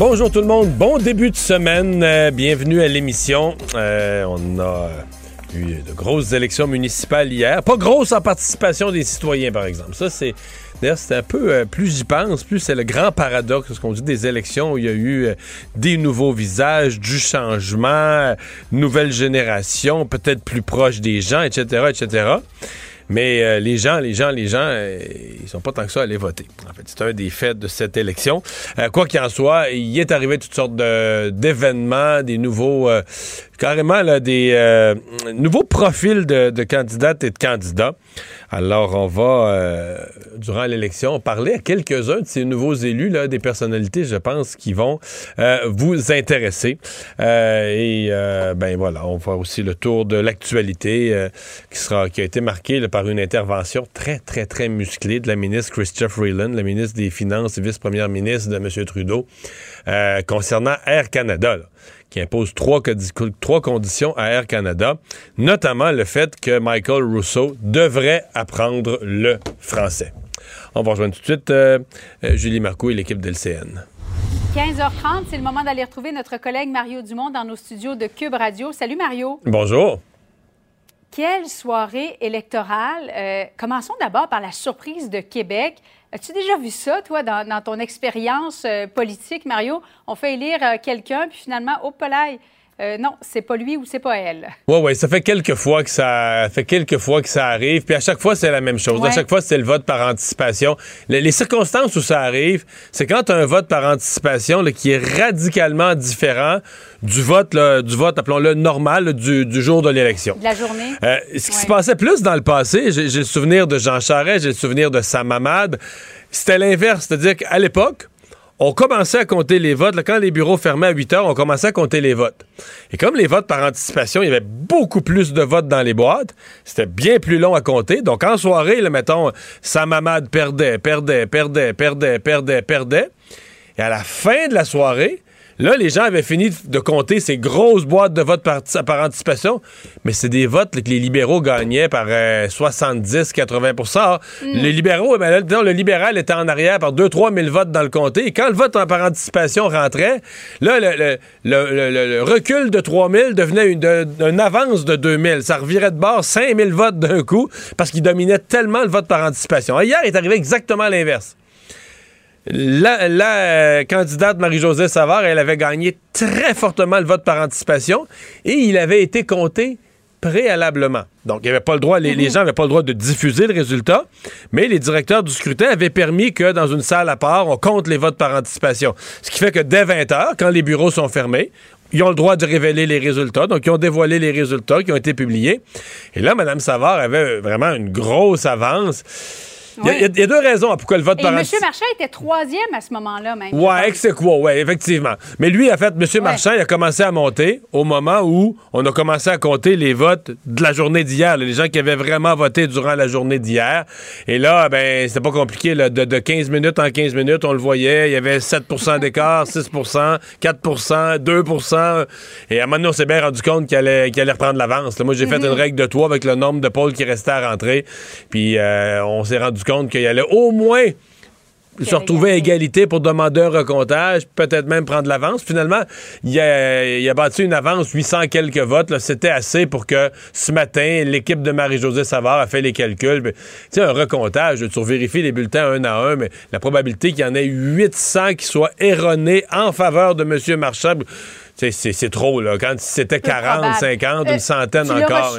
Bonjour tout le monde, bon début de semaine, euh, bienvenue à l'émission. Euh, on a eu de grosses élections municipales hier, pas grosses en participation des citoyens par exemple. Ça c'est D'ailleurs, c'est un peu, euh, plus j'y pense, plus c'est le grand paradoxe, ce qu'on dit des élections où il y a eu des nouveaux visages, du changement, nouvelle génération, peut-être plus proche des gens, etc., etc. Mais les gens, les gens, les gens, ils sont pas tant que ça à aller voter. En fait, c'est un des faits de cette élection. quoi qu'il en soit, il est arrivé toutes sortes d'événements, des nouveaux, carrément là, des nouveaux profils de, de candidates et de candidats. Alors, on va, euh, durant l'élection, parler à quelques-uns de ces nouveaux élus, là, des personnalités, je pense, qui vont euh, vous intéresser. Euh, et, ben voilà, on va aussi le tour de l'actualité qui sera, qui a été marqué par une intervention très, très, très musclée de la ministre Christophe Freeland, la ministre des Finances et vice-première ministre de M. Trudeau, concernant Air Canada qui impose trois, trois conditions à Air Canada, notamment le fait que Michael Rousseau devrait apprendre le français. On va rejoindre tout de suite euh, euh, Julie Marcoux et l'équipe d'LCN. 15h30, c'est le moment d'aller retrouver notre collègue Mario Dumont dans nos studios de Cube Radio. Salut Mario. Bonjour. Quelle soirée électorale. Euh, commençons d'abord par la surprise de Québec. As-tu déjà vu ça, toi, dans, ton expérience euh, politique, Mario? On fait élire euh, quelqu'un, puis finalement, au polaille, euh, non, c'est pas lui ou c'est pas elle. Oui, oui, ça fait quelques fois que ça fait quelques fois que ça arrive, puis à chaque fois c'est la même chose. À chaque fois c'est le vote par anticipation. Les, circonstances où ça arrive, c'est quand tu as un vote par anticipation qui est radicalement différent du vote, du vote, appelons-le normal, du, jour de l'élection. De la journée. Euh, ce qui se passait plus dans le passé, j'ai le souvenir de Jean Charest, j'ai le souvenir de Sam Hamad, c'était l'inverse, c'est-à-dire qu'à l'époque, on commençait à compter les votes. quand les bureaux fermaient à 8 heures, on commençait à compter les votes. Et comme les votes par anticipation, il y avait beaucoup plus de votes dans les boîtes, c'était bien plus long à compter. Donc, en soirée, là, mettons, Samamad perdait, perdait, perdait, perdait, perdait, perdait. Et à la fin de la soirée, Là, les gens avaient fini de compter ces grosses boîtes de votes par, anticipation, mais c'est des votes que les libéraux gagnaient par 70-80 euh, mm. Les libéraux, ben, le libéral était en arrière par 2-3 000 votes dans le comté. Et quand le vote par anticipation rentrait, là, le, recul de 3 000 devenait une, avance de 2 000. Ça revirait de bord 5 000 votes d'un coup parce qu'il dominait tellement le vote par anticipation. Hier, il est arrivé exactement l'inverse. La, euh, candidate Marie-Josée Savard, elle avait gagné très fortement le vote par anticipation et il avait été compté préalablement. Donc, il avait pas le droit, les, mhm. gens n'avaient pas le droit de diffuser le résultat, mais les directeurs du scrutin avaient permis que dans une salle à part, on compte les votes par anticipation. Ce qui fait que dès 20 heures, quand les bureaux sont fermés, ils ont le droit de révéler les résultats. Donc, ils ont dévoilé les résultats qui ont été publiés. Et là, Mme Savard avait vraiment une grosse avance. Il y, a deux raisons pourquoi le vote Et par M. Marchand était troisième à ce moment-là, même. Ouais, c'est quoi, ouais, effectivement. Mais lui, en fait, M. Marchand, il a commencé à monter au moment où on a commencé à compter les votes de la journée d'hier, les gens qui avaient vraiment voté durant la journée d'hier. Et là, ben, c'était pas compliqué, de, de, 15 minutes en 15 minutes, on le voyait, il y avait 7% d'écart, 6 4 2 Et à un moment donné, on s'est bien rendu compte qu'il allait, allait reprendre l'avance. Moi, j'ai fait mhm. une règle de toi avec le nombre de pôles qui restait à rentrer. Puis euh, on s'est rendu compte qu'il allait au moins se retrouver à égalité pour demander un recomptage, peut-être même prendre l'avance. Finalement, il a, il a bâti une avance, 800 quelques votes. C'était assez pour que ce matin, l'équipe de Marie-Josée Savard a fait les calculs. Tu sais, un recomptage, tu vérifies les bulletins un à un, mais la probabilité qu'il y en ait 800 qui soient erronés en faveur de M. Marchand, c'est trop. Là. Quand c'était 40, 50, une euh, centaine encore.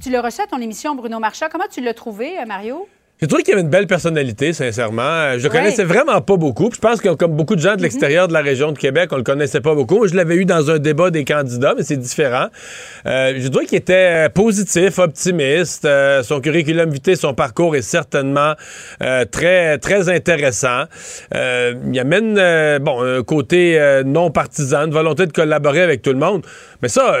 Tu l'as reçu à ton émission, Bruno Marchand. Comment tu l'as trouvé, euh, Mario? J'ai trouvé qu'il avait une belle personnalité, sincèrement. Euh, je le connaissais vraiment pas beaucoup. je pense que, comme beaucoup de gens de mhm. l'extérieur de la région de Québec, on le connaissait pas beaucoup. Moi, je l'avais eu dans un débat des candidats, mais c'est différent. Euh, je trouve qu'il était positif, optimiste. son curriculum vitae, son parcours est certainement très, très intéressant. il amène, bon, un côté non partisan, une volonté de collaborer avec tout le monde. Mais ça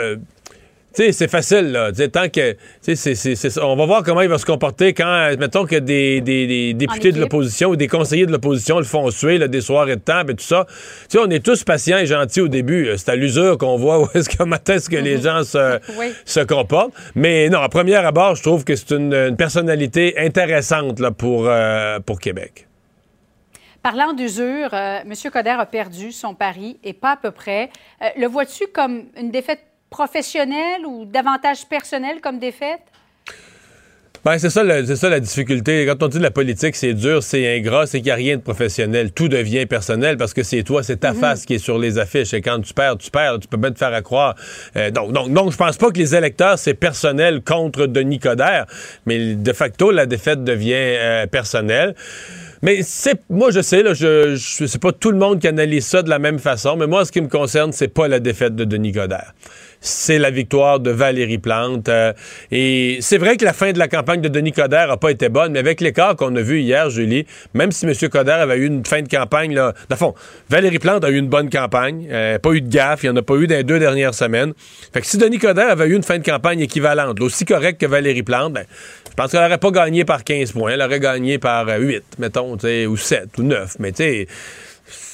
sais, c'est facile, là. Tant que. c'est- c'est- on va voir comment il va se comporter quand, euh, mettons, que des, des- des députés de l'opposition ou des conseillers de l'opposition le font suer, là, des soirs et de temps, et tout ça. Tu sais, on est tous patients et gentils au début. là. C'est à l'usure qu'on voit où est-ce que matin est-ce que les gens se, Oui. se comportent. Mais non, à première abord, je trouve que c'est une, une personnalité intéressante là, pour, euh, pour Québec. Parlant d'usure, euh, M. Coder a perdu son pari et pas à peu près. Euh, le vois-tu comme une défaite professionnelle ou davantage personnelle comme défaite? Ben, c'est ça, le- ça la difficulté. Quand on dit de la politique, c'est dur, c'est ingrat, c'est qu'il n'y a rien de professionnel. Tout devient personnel parce que c'est toi, c'est ta face qui est sur les affiches. Et quand tu perds, tu perds. Tu peux bien te faire à croire. Euh, donc, donc, donc, je pense pas que les électeurs, c'est personnel contre Denis Coderre. Mais de facto, la défaite devient euh, personnelle. Mais c'est, moi, je sais, là, je, je c'est pas tout le monde qui analyse ça de la même façon. Mais moi, ce qui me concerne, c'est pas la défaite de Denis Coderre c'est la victoire de Valérie Plante. Euh, et c'est vrai que la fin de la campagne de Denis Coderre n'a pas été bonne, mais avec l'écart qu'on a vu hier, Julie, même si M. Coderre avait eu une fin de campagne, là, dans fond, Valérie Plante a eu une bonne campagne, euh, pas eu de gaffe, il n'y en a pas eu dans les deux dernières semaines. Fait que si Denis Coderre avait eu une fin de campagne équivalente, aussi correcte que Valérie Plante, ben, je pense qu'elle n'aurait pas gagné par 15 points, elle aurait gagné par euh, 8, mettons, tu sais, ou 7 ou 9, mais tu sais,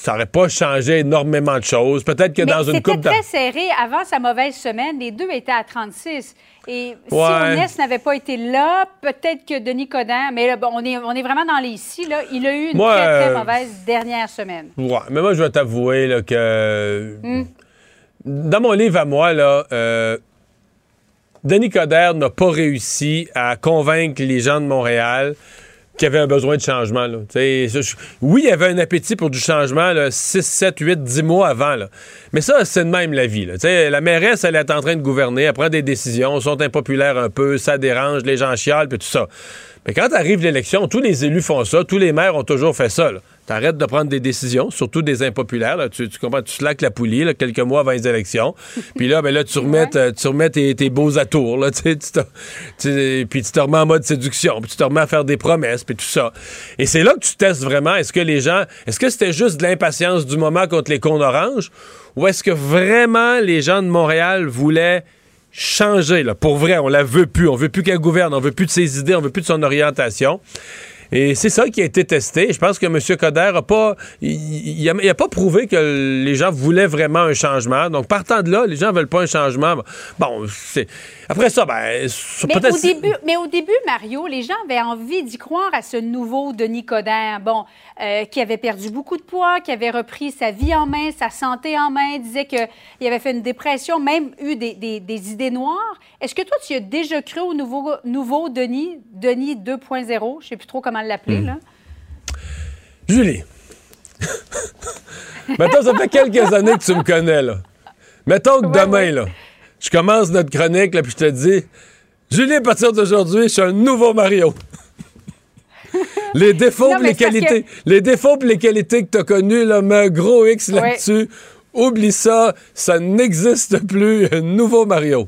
ça n'aurait pas changé énormément de choses. Peut-être que Mais dans une coupe... très serré. Avant sa mauvaise semaine, les deux étaient à 36. Et si. Onès n'avait pas été là, peut-être que Denis Coderre, mais là, bon, on, est, on est vraiment dans les ici, là, il a eu une Moi, très, très euh, mauvaise dernière semaine. Ouais, mais moi, je vais t'avouer que. Hmm. Dans mon livre à moi, là, euh, Denis Coderre n'a pas réussi à convaincre les gens de Montréal qu'il y avait un besoin de changement. Là. Oui, il y avait un appétit pour du changement 6, 7, 8, 10 mois avant. Là. Mais ça, c'est de même la vie. Là. La mairesse, elle est en train de gouverner, elle prend des décisions, sont impopulaires un peu, ça dérange, les gens chialent, puis tout ça. Mais quand arrive l'élection, tous les élus font ça, tous les maires ont toujours fait ça. T'arrêtes de prendre des décisions, surtout des impopulaires. là. Tu, tu comprends, tu slaques la poulie là, quelques mois avant les élections. Puis là, ben là, tu remets, euh, tu remets tes, tes beaux atours. Là, tu puis tu te remets en mode séduction. Puis tu te remets à faire des promesses, puis tout ça. Et c'est là que tu testes vraiment. Est-ce que les gens... Est-ce que c'était juste de l'impatience du moment contre les cons oranges? Ou est-ce que vraiment les gens de Montréal voulaient changer, là, pour vrai, on la veut plus. On veut plus qu'elle gouverne, on veut plus de ses idées, on veut plus de son orientation. Et c'est ça qui a été testé. Je pense que M. Coder a pas, il, il a, il a pas prouvé que les gens voulaient vraiment un changement. Donc, partant de là, les gens veulent pas un changement. Bon, c'est après ça, ben, Mais au, début, mais au début, Mario, les gens avaient envie d'y croire à ce nouveau Denis Coderre, bon, euh, qui avait perdu beaucoup de poids, qui avait repris sa vie en main, sa santé en main, disait qu'il avait fait une dépression, même eu des, des- des idées noires. Est-ce que toi, tu as déjà cru au nouveau, nouveau Denis, Denis 2.0, je sais plus trop comment l'appeler, là? Julie. Mettons, ça fait quelques années que tu me connais, là. Mettons que Ouais, demain, ouais. là, je commence notre chronique, là, puis je te dis, Julie, à partir d'aujourd'hui, je suis un nouveau Mario. les défauts Non, les qualités, les défauts les qualités que tu as connus, là, mets un gros X là-dessus. Oublie ça, ça n'existe plus. Un nouveau Mario.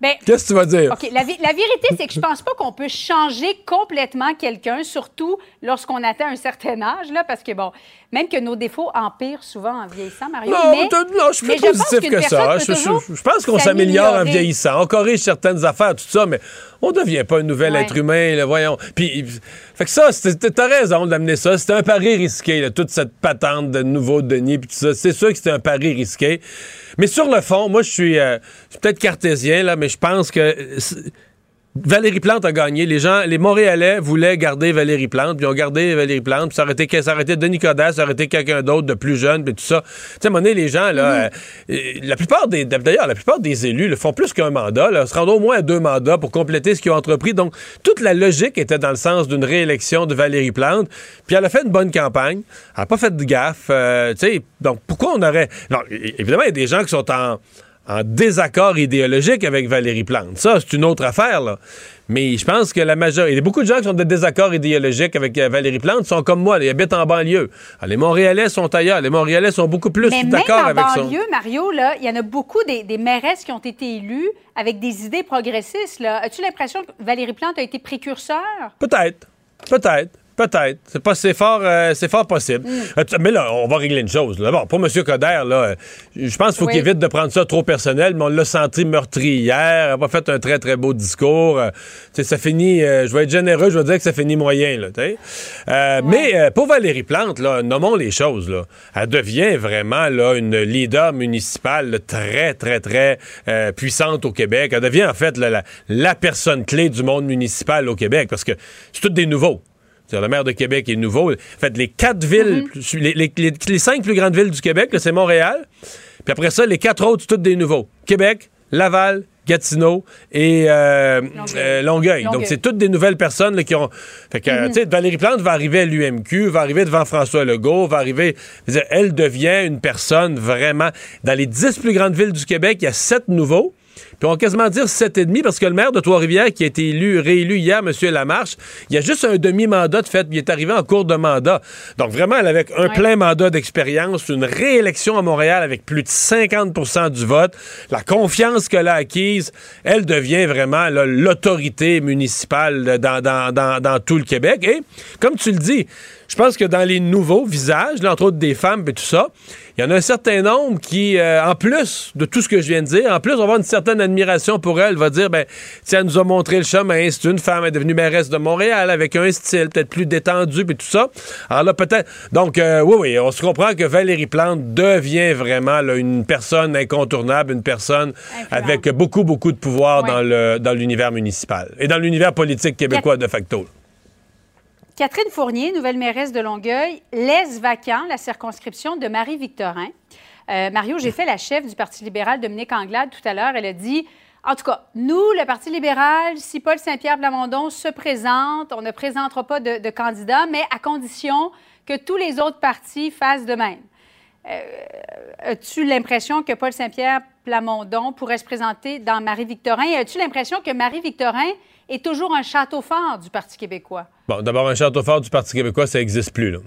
Ben, Qu'est-ce que tu vas dire? OK. La, la vérité, c'est que je pense pas qu'on peut changer complètement quelqu'un, surtout lorsqu'on atteint un certain âge, là, parce que, bon, même que nos défauts empirent souvent en vieillissant, Mario. Non, mais, non, je suis plus positif que ça. personne Je, pense qu'on s'améliore en vieillissant. On corrige certaines affaires, tout ça, mais on devient pas un nouvel Ouais. être humain, là, voyons. Puis, fait que ça, t'as raison d'amener ça. C'était un pari risqué, là, toute cette patente de nouveau Denis, puis tout ça. C'est sûr que c'était un pari risqué. Mais sur le fond, moi, je suis euh, peut-être cartésien, là, mais je pense que euh, Valérie Plante a gagné. Les gens, les Montréalais voulaient garder Valérie Plante, puis ils ont gardé Valérie Plante, puis ça aurait été, ça aurait été Denis Coderre, ça aurait été quelqu'un d'autre de plus jeune, puis tout ça. Tu sais, à un moment donné, les gens, là, euh, euh, la plupart des, d'ailleurs, la plupart des élus le font plus qu'un mandat, là, se rendent au moins à deux mandats pour compléter ce qu'ils ont entrepris. Donc, toute la logique était dans le sens d'une réélection de Valérie Plante, puis elle a fait une bonne campagne, elle n'a pas fait de gaffe, euh, tu sais, donc pourquoi on aurait... Non, évidemment, il y a des gens qui sont en en désaccord idéologique avec Valérie Plante. Ça, c'est une autre affaire, là. Mais je pense que la majorité... Il y a beaucoup de gens qui sont de désaccord idéologique avec euh, Valérie Plante, sont comme moi, là, ils habitent en banlieue. Ah, les Montréalais sont ailleurs. Les Montréalais sont beaucoup plus Mais d'accord avec ça. banlieue, Mario, là, il y en a beaucoup des, des mairesses qui ont été élues avec des idées progressistes. là. As-tu l'impression que Valérie Plante a été précurseur? Peut-être. Peut-être. Peut-être. C'est pas c'est fort euh, c'est fort possible. Mm. Euh, Mais là, on va régler une chose. Là. Bon, pour M. Coder, là, je pense qu'il faut Oui. qu'il évite de prendre ça trop personnel, mais on l'a senti meurtri hier. Elle a pas fait un très, très beau discours. Euh, tu sais, ça finit. euh, je vais être généreux, je vais dire que ça finit moyen. Là. Euh, Mais pour Valérie Plante, là, nommons les choses. Là. Elle devient vraiment là, une leader municipale là, très, très, très puissante au Québec. Elle devient en fait là, la, la personne clé du monde municipal au Québec parce que c'est tous des nouveaux. C'est-à-dire, le maire de Québec est nouveau. En fait, les quatre villes, les, les- les- les cinq plus grandes villes du Québec, là, c'est Montréal. Puis après ça, les quatre autres, c'est toutes des nouveaux. Québec, Laval, Gatineau et euh, euh, Longueuil. Donc, c'est toutes des nouvelles personnes là, qui ont. Fait que, tu sais, Valérie Plante va arriver à l'UMQ, va arriver devant François Legault, va arriver. dire, elle devient une personne vraiment. Dans les dix plus grandes villes du Québec, il y a sept nouveaux. Puis on va quasiment dire sept et demi parce que le maire de Trois-Rivières qui a été élu, réélu hier, M. Lamarche, il y a juste un demi-mandat de fait, puis il est arrivé en cours de mandat. Donc vraiment, elle avec un Ouais. plein mandat d'expérience, une réélection à Montréal avec plus de 50% du vote, la confiance qu'elle a acquise, elle devient vraiment l'autorité municipale dans, dans- dans- dans tout le Québec. Et comme tu le dis, je pense que dans les nouveaux visages, là, entre autres des femmes et tout ça, il y en a un certain nombre qui, euh, en plus de tout ce que je viens de dire, en plus, on va avoir une certaine admiration pour elle, va dire, ben, tiens, elle nous a montré le chemin, c'est une femme, elle est devenue mairesse de Montréal avec un style peut-être plus détendu et tout ça. Alors là, peut-être. Donc, euh, oui, oui, on se comprend que Valérie Plante devient vraiment là, une personne incontournable, une personne avec beaucoup, beaucoup de pouvoir Ouais. dans le dans l'univers municipal et dans l'univers politique québécois de facto. Catherine Fournier, nouvelle mairesse de Longueuil, laisse vacant la circonscription de Marie-Victorin. Euh, Mario, j'ai fait la chef du Parti libéral, Dominique Anglade, tout à l'heure. Elle a dit en tout cas, nous, le Parti libéral, si Paul Saint-Pierre Plamondon se présente, on ne présentera pas de, candidat, mais à condition que tous les autres partis fassent de même. Euh, as-tu l'impression que Paul Saint-Pierre Plamondon pourrait se présenter dans Marie-Victorin? As-tu l'impression que Marie-Victorin est toujours un château fort du Parti québécois? Bon, d'abord, un château fort du Parti québécois, ça n'existe plus, là.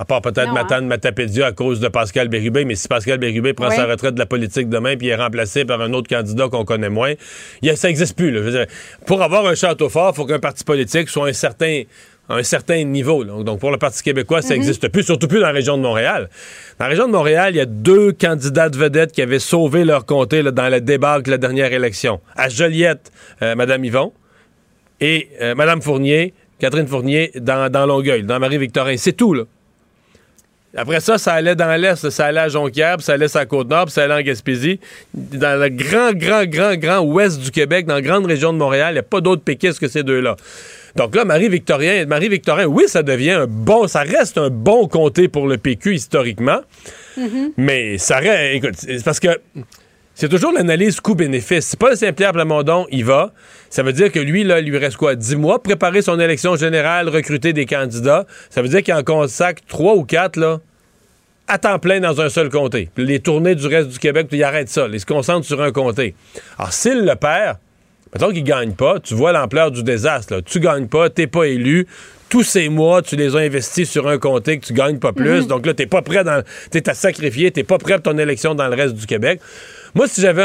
À part peut-être hein? Matane Matapédia à cause de Pascal Bérubé, mais si Pascal Bérubé prend Oui. sa retraite de la politique demain puis est remplacé par un autre candidat qu'on connaît moins, y a- ça n'existe plus. là. Je veux dire, pour avoir un château fort, il faut qu'un parti politique soit un certain à un certain niveau. là. Donc, pour le Parti québécois, Mhm. ça n'existe plus, surtout plus dans la région de Montréal. Dans la région de Montréal, il y a deux candidates vedettes qui avaient sauvé leur comté là, dans la débâcle de la dernière élection. À Joliette, euh, Mme Yvon, et euh, Mme Fournier, Catherine Fournier, dans, dans Longueuil, dans Marie-Victorin. C'est tout, là. Après ça, ça allait dans l'Est, ça allait à Jonquière, puis ça allait la Côte-Nord, puis ça allait en Gaspésie. Dans le grand, grand, grand, grand ouest du Québec, dans la grande région de Montréal, il n'y a pas d'autres péquistes que ces deux-là. Donc là, Marie-Victorin, Marie-Victorin, oui, ça devient un bon, ça reste un bon comté pour le PQ historiquement, mais ça reste, écoute, c'est parce que c'est toujours l'analyse coût-bénéfice. Si Paul Saint-Pierre Plamondon y va, ça veut dire que lui, là, il lui reste quoi? 10 mois, préparer son élection générale, recruter des candidats. Ça veut dire qu'il en consacre 3 ou 4, là, à temps plein dans un seul comté. Puis les tournées du reste du Québec, puis il arrête ça. Il se concentre sur un comté. Alors, s'il le perd, mettons qu'il gagne pas, tu vois l'ampleur du désastre. Là. Tu gagnes pas, t'es pas élu. Tous ces mois, tu les as investis sur un comté que tu gagnes pas plus. Donc là, t'es pas prêt dans. T'es à sacrifier, t'es pas prêt pour ton élection dans le reste du Québec. Moi, si j'avais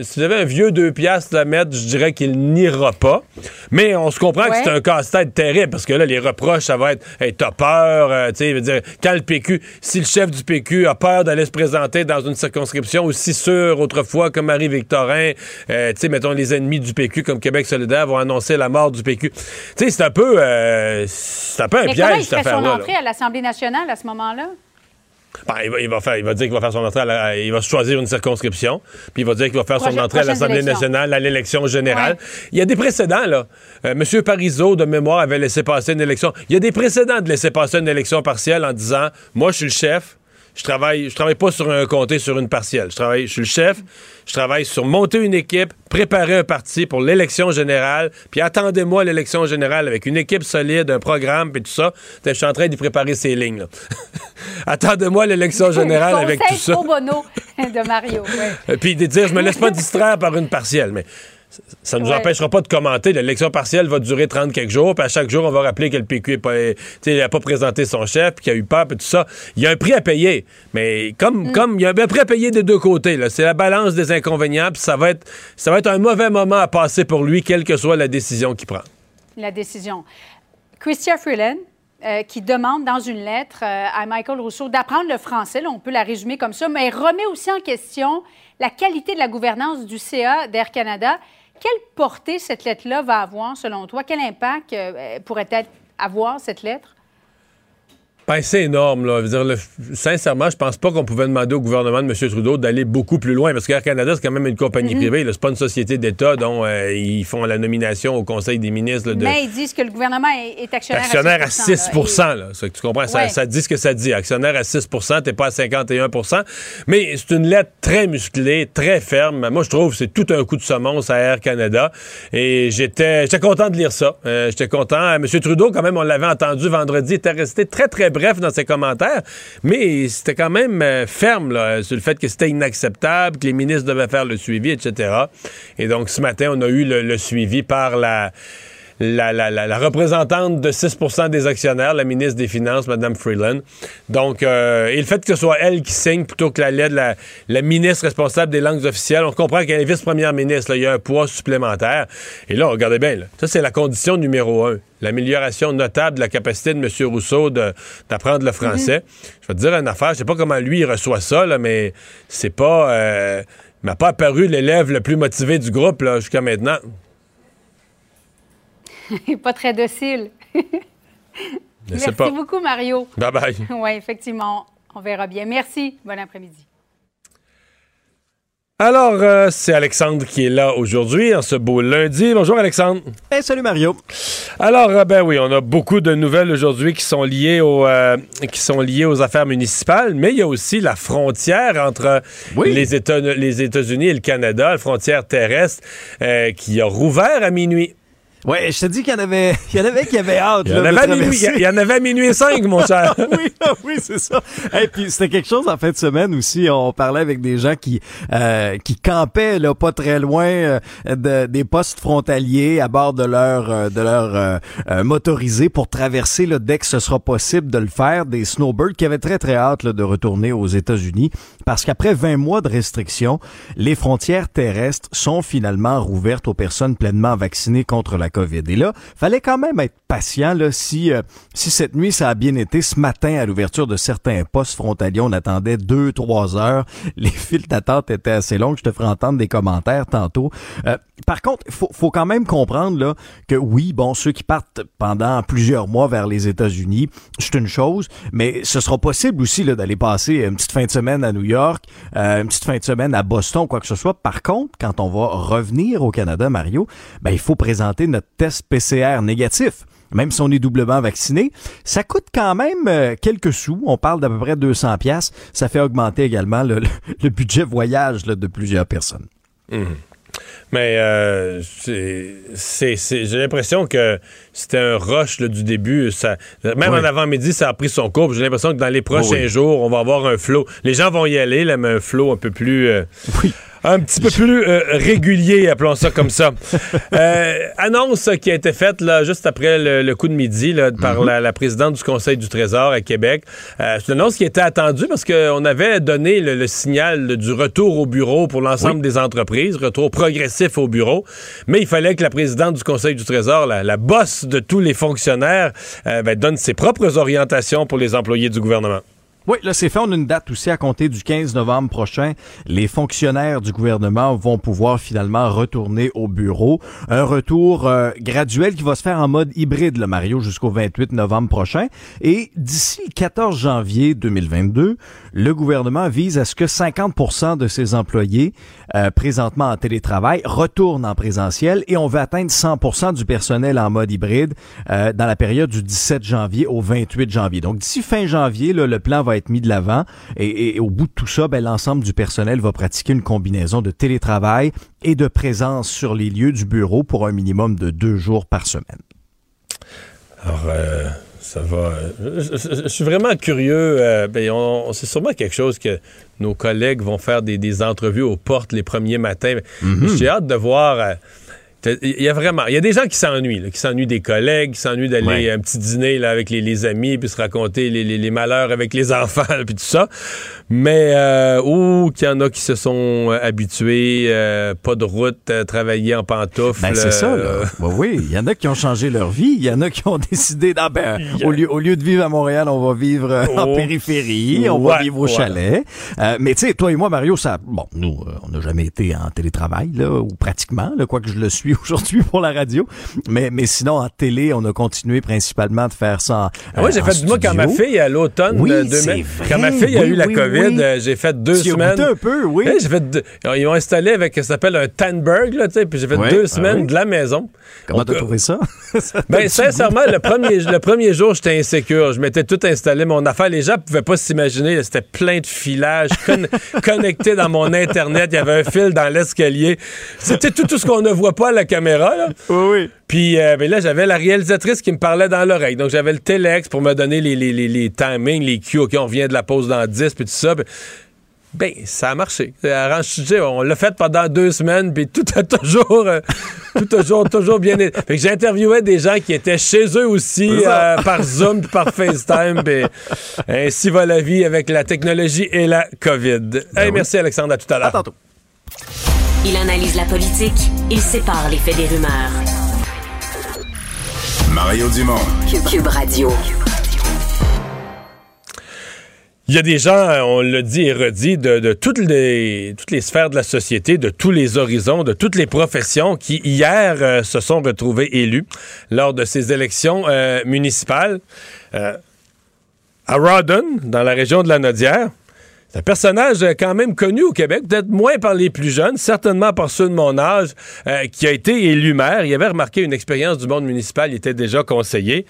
un, si j'avais un vieux deux piastres à mettre, je dirais qu'il n'ira pas. Mais on se comprend que c'est un casse-tête terrible parce que là, les reproches, ça va être hey, t'as peur, euh, tu sais, dire, quand le PQ, si le chef du PQ a peur d'aller se présenter dans une circonscription aussi sûre autrefois comme Marie-Victorin, euh, tu sais, mettons, les ennemis du PQ comme Québec solidaire vont annoncer la mort du PQ. Tu sais, c'est un peu, euh, c'est un peu un Mais comment piège, il cette ferait son là. entrée à l'Assemblée nationale à ce moment-là? Ben, il, va, il va faire, il va dire qu'il va faire son entrée, à la- il va choisir une circonscription, puis il va dire qu'il va faire son entrée à l'Assemblée nationale, à l'élection générale. Ouais. Il y a des précédents, là. Euh, Monsieur Parizeau, de mémoire, avait laissé passer une élection. Il y a des précédents de laisser passer une élection partielle en disant Moi, je suis le chef. Je travaille, je travaille pas sur un comté, sur une partielle. Je travaille, je suis le chef. Je travaille sur monter une équipe, préparer un parti pour l'élection générale, puis attendez-moi l'élection générale avec une équipe solide, un programme, puis tout ça. Je suis en train d'y préparer ces lignes. attendez-moi l'élection générale avec tout ça. bono de Mario. ouais. Puis de dire, je me laisse pas distraire par une partielle. Mais ça ne nous Ouais. empêchera pas de commenter. L'élection partielle va durer 30 quelques jours, puis à chaque jour, on va rappeler que le PQ n'a pas, présenté son chef, puis qu'il a eu peur, puis tout ça. Il y a un prix à payer. Mais comme, comme il y a un prix à payer des deux côtés, c'est la balance des inconvénients, puis ça va, être, ça va être un mauvais moment à passer pour lui, quelle que soit la décision qu'il prend. La décision. Christian Freeland, euh, qui demande dans une lettre euh, à Michael Rousseau d'apprendre le français. Là, on peut la résumer comme ça, mais remet aussi en question la qualité de la gouvernance du CA d'Air Canada. Quelle portée cette lettre-là va avoir, selon toi? Quel impact euh, pourrait-elle avoir, cette lettre? Ben, c'est énorme, là. Je veux dire, le- sincèrement, je pense pas qu'on pouvait demander au gouvernement de M. Trudeau d'aller beaucoup plus loin, parce qu'Air Canada, c'est quand même une compagnie Mhm. privée. là. C'est pas une société d'État dont euh, ils font la nomination au Conseil des ministres là, de Mais ils disent que le gouvernement est, est actionnaire, actionnaire à 6 là. là. Ça, tu comprends? Ça, Ouais. ça dit ce que ça dit. Actionnaire à 6% t'es pas à 51% Mais c'est une lettre très musclée, très ferme. Moi, je trouve que c'est tout un coup de semonce à Air Canada. Et j'étais j'étais content de lire ça. Euh, j'étais content. M. Trudeau, quand même, on l'avait entendu vendredi, était resté très, très bref dans ses commentaires. Mais c'était quand même euh, ferme là, sur le fait que c'était inacceptable, que les ministres devaient faire le suivi, etc. Et donc, ce matin, on a eu le, le suivi par la la, la- la- la représentante de 6% des actionnaires, la ministre des Finances, Mme Freeland. Donc, euh, et le fait que ce soit elle qui signe plutôt que la lettre, la, la ministre responsable des langues officielles, on comprend qu'elle est vice-première ministre. là, il y a un poids supplémentaire. Et là, regardez bien, là, ça, c'est la condition numéro un. L'amélioration notable de la capacité de M. Rousseau d'apprendre le français. Je vais te dire une affaire, je sais pas comment lui il reçoit ça, là, mais c'est pas... euh, il m'a pas apparu l'élève le plus motivé du groupe jusqu'à maintenant. Pas très docile. Merci pas. beaucoup, Mario. Bye bye. Oui, effectivement. On verra bien. Merci. Bon après-midi. Alors, euh, c'est Alexandre qui est là aujourd'hui, en ce beau lundi. Bonjour Alexandre. Hey, salut Mario. Alors, euh, ben oui, on a beaucoup de nouvelles aujourd'hui qui sont liées aux euh, qui sont liées aux affaires municipales, mais il y a aussi la frontière entre Oui. les États les États-Unis et le Canada, la frontière terrestre, euh, qui a rouvert à minuit. Ouais, je te dis qu'il y en avait, il y en avait qui avaient hâte. Il y en avait à minuit, il y en avait à minuit 5, mon cher. oui, ah oui, c'est ça. Et puis c'était quelque chose en fin de semaine aussi. On parlait avec des gens qui euh, qui campaient là pas très loin euh, de, des postes frontaliers à bord de leur euh, de leur euh, euh, motorisé pour traverser là, dès que ce sera possible de le faire. Des snowbirds qui avaient très très hâte là, de retourner aux États-Unis parce qu'après 20 mois de restrictions, les frontières terrestres sont finalement rouvertes aux personnes pleinement vaccinées contre la COVID. Là, fallait quand même être patient là si euh, si cette nuit ça a bien été ce matin à l'ouverture de certains postes frontaliers, on attendait deux trois heures, les files d'attente étaient assez longues, je te ferai entendre des commentaires tantôt. Euh, par contre, faut faut quand même comprendre là que oui, bon ceux qui partent pendant plusieurs mois vers les États-Unis, c'est une chose, mais ce sera possible aussi d'aller passer une petite fin de semaine à New York, euh, une petite fin de semaine à Boston, quoi que ce soit. Par contre, quand on va revenir au Canada, Mario, ben il faut présenter notre test PCR négatif. Même si on est doublement vacciné, ça coûte quand même euh, quelques sous. On parle d'à peu près 200 pièces. Ça fait augmenter également le, budget voyage là, de plusieurs personnes. Mais euh, c'est, j'ai l'impression que c'était un rush là, du début. Ça, même Oui. en avant-midi, ça a pris son cours. J'ai l'impression que dans les prochains oui. jours, on va avoir un flow. Les gens vont y aller, là, mais un flow un peu plus... euh, Oui. Un petit peu plus euh, régulier, appelons ça comme ça. Euh, annonce qui a été faite là, juste après le, le coup de midi là, par la, la présidente du Conseil du Trésor à Québec. Euh, c'est une annonce qui était attendue parce qu'on avait donné le, le signal du retour au bureau pour l'ensemble des entreprises, retour progressif au bureau. Mais il fallait que la présidente du Conseil du Trésor, la, la bosse de tous les fonctionnaires, ben, donne ses propres orientations pour les employés du gouvernement. Oui, là, c'est fait. On a une date aussi à compter du 15 novembre prochain. Les fonctionnaires du gouvernement vont pouvoir finalement retourner au bureau. Un retour euh, graduel qui va se faire en mode hybride, le Mario, jusqu'au 28 novembre prochain. Et d'ici le 14 janvier 2022, le gouvernement vise à ce que 50% de ses employés euh, présentement en télétravail retournent en présentiel et on veut atteindre 100% du personnel en mode hybride euh, dans la période du 17 janvier au 28 janvier. Donc d'ici fin janvier, le plan va être mis de l'avant et, et au bout de tout ça, ben, l'ensemble du personnel va pratiquer une combinaison de télétravail et de présence sur les lieux du bureau pour un minimum de deux jours par semaine. Alors, euh, ça va. Je, je- je suis vraiment curieux. euh, ben, on, c'est sûrement quelque chose que nos collègues vont faire des, des entrevues aux portes les premiers matins. J'ai hâte de voir. euh, Il y a vraiment. Il y a des gens qui s'ennuient, là, qui s'ennuient des collègues, qui s'ennuient d'aller Ouais. à un petit dîner là, avec les, les amis, puis se raconter les, les- les malheurs avec les enfants, puis tout ça. Mais, euh, ou qu'il y en a qui se sont euh, habitués, euh, pas de route, euh, travailler en pantoufles. Ben, c'est ça, là. euh, Ben oui, il y en a qui ont changé leur vie. Il y en a qui ont décidé, ah, ben, au, lieu, au lieu de vivre à Montréal, on va vivre en Oh. périphérie, on va vivre au ouais. chalet. Euh, mais tu sais, toi et moi, Mario, ça, bon, nous, euh, on n'a jamais été en télétravail, là, ou pratiquement, là, quoique je le suis aujourd'hui pour la radio. Mais, mais sinon, en télé, on a continué principalement de faire ça en, Ah ouais, j'ai fait, moi, quand ma fille, à l'automne Oui, de c'est 2000, vrai. quand ma fille a Oui, eu la oui, COVID, oui. euh, j'ai fait deux Tu semaines. un peu, oui. J'ai fait deux- ils ont installé avec ce qu'on appelle un Tanberg, là, tu sais, puis j'ai fait deux ouais, semaines de la maison. Comment t'as trouvé ça? Ben, sincèrement, le premier, le premier jour, j'étais insécure. Je m'étais tout installé, mon affaire. Les gens pouvaient pas s'imaginer. C'était plein de filages con- connectés dans mon Internet. Il y avait un fil dans l'escalier. C'était tout, tout ce qu'on ne voit pas à la caméra, là. oui, oui. Puis euh, ben là, j'avais la réalisatrice qui me parlait dans l'oreille. Donc, j'avais le téléx pour me donner les, les, les, les timings, les cues. OK, on vient de la pause dans 10, puis tout ça. Puis, ben, ça a marché. Arrange sujet, on l'a fait pendant deux semaines, puis tout a toujours, euh, tout a toujours, toujours bien été. Fait que j'interviewais des gens qui étaient chez eux aussi, euh, par Zoom, puis par FaceTime, puis ainsi va la vie avec la technologie et la COVID. hey, Ben oui. merci Alexandre, à tout à À l'heure. tantôt. Il analyse la politique, il sépare les faits des rumeurs. Mario Dumont. Cube, Radio. Il y a des gens, euh, on l'a dit et redit, de, de toutes, les, toutes les sphères de la société, de tous les horizons, de toutes les professions qui, hier, euh, se sont retrouvés élus lors de ces élections euh, municipales. Euh, à Rawdon, dans la région de la Nodière, c'est un personnage euh, quand même connu au Québec, peut-être moins par les plus jeunes, certainement par ceux de mon âge, euh, qui a été élu maire. Il avait remarqué une expérience du monde municipal, il était déjà conseiller.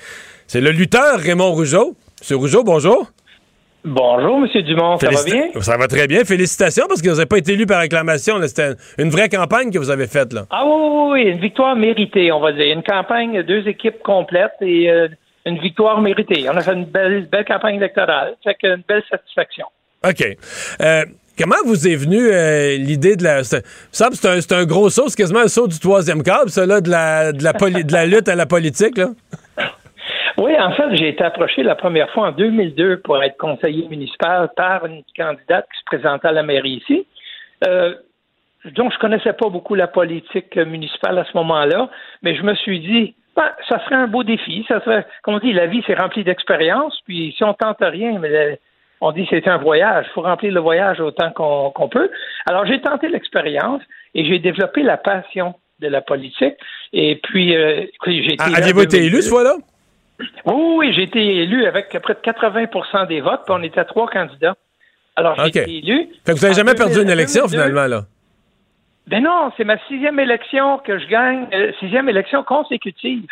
C'est le lutteur Raymond Rougeau. Monsieur Rougeau, bonjour. Bonjour, Monsieur Dumont, ça va bien? Ça va très bien. Félicitations parce que vous n'avez pas été élu par acclamation. C'était une vraie campagne que vous avez faite. là. Ah oui, oui, oui, une victoire méritée, on va dire. Une campagne, deux équipes complètes et euh, une victoire méritée. On a fait une belle, belle campagne électorale. Fait que une belle satisfaction. OK. Euh, comment vous est venue euh, l'idée de la. C'est, un, un gros saut, c'est quasiment un saut du troisième câble, ça, là, de la, de, la poli- de la lutte à la politique. Là? Oui, en fait, j'ai été approché la première fois en 2002 pour être conseiller municipal par une candidate qui se présentait à la mairie ici. Euh, donc, je connaissais pas beaucoup la politique municipale à ce moment-là, mais je me suis dit, ben, ça serait un beau défi. Ça serait, comme on dit, la vie, c'est rempli d'expériences. Puis, si on tente rien, mais on dit c'est un voyage. Il faut remplir le voyage autant qu'on peut. Alors, j'ai tenté l'expérience et j'ai développé la passion de la politique. Et puis, euh, j'ai été. Ah, là Aviez-vous été 2002. élu ce fois-là? Oui, oui, j'ai été élu avec près de 80% des votes, puis on était trois candidats. Alors, j'ai été élu. Fait que vous n'avez jamais perdu 2000, une élection, 2002. finalement, là? Ben non, c'est ma sixième élection que je gagne, euh, sixième élection consécutive.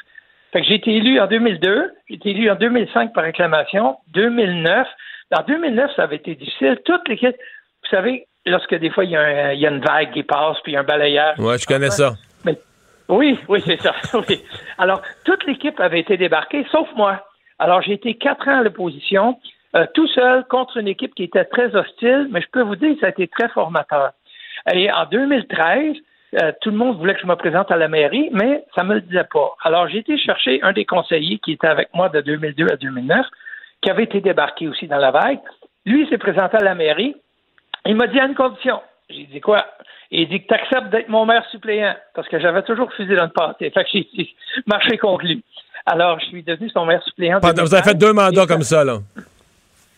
Fait que j'ai été élu en 2002, j'ai été élu en 2005 par acclamation, 2009. En 2009, ça avait été difficile. Toute l'équipe, vous savez, lorsque des fois, il y, a un- il y a une vague qui passe, puis il y a un balayage. Ouais, je connais ça. Mais- oui, oui, c'est ça. Oui. Alors, toute l'équipe avait été débarquée, sauf moi. Alors, j'ai été quatre ans à l'opposition, euh, tout seul contre une équipe qui était très hostile, mais je peux vous dire que ça a été très formateur. Et en 2013, euh, tout le monde voulait que je me présente à la mairie, mais ça me le disait pas. Alors, j'ai été chercher un des conseillers qui était avec moi de 2002 à 2009, qui avait été débarqué aussi dans la vague. Lui, il s'est présenté à la mairie. Il m'a dit à une condition. J'ai dit quoi? Il dit que tu acceptes d'être mon maire suppléant, parce que j'avais toujours refusé de le passer. Fait que j'ai dit, marché conclu. Alors, je suis devenu son maire suppléant. Vous avez fait deux mandats comme ça, là.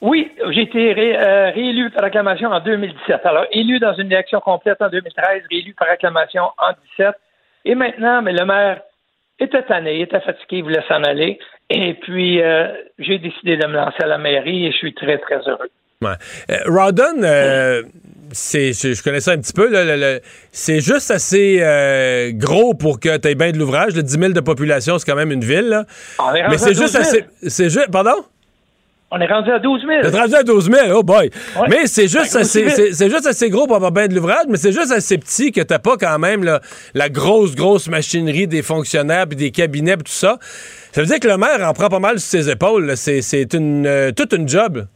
Oui, j'ai été ré- euh, réélu par acclamation en 2017. Alors, élu dans une élection complète en 2013, réélu par acclamation en 2017. Et maintenant, mais le maire était tanné, il était fatigué, il voulait s'en aller. Et puis, euh, j'ai décidé de me lancer à la mairie et je suis très, très heureux. Ouais. Euh, Rawdon, euh, c'est, je, je connais ça un petit peu. c'est juste assez euh, gros pour que tu aies bien de l'ouvrage. Le 10 000 de population, c'est quand même une ville. là. On est rendu Mais c'est juste 12 000. assez. C'est juste. Pardon? On est rendu à 12 000. Vous êtes rendu à 12 000, oh boy! Ouais. Mais c'est juste, assez, c'est, c'est juste assez gros pour avoir bien de l'ouvrage, mais c'est juste assez petit que t'as pas quand même là, la grosse, grosse machinerie des fonctionnaires puis des cabinets tout ça. Ça veut dire que le maire en prend pas mal sur ses épaules. là. C'est, c'est une, euh, toute une job.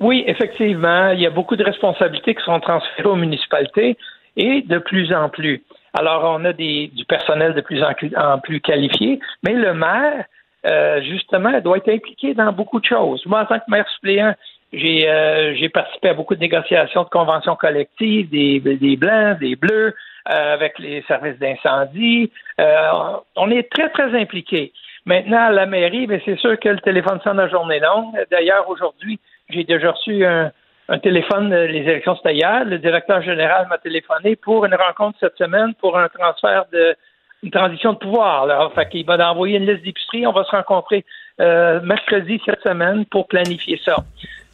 Oui, effectivement, il y a beaucoup de responsabilités qui sont transférées aux municipalités et de plus en plus. Alors, on a des, du personnel de plus en, en plus qualifié, mais le maire, euh, justement, doit être impliqué dans beaucoup de choses. Moi, en tant que maire suppléant, j'ai euh, j'ai participé à beaucoup de négociations de conventions collectives, des, des blancs, des bleus, euh, avec les services d'incendie. Euh, on est très, très impliqués. Maintenant, à la mairie, mais c'est sûr que le téléphone sonne la journée longue. D'ailleurs, aujourd'hui, j'ai déjà reçu un, un téléphone, les élections c'était hier. Le directeur général m'a téléphoné pour une rencontre cette semaine pour un transfert de une transition de pouvoir. Là. Fait qu'il va envoyer une liste d'épicerie. On va se rencontrer euh, mercredi cette semaine pour planifier ça.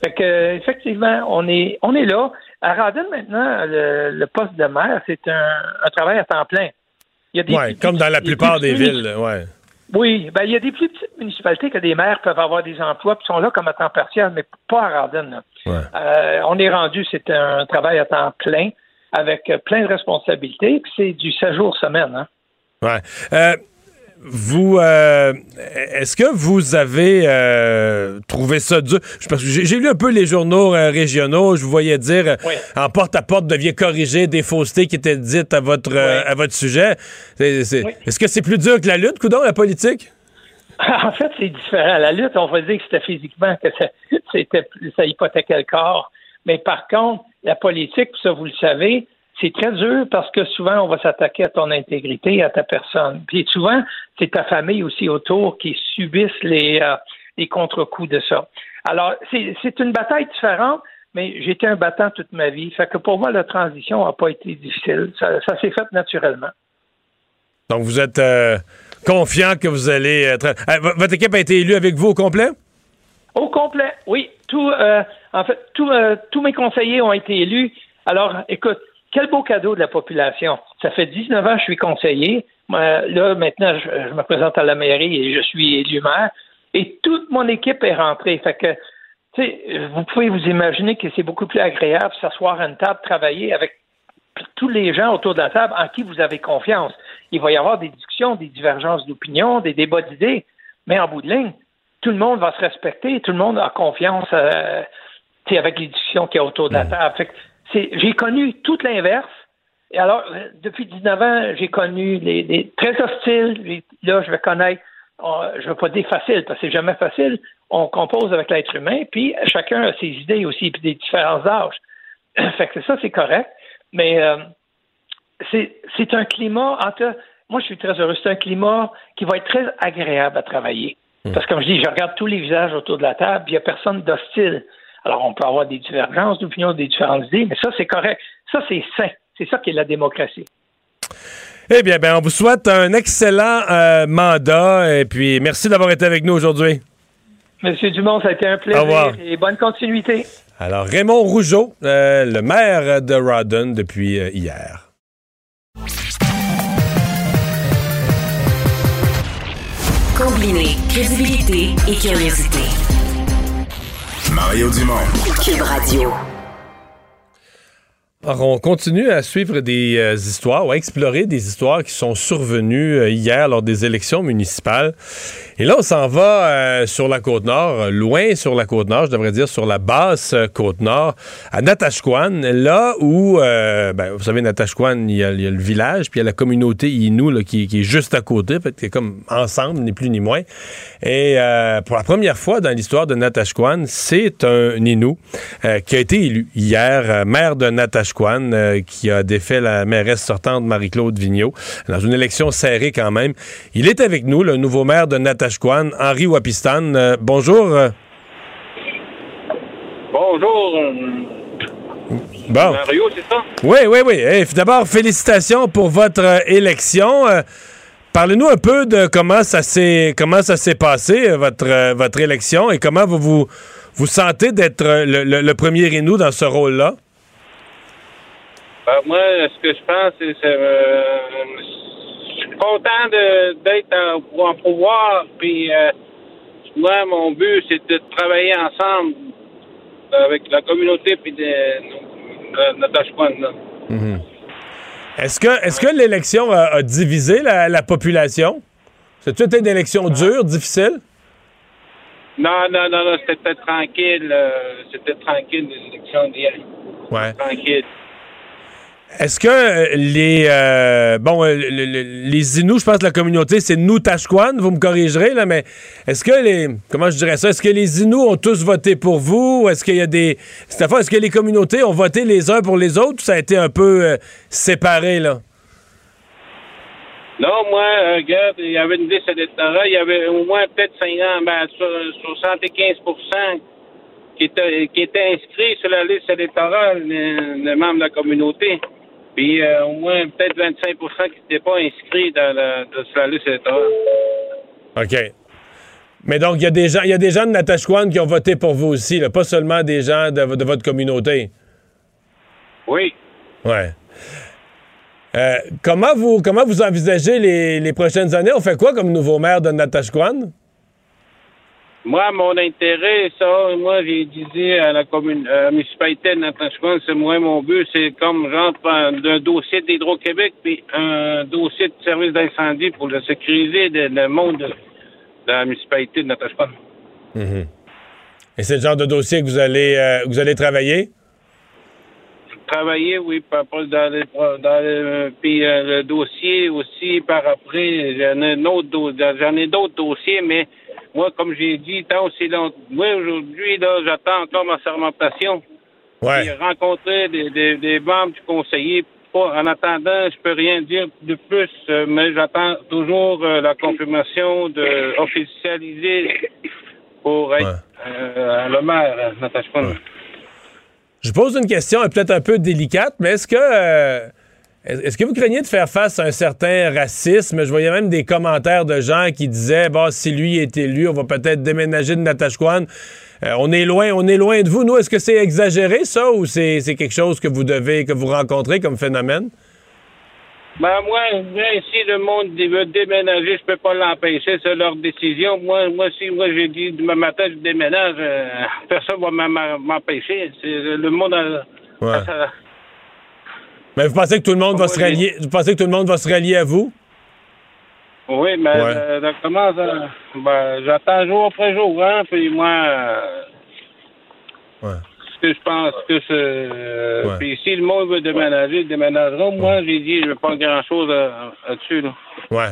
Fait que effectivement, on est on est là. À Radin, maintenant, le, poste de maire, c'est un, travail à temps plein. Il y a comme dans la plupart des villes, ouais. Oui, ben il y a des plus petites municipalités que des maires peuvent avoir des emplois qui sont là comme à temps partiel, mais pas à Radin. Euh, on est rendu, c'est un travail à temps plein avec plein de responsabilités, puis c'est du 7 jours semaine. Hein. Ouais. Euh, vous, euh, est-ce que vous avez euh, trouvé ça dur? Parce que j'ai lu un peu les journaux euh, régionaux. Je vous voyais dire en porte à porte, deviez corriger des faussetés qui étaient dites à votre à votre sujet. Est-ce que c'est plus dur que la lutte, coudon, la politique? En fait, c'est différent. La lutte, on va dire que c'était physiquement que ça, c'était, ça hypothéquait le corps. Mais par contre, la politique, ça vous le savez, c'est très dur parce que souvent, on va s'attaquer à ton intégrité, à ta personne. Puis souvent, c'est ta famille aussi autour qui subissent les, euh, les contre-coups de ça. Alors, c'est une bataille différente, mais j'étais un battant toute ma vie. Fait que pour moi, la transition n'a pas été difficile. Ça, s'est fait naturellement. Donc, vous êtes euh, confiant que vous allez être. Euh, votre équipe a été élue avec vous au complet? Au complet, oui. Tout, en fait, tous mes conseillers ont été élus. Alors, écoute, quel beau cadeau de la population. Ça fait 19 ans que je suis conseiller. là, maintenant, je, me présente à la mairie et je suis élu maire. Et toute mon équipe est rentrée. Fait que, tu sais, vous pouvez vous imaginer que c'est beaucoup plus agréable s'asseoir à une table, travailler avec tous les gens autour de la table en qui vous avez confiance. Il va y avoir des discussions, des divergences d'opinion, des débats d'idées, mais en bout de ligne, tout le monde va se respecter, tout le monde a confiance euh, avec les discussions qu'il y a autour de la table. Fait que, j'ai connu tout l'inverse. Et alors, euh, depuis 19 ans, j'ai connu les, très hostiles. Là, je vais connaître, je ne veux pas dire facile, parce que c'est jamais facile. On compose avec l'être humain, puis chacun a ses idées aussi, puis des différents âges. fait que ça, c'est correct. Mais euh, c'est un climat, entre, moi, je suis très heureux. C'est un climat qui va être très agréable à travailler. Mmh. Parce que, comme je dis, je regarde tous les visages autour de la table, il n'y a personne d'hostile. Alors, on peut avoir des divergences d'opinion, des différentes idées, mais ça, c'est correct. Ça, c'est sain. C'est ça qui est la démocratie. Eh bien, ben, on vous souhaite un excellent euh, mandat et puis merci d'avoir été avec nous aujourd'hui. Monsieur Dumont, ça a été un plaisir et bonne continuité. Alors, Raymond Rougeau, euh, le maire de Rawdon depuis euh, hier. Combiner crédibilité et curiosité. Mario Dumont. Cube Radio. Alors, on continue à suivre des euh, histoires ou à explorer des histoires qui sont survenues euh, hier lors des élections municipales. Et là, on s'en va euh, sur la côte nord, loin sur la côte nord, je devrais dire sur la basse côte nord, à Natashquan, là où, ben, vous savez, Natashquan, il y, a, le village, puis il y a la communauté Innu qui, est juste à côté, fait c'est comme ensemble, ni plus ni moins. Et pour la première fois dans l'histoire de Natashquan, c'est un Innu qui a été élu hier, maire de Natashquan euh, qui a défait la mairesse sortante Marie-Claude Vigneault dans une élection serrée quand même. Il est avec nous, le nouveau maire de Natashquan, Henri Wapistan. Euh, bonjour. Bonjour. Bon. Mario, c'est ça? Oui, oui, oui. D'abord, félicitations pour votre euh, élection. Parlez-nous un peu de comment ça s'est comment ça s'est passé votre votre élection et comment vous vous, vous sentez d'être le, premier Renou dans ce rôle-là? Ben, moi, ce que je pense, c'est que euh, je suis content d'être en, pouvoir. Puis, euh, moi, mon but, c'est de travailler ensemble avec la communauté puis notre mm Est-ce que, est que l'élection a, divisé la, population? C'est-tu une élection ah. dure, difficile? Non, non, non, non c'était tranquille. Euh, c'était tranquille, l'élection d'hier. Ouais. Tranquille. Est-ce que euh, les euh, bon euh, le- le- les Inuits, je pense que la communauté c'est Nutashquan, vous me corrigerez là, mais est-ce que les comment je dirais ça, est-ce que les Inuits ont tous voté pour vous, est-ce qu'il y a des cette fois, est-ce que les communautés ont voté les uns pour les autres, ça a été un peu euh, séparé là? Non, moi, regarde, il y avait une liste électorale, il y avait au moins peut-être 50, ben, so- 75 qui étaient, qui étaient inscrits sur la liste électorale des des membres de la communauté. Puis euh, au moins peut-être 25% qui n'étaient pas inscrits dans la, dans- la liste électorale. OK. Mais donc il y a des gens y a des gens de Natashquan qui ont voté pour vous aussi, là, pas seulement des gens de, de votre communauté. Oui. Ouais. Euh, comment vous comment vous envisagez les, les prochaines années? On fait quoi comme nouveau maire de Natashquan? Moi, mon intérêt, ça, moi, j'ai dit à la commune, à la municipalité de c'est moi, mon but, c'est comme genre un dossier d'Hydro-Québec puis un dossier de service d'incendie pour le sécuriser le, le monde de, de la municipalité de Natashquan. Et c'est le genre de dossier que vous allez euh, vous allez travailler? Travailler, oui, par rapport dans les, dans les- puis euh, le dossier aussi par après, j'en ai un autre do- j'en ai d'autres dossiers, mais moi, comme j'ai dit, tant aussi long, moi aujourd'hui, là, j'attends encore ma sermentation. Ouais. Puis rencontrer des, des, des membres du conseiller. En attendant, je peux rien dire de plus, euh, mais j'attends toujours euh, la confirmation de officialiser pour être Ouais. euh, le maire, euh, Khan. Je pose une question peut-être un peu délicate, mais est-ce que euh, est-ce que vous craignez de faire face à un certain racisme? Je voyais même des commentaires de gens qui disaient bon, si lui est élu, on va peut-être déménager de Natashquan. Euh, on est loin, on est loin de vous. Nous, est-ce que c'est exagéré ça ou c'est quelque chose que vous devez que vous rencontrez comme phénomène? Ben moi, si le monde veut déménager, je peux pas l'empêcher, c'est leur décision. Moi, moi, si moi j'ai dit demain matin je déménage, euh, personne va m'em- m'empêcher. Le monde a, Ouais. a sa- Mais vous pensez que tout le monde va se rallier? Vous pensez que tout le monde va se rallier à vous? Oui, mais Ouais. euh, ben, j'attends jour après jour, hein, puis moi euh, Ouais. ce que je pense que c'est euh, Ouais. puis si le monde veut déménager, ils déménageront. Moi, j'ai dit je veux pas grand chose là-dessus, là. Ouais.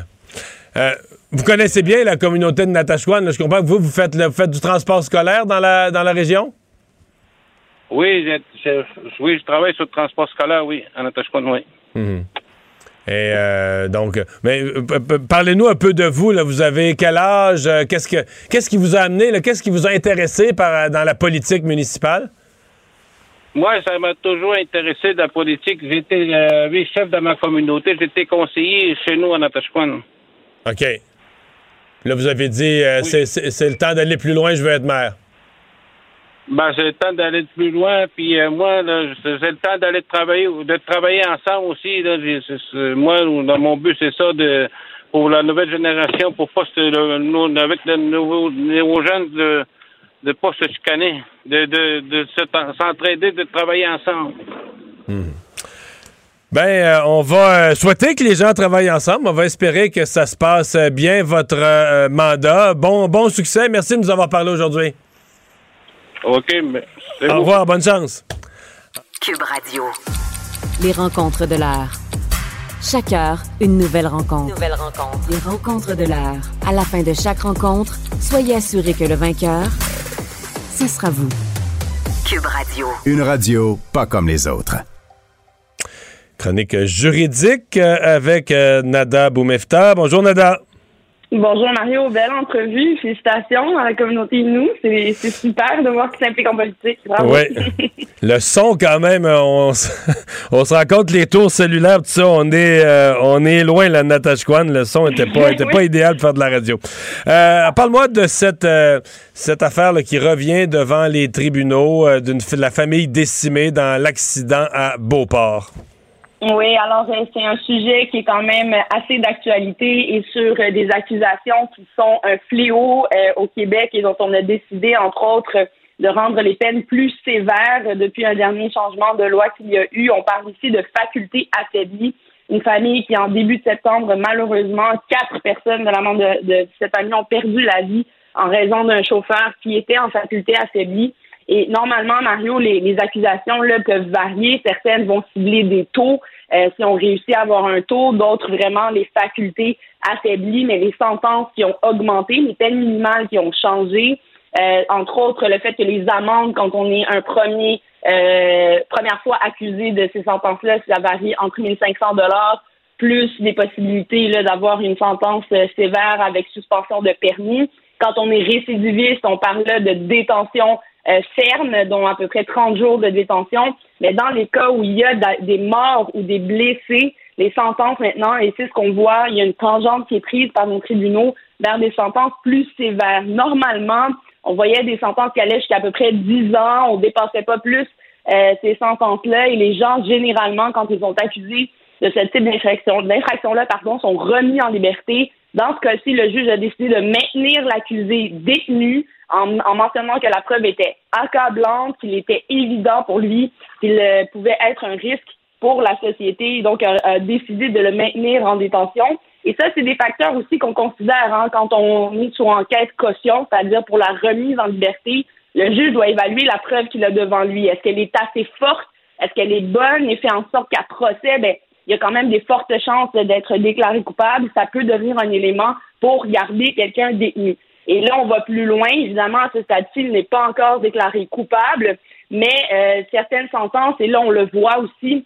Euh, vous connaissez bien la communauté de Natashquan. Je comprends que vous, vous faites, le- vous faites du transport scolaire dans la, dans la région? Oui, oui, je travaille sur le transport scolaire, oui, en Natashquan, oui. Et euh, donc, mais euh, parlez-nous un peu de vous. Là. Vous avez quel âge? Euh, Qu'est-ce que qu'est-ce qui vous a amené? Qu'est-ce qui vous a intéressé par, dans la politique municipale? Moi, ça m'a toujours intéressé de la politique. J'étais euh, vice-chef de ma communauté. J'étais conseiller chez nous en Natashquan. OK. Là, vous avez dit, c'est le temps d'aller plus loin, je veux être maire. Ben, c'est le temps d'aller plus loin. Puis euh, moi, c'est le temps d'aller travailler, de travailler ensemble aussi. Moi, dans mon but, c'est ça de pour la nouvelle génération, pour pas avec les nouveaux, jeunes de de pas se chicaner, de de, de se- s'entraider, de travailler ensemble. Ben, euh, on va euh, souhaiter que les gens travaillent ensemble. On va espérer que ça se passe bien, votre mandat. Bon, bon succès. Merci de nous avoir parlé aujourd'hui. OK, mais c'est Au revoir. Bonne chance. Cube Radio. Les rencontres de l'heure. Chaque heure, une nouvelle rencontre. Nouvelle rencontre. Les rencontres de l'heure. À la fin de chaque rencontre, soyez assurés que le vainqueur, ce sera vous. Cube Radio. Une radio pas comme les autres. Chronique juridique euh, avec euh, Nada Boumefta. Bonjour, Nada. Bonjour Mario, belle entrevue. Félicitations à la communauté nous. C'est super de voir qu'ils s'impliquent en politique. Bravo. Oui. Le son, quand même, euh, on, se rend compte, les tours cellulaires, tout ça, on est, euh, on est loin, la Natashquan. Le son était pas, était pas idéal pour faire de la radio. Euh, Parle-moi de cette, euh, cette affaire là, qui revient devant les tribunaux euh, d'une de la famille décimée dans l'accident à Beauport. Oui, alors euh, c'est un sujet qui est quand même assez d'actualité et sur euh, des accusations qui sont un fléau euh, au Québec et dont on a décidé, entre autres, de rendre les peines plus sévères depuis un dernier changement de loi qu'il y a eu. On parle ici de faculté affaiblie. Une famille qui, en début de septembre, malheureusement, quatre personnes de la membre de cette famille ont perdu la vie en raison d'un chauffeur qui était en faculté affaiblie. Et normalement, Mario, les, les accusations là, peuvent varier. Certaines vont cibler des taux. Euh, si on réussit à avoir un taux, d'autres vraiment les facultés affaiblies, mais les sentences qui ont augmenté, les peines minimales qui ont changé. Euh, entre autres, le fait que les amendes, quand on est un premier euh, première fois accusé de ces sentences-là, ça varie entre 1500 dollars plus des possibilités d'avoir une sentence sévère avec suspension de permis. Quand on est récidiviste, on parle là de détention euh, ferme, dont à peu près 30 jours de détention. Mais dans les cas où il y a des morts ou des blessés, les sentences maintenant, et c'est ce qu'on voit, il y a une tangente qui est prise par nos tribunaux vers des sentences plus sévères. Normalement, on voyait des sentences qui allaient jusqu'à à peu près 10 ans, on dépassait pas plus euh, ces sentences-là, et les gens, généralement, quand ils sont accusés de ce type d'infraction, d'infraction-là, pardon, sont remis en liberté. Dans ce cas-ci, le juge a décidé de maintenir l'accusé détenu en, en, mentionnant que la preuve était accablante, qu'il était évident pour lui qu'il euh, pouvait être un risque pour la société, donc a, a, décidé de le maintenir en détention. Et ça, c'est des facteurs aussi qu'on considère hein, quand on est sur enquête caution, c'est-à-dire pour la remise en liberté. Le juge doit évaluer la preuve qu'il a devant lui. Est-ce qu'elle est assez forte? Est-ce qu'elle est bonne et fait en sorte qu'à procès, ben, il y a quand même des fortes chances d'être déclaré coupable. Ça peut devenir un élément pour garder quelqu'un détenu. Et là, on va plus loin. Évidemment, à ce stade-ci, il n'est pas encore déclaré coupable, mais euh, certaines sentences, et là, on le voit aussi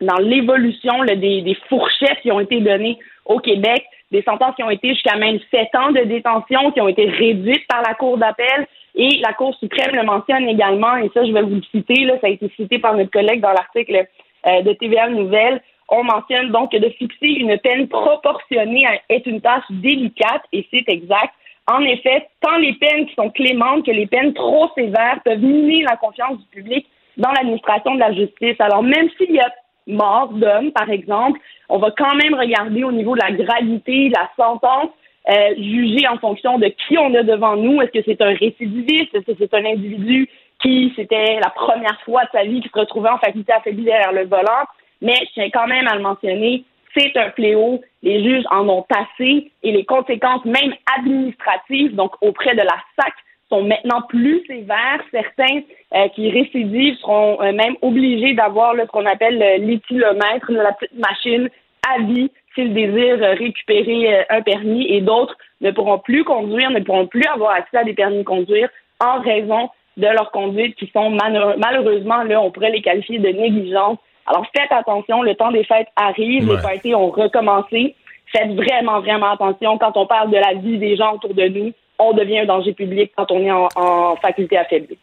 dans l'évolution des, des fourchettes qui ont été données au Québec, des sentences qui ont été jusqu'à même sept ans de détention, qui ont été réduites par la Cour d'appel. Et la Cour suprême le mentionne également, et ça, je vais vous le citer, là, ça a été cité par notre collègue dans l'article euh, de TVA Nouvelle. On mentionne donc que de fixer une peine proportionnée est une tâche délicate, et c'est exact. En effet, tant les peines qui sont clémentes que les peines trop sévères peuvent miner la confiance du public dans l'administration de la justice. Alors, même s'il y a mort d'homme, par exemple, on va quand même regarder au niveau de la gravité, la sentence, euh, juger en fonction de qui on a devant nous. Est-ce que c'est un récidiviste? Est-ce que c'est un individu qui, c'était la première fois de sa vie, qui se retrouvait en faculté affaiblie derrière le volant? Mais je tiens quand même à le mentionner, c'est un fléau. Les juges en ont passé et les conséquences, même administratives, donc auprès de la SAC, sont maintenant plus sévères. Certains euh, qui récidivent seront euh, même obligés d'avoir ce qu'on appelle l'éthylomètre, la petite machine à vie s'ils désirent récupérer euh, un permis et d'autres ne pourront plus conduire, ne pourront plus avoir accès à des permis de conduire en raison de leur conduite qui sont malheureusement, là, on pourrait les qualifier de négligence alors faites attention, le temps des fêtes arrive, les parties ont recommencé. Faites vraiment, vraiment attention. Quand on parle de la vie des gens autour de nous, on devient un danger public quand on est en, faculté affaiblie.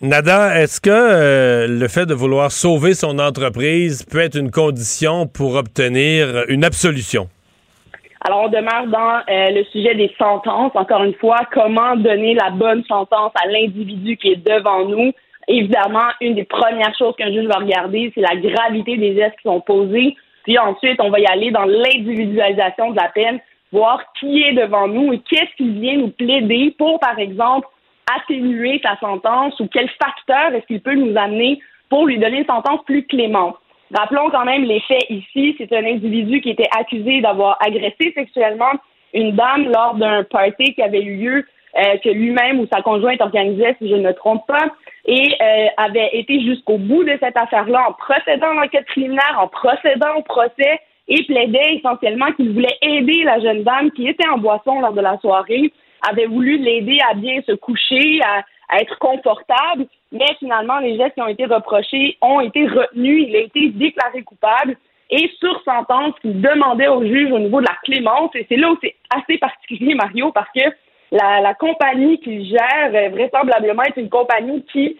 Nada, est-ce que euh, le fait de vouloir sauver son entreprise peut être une condition pour obtenir une absolution? Alors, on demeure dans euh, le sujet des sentences. Encore une fois, comment donner la bonne sentence à l'individu qui est devant nous? Évidemment, une des premières choses qu'un juge va regarder, c'est la gravité des gestes qui sont posés. Puis ensuite, on va y aller dans l'individualisation de la peine, voir qui est devant nous et qu'est-ce qui vient nous plaider pour, par exemple, atténuer sa sentence ou quel facteur est-ce qu'il peut nous amener pour lui donner une sentence plus clémente. Rappelons quand même les faits ici. C'est un individu qui était accusé d'avoir agressé sexuellement une dame lors d'un party qui avait eu lieu, euh, que lui-même ou sa conjointe organisait, si je ne me trompe pas et euh, avait été jusqu'au bout de cette affaire-là en procédant à l'enquête préliminaire, en procédant au procès et plaidait essentiellement qu'il voulait aider la jeune dame qui était en boisson lors de la soirée, avait voulu l'aider à bien se coucher, à, être confortable, mais finalement, les gestes qui ont été reprochés ont été retenus, il a été déclaré coupable et sur sentence qu'il demandait au juge au niveau de la clémence, et c'est là où c'est assez particulier, Mario, parce que la, la compagnie qui gère, euh, vraisemblablement, est une compagnie qui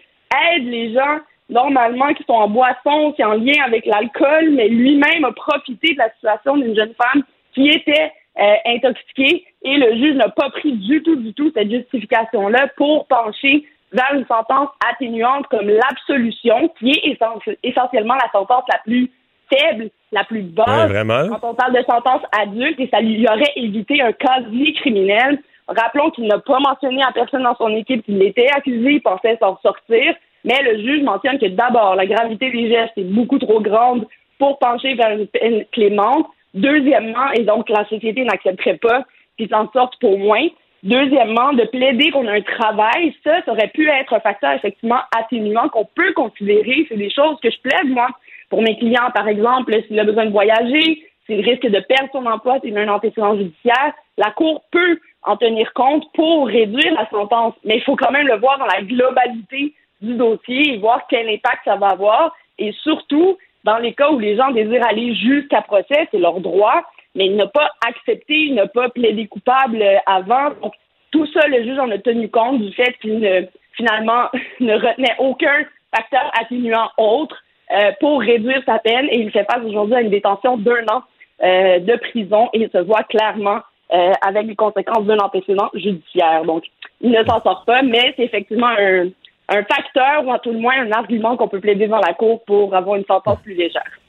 aide les gens normalement qui sont en boisson, qui est en lien avec l'alcool, mais lui-même a profité de la situation d'une jeune femme qui était euh, intoxiquée et le juge n'a pas pris du tout, du tout cette justification-là pour pencher vers une sentence atténuante comme l'absolution, qui est essentiellement la sentence la plus faible, la plus basse. quand on parle de sentence adulte, et ça lui aurait évité un casier criminel Rappelons qu'il n'a pas mentionné à personne dans son équipe qu'il était accusé, il pensait s'en sortir, mais le juge mentionne que d'abord, la gravité des gestes est beaucoup trop grande pour pencher vers une peine clémente. Deuxièmement, et donc la société n'accepterait pas qu'il s'en sorte pour moins. Deuxièmement, de plaider qu'on a un travail, ça, ça aurait pu être un facteur effectivement atténuant qu'on peut considérer. C'est des choses que je plaide, moi, pour mes clients, par exemple, s'il a besoin de voyager, s'il risque de perdre son emploi, s'il a un antécédent judiciaire, la Cour peut en tenir compte pour réduire la sentence. Mais il faut quand même le voir dans la globalité du dossier et voir quel impact ça va avoir. Et surtout, dans les cas où les gens désirent aller jusqu'à procès, c'est leur droit, mais n'a pas accepté, il n'a pas plaidé coupable avant. Donc, tout ça, le juge en a tenu compte du fait qu'il ne, finalement ne retenait aucun facteur atténuant autre euh, pour réduire sa peine et il fait face aujourd'hui à une détention d'un an euh, de prison et se voit clairement euh, avec les conséquences d'un antécédent judiciaire. Donc, il ne s'en sort pas, mais c'est effectivement un, un facteur ou à tout le moins un argument qu'on peut plaider devant la Cour pour avoir une sentence plus légère.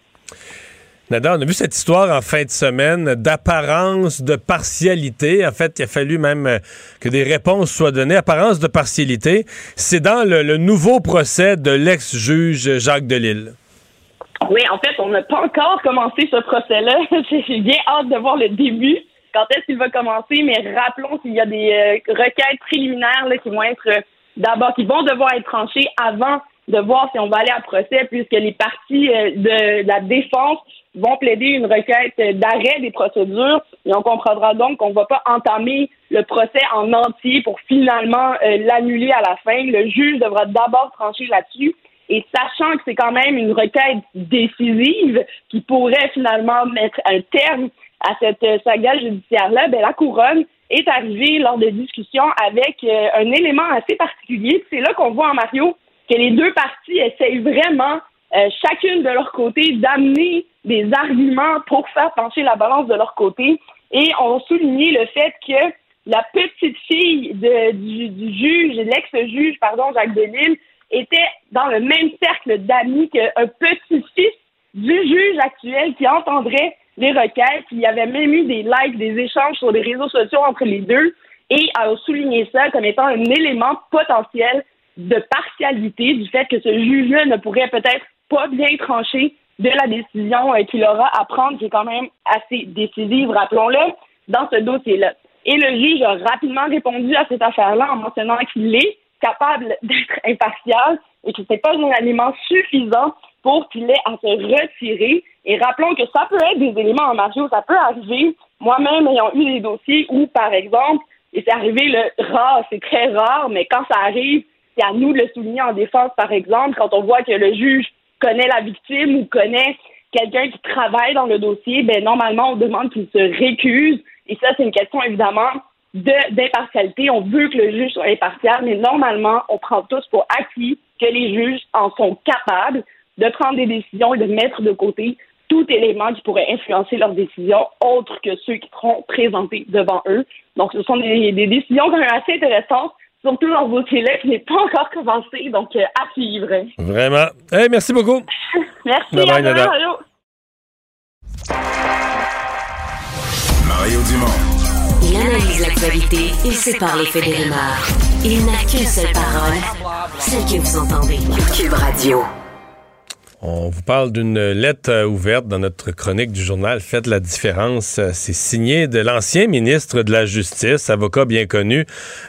Nada, on a vu cette histoire en fin de semaine d'apparence de partialité. En fait, il a fallu même euh, que des réponses soient données. Apparence de partialité, c'est dans le, nouveau procès de l'ex-juge Jacques Delille. Oui, en fait, on n'a pas encore commencé ce procès-là. J'ai bien hâte de voir le début. Quand est-ce qu'il va commencer? Mais rappelons qu'il y a des euh, requêtes préliminaires qui vont être euh, d'abord, qui vont devoir être tranchées avant de voir si on va aller à procès, puisque les parties de la défense vont plaider une requête d'arrêt des procédures et on comprendra donc qu'on ne va pas entamer le procès en entier pour finalement euh, l'annuler à la fin. Le juge devra d'abord trancher là-dessus. Et sachant que c'est quand même une requête décisive qui pourrait finalement mettre un terme à cette euh, saga judiciaire-là, ben, la couronne est arrivée lors de discussions avec euh, un élément assez particulier. C'est là qu'on voit en Mario que les deux parties essayent vraiment euh, chacune de leur côté, d'amener des arguments pour faire pencher la balance de leur côté. Et on souligné le fait que la petite fille du, juge, l'ex-juge, pardon, Jacques Delisle, était dans le même cercle d'amis qu'un petit-fils du juge actuel qui entendrait les requêtes. Il y avait même eu des likes, des échanges sur les réseaux sociaux entre les deux et a souligné ça comme étant un élément potentiel de partialité du fait que ce juge-là ne pourrait peut-être pas bien tranché de la décision euh, qu'il aura à prendre, qui est quand même assez décisive, rappelons-le, dans ce dossier-là. Et le juge a rapidement répondu à cette affaire-là en mentionnant qu'il est capable d'être impartial et que ce n'est pas un élément suffisant pour qu'il ait à se retirer. Et rappelons que ça peut être des éléments en marge, ça peut arriver. Moi-même ayant eu des dossiers où, par exemple, et c'est arrivé le rare, c'est très rare, mais quand ça arrive, c'est à nous de le souligner en défense, par exemple, quand on voit que le juge connaît la victime ou connaît quelqu'un qui travaille dans le dossier, ben normalement, on demande qu'il se récuse. Et ça, c'est une question, évidemment, d'impartialité. On veut que le juge soit impartial, mais normalement, on prend tous pour acquis que les juges en sont capables de prendre des décisions et de mettre de côté tout élément qui pourrait influencer leurs décisions, autre que ceux qui seront présentés devant eux. Donc, ce sont des, des décisions quand même assez intéressantes surtout dans ce dossier-là qui n'est pas encore commencé, donc euh, à suivre. Vraiment. Hey, merci beaucoup. merci. Bye bye. Mario Dumont. Il analyse l'actualité et sépare les faits des rumeurs. Il n'a qu'une seule parole, celle que vous entendez. Cube Radio. On vous parle d'une lettre euh, ouverte dans notre chronique du journal Faites la différence. Euh, c'est signé de l'ancien ministre de la Justice, avocat bien connu,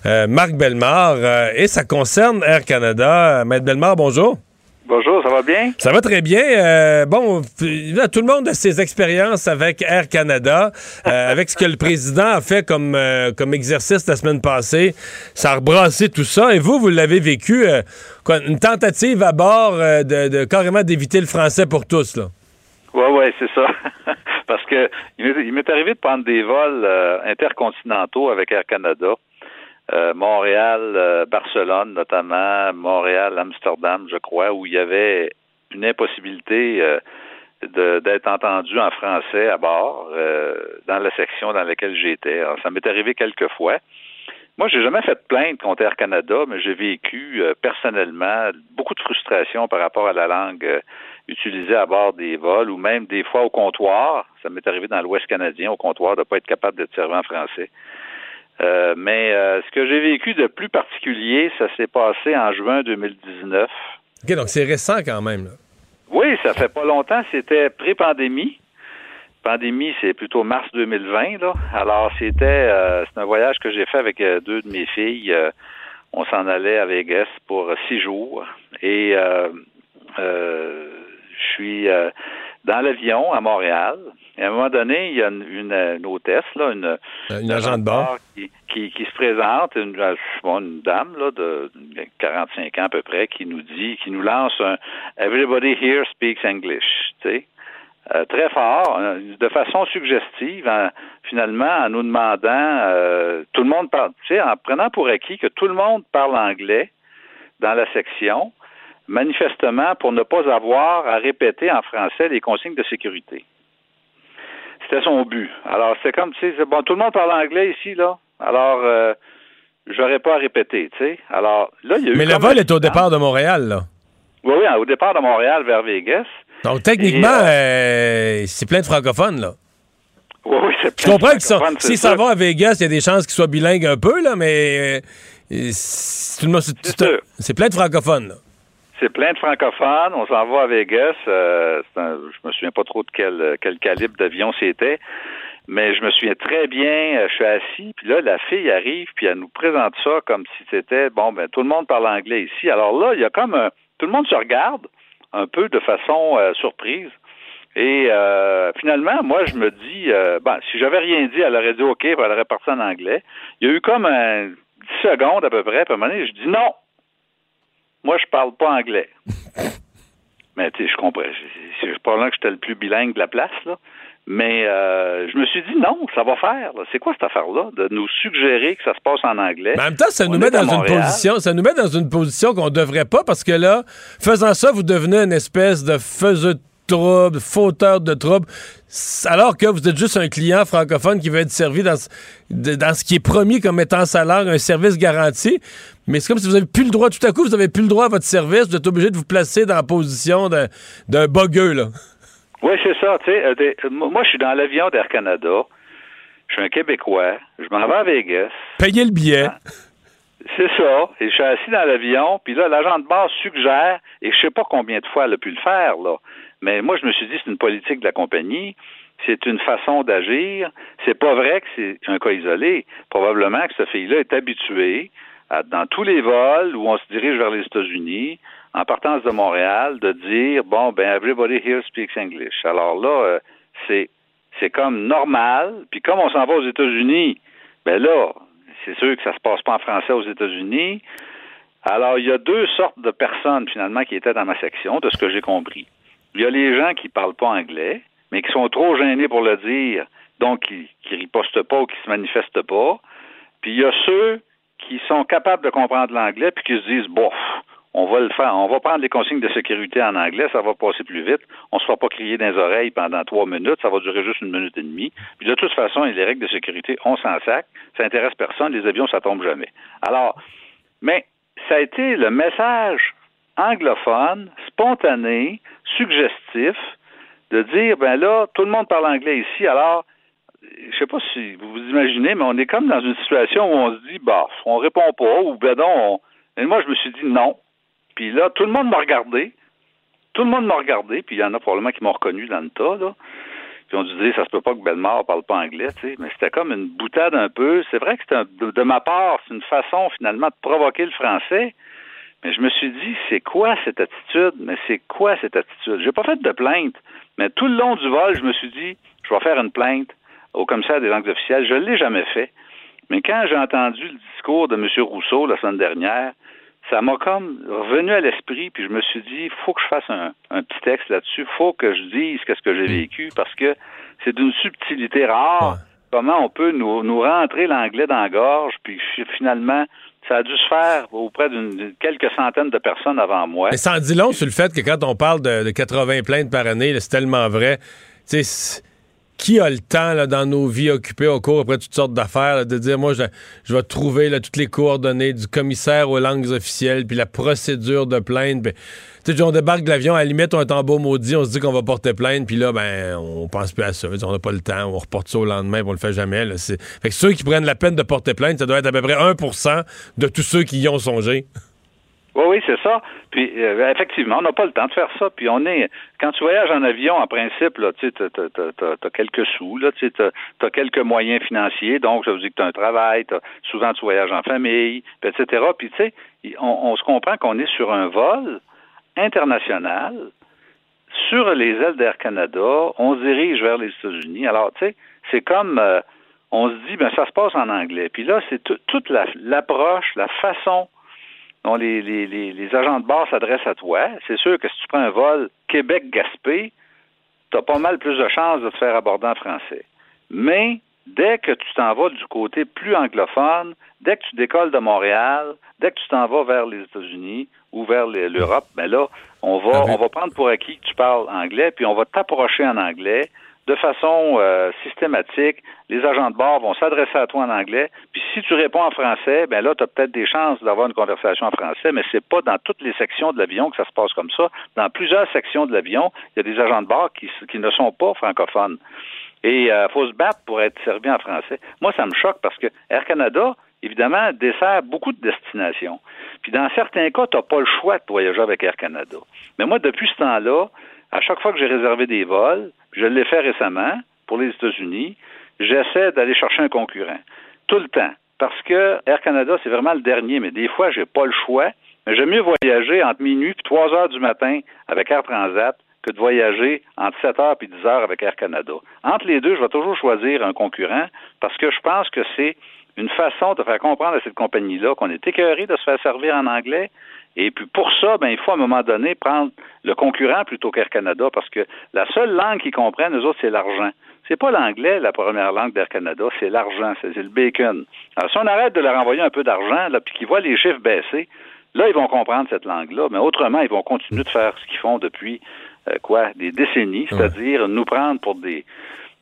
euh, Marc Bellemare, et ça concerne Air Canada. Maître Bellemare, bonjour. Bonjour, ça va bien? Ça va très bien. Euh, bon, tout le monde a ses expériences avec Air Canada, euh, avec ce que le président a fait comme, euh, comme exercice la semaine passée. Ça a rebrassé tout ça. Et vous, vous l'avez vécu, une tentative à bord de, carrément d'éviter le français pour tous, là. Oui, oui, c'est ça. Parce que il m'est arrivé de prendre des vols intercontinentaux avec Air Canada. Euh, Montréal, euh, Barcelone notamment, Montréal, Amsterdam, je crois, où il y avait une impossibilité euh, d'être entendu en français à bord dans la section dans laquelle j'étais. Ça m'est arrivé quelques fois. Moi, j'ai jamais fait de plainte contre Air Canada, mais j'ai vécu personnellement beaucoup de frustration par rapport à la langue utilisée à bord des vols ou même des fois au comptoir. Ça m'est arrivé dans l'Ouest canadien au comptoir de ne pas être capable d'être servi en français. Euh, mais euh, ce que j'ai vécu de plus particulier, ça s'est passé en juin 2019. OK, donc c'est récent quand même. Oui, ça fait pas longtemps. C'était pré-pandémie. pandémie, c'est plutôt mars 2020. Là. Alors, c'était euh, c'est un voyage que j'ai fait avec euh, deux de mes filles. On s'en allait à Vegas pour six jours. Et je suis dans l'avion à Montréal. Et à un moment donné, il y a une, hôtesse, là, une, une agent de bord qui, qui, qui, se présente, une, une dame là, de 45 ans à peu près, qui nous dit, qui nous lance un Everybody here speaks English. Tu sais. Euh, très fort, euh, de façon suggestive, finalement, en nous demandant, euh, tout le monde parle, tu sais, en prenant pour acquis que tout le monde parle anglais dans la section, manifestement pour ne pas avoir à répéter en français les consignes de sécurité. C'était son but. Alors, c'est comme, tu sais, bon, tout le monde parle anglais ici, là. Alors, euh, j'aurais pas à répéter, tu sais. Alors, là, il y a eu. Mais le vol est au départ de Montréal, là. Oui, oui, au départ de Montréal vers Vegas. Donc, techniquement, euh, euh, c'est plein de francophones, là. Oui, oui, c'est plein Je comprends que ça, si ça va à Vegas, il y a des chances qu'ils soient bilingues un peu, là, mais euh, c'est plein de francophones, là. C'est plein de francophones. On s'en va à Vegas. Euh, je me souviens pas trop de quel, quel calibre d'avion c'était. Mais je me souviens très bien, je suis assis, puis là, la fille arrive, puis elle nous présente ça comme si c'était, bon, ben, tout le monde parle anglais ici. Alors là, il y a comme un, tout le monde se regarde, un peu de façon euh, surprise. Et euh, finalement, moi, je me dis, euh, ben, si j'avais rien dit, elle aurait dit OK, elle aurait parti en anglais. Il y a eu comme un 10 secondes à peu près, puis à un moment donné, je dis non, moi, je parle pas anglais. Mais tu sais, je comprends. C'est probablement que j'étais le plus bilingue de la place, là. Mais euh, je me suis dit non, ça va faire. C'est quoi cette affaire-là de nous suggérer que ça se passe en anglais? En même temps, ça nous met dans une position, ça nous met dans une position qu'on devrait pas parce que là, faisant ça, vous devenez une espèce de faiseux de troubles, fauteur de troubles, alors que vous êtes juste un client francophone qui veut être servi dans, dans ce qui est promis comme étant salaire, un service garanti. Mais c'est comme si vous n'avez plus le droit, tout à coup, vous n'avez plus le droit à votre service, vous êtes obligé de vous placer dans la position d'un bogueux, là. Oui, c'est ça. Sais, euh, moi, je suis dans l'avion d'Air Canada. Je suis un Québécois. Je m'en vais à Vegas. Payez le billet. Ah, c'est ça. Et je suis assis dans l'avion. Puis là, l'agent de base suggère, et je sais pas combien de fois elle a pu le faire, là. Mais moi, je me suis dit, c'est une politique de la compagnie. C'est une façon d'agir. C'est pas vrai que c'est un cas isolé. Probablement que cette fille-là est habituée à, dans tous les vols où on se dirige vers les États-Unis, en partance de Montréal, de dire bon ben everybody here speaks English. Alors là, euh, c'est c'est comme normal. Puis comme on s'en va aux États-Unis, ben là, c'est sûr que ça se passe pas en français aux États-Unis. Alors il y a deux sortes de personnes finalement qui étaient dans ma section, de ce que j'ai compris. Il y a les gens qui parlent pas anglais, mais qui sont trop gênés pour le dire, donc qui, qui ripostent pas ou qui se manifestent pas. Puis il y a ceux qui sont capables de comprendre l'anglais puis qui se disent bof, on va le faire. On va prendre les consignes de sécurité en anglais, ça va passer plus vite. On ne se fera pas crier dans les oreilles pendant trois minutes, ça va durer juste une minute et demie. Puis de toute façon, les règles de sécurité, on s'en sac, ça intéresse personne, les avions, ça tombe jamais. Alors, mais ça a été le message anglophone, spontané, suggestif, de dire, ben là, tout le monde parle anglais ici, alors, je sais pas si vous vous imaginez, mais on est comme dans une situation où on se dit, bah, on répond pas, ou ben non, Et moi, je me suis dit non, puis là, tout le monde m'a regardé. Tout le monde m'a regardé, puis il y en a probablement qui m'ont reconnu dans le tas, là. Puis on dit, ça se peut pas que Bellemare parle pas anglais, tu sais. Mais c'était comme une boutade un peu. C'est vrai que c'était de, de, ma part, c'est une façon finalement de provoquer le français. Mais je me suis dit, c'est quoi cette attitude? Mais c'est quoi cette attitude? J'ai pas fait de plainte, mais tout le long du vol, je me suis dit, je vais faire une plainte au commissaire des langues officielles. Je l'ai jamais fait. Mais quand j'ai entendu le discours de M. Rousseau la semaine dernière, ça m'a comme revenu à l'esprit, puis je me suis dit, il faut que je fasse un, petit texte là-dessus, il faut que je dise qu'est-ce que j'ai hmm. vécu, parce que c'est d'une subtilité rare. Comment on peut nous, nous rentrer l'anglais dans la gorge, puis finalement, ça a dû se faire auprès d'une quelques centaines de personnes avant moi. Mais ça en dit long sur le fait que quand on parle de, de 80 plaintes par année, c'est tellement vrai. Qui a le temps là, dans nos vies occupées au cours après toutes sortes d'affaires de dire moi je, vais trouver toutes les coordonnées du commissaire aux langues officielles puis la procédure de plainte ben, tu sais on débarque de l'avion à la limite on est en beau maudit on se dit qu'on va porter plainte puis là ben on pense plus à ça on n'a pas le temps on reporte ça au lendemain on le fait jamais là. fait que ceux qui prennent la peine de porter plainte ça doit être à peu près 1% de tous ceux qui y ont songé Oui, oui, c'est ça. Puis euh, effectivement, on n'a pas le temps de faire ça. Puis on est quand tu voyages en avion, en principe, tu t'as, quelques sous, tu t'as, quelques moyens financiers, donc ça veut dire que tu as un travail, souvent tu voyages en famille, etc. Puis tu sais, on, se comprend qu'on est sur un vol international sur les ailes d'Air Canada, on se dirige vers les États-Unis. Alors, tu sais, c'est comme euh, on se dit, ben ça se passe en anglais. Puis là, c'est toute l'approche, la façon dont les, les, les, agents de bord s'adressent à toi. C'est sûr que si tu prends un vol Québec-Gaspé, tu as pas mal plus de chances de te faire aborder en français. Mais dès que tu t'en vas du côté plus anglophone, dès que tu décolles de Montréal, dès que tu t'en vas vers les États-Unis ou vers l'Europe, ben là, on va, on va prendre pour acquis que tu parles anglais, puis on va t'approcher en anglais de façon euh, systématique. Les agents de bord vont s'adresser à toi en anglais. Puis si tu réponds en français, ben là, tu as peut-être des chances d'avoir une conversation en français, mais c'est pas dans toutes les sections de l'avion que ça se passe comme ça. Dans plusieurs sections de l'avion, il y a des agents de bord qui, qui ne sont pas francophones. Et il euh, faut se battre pour être servi en français. Moi, ça me choque parce que Air Canada, évidemment, dessert beaucoup de destinations. Puis dans certains cas, tu n'as pas le choix de voyager avec Air Canada. Mais moi, depuis ce temps-là, à chaque fois que j'ai réservé des vols, je l'ai fait récemment pour les États-Unis, j'essaie d'aller chercher un concurrent. Tout le temps. Parce que Air Canada, c'est vraiment le dernier, mais des fois, j'ai pas le choix. Mais j'aime mieux voyager entre minuit et 3 heures du matin avec Air Transat que de voyager entre 7 heures et 10 heures avec Air Canada. Entre les deux, je vais toujours choisir un concurrent parce que je pense que c'est une façon de faire comprendre à cette compagnie-là qu'on est écœuré de se faire servir en anglais, et puis pour ça, ben, il faut à un moment donné prendre le concurrent plutôt qu'Air Canada, parce que la seule langue qu'ils comprennent, eux autres, c'est l'argent. C'est pas l'anglais, la première langue d'Air Canada, c'est l'argent, c'est le bacon. Alors si on arrête de leur envoyer un peu d'argent, puis qu'ils voient les chiffres baisser, là, ils vont comprendre cette langue-là. Mais autrement, ils vont continuer de faire ce qu'ils font depuis euh, quoi, des décennies, c'est-à-dire nous prendre pour des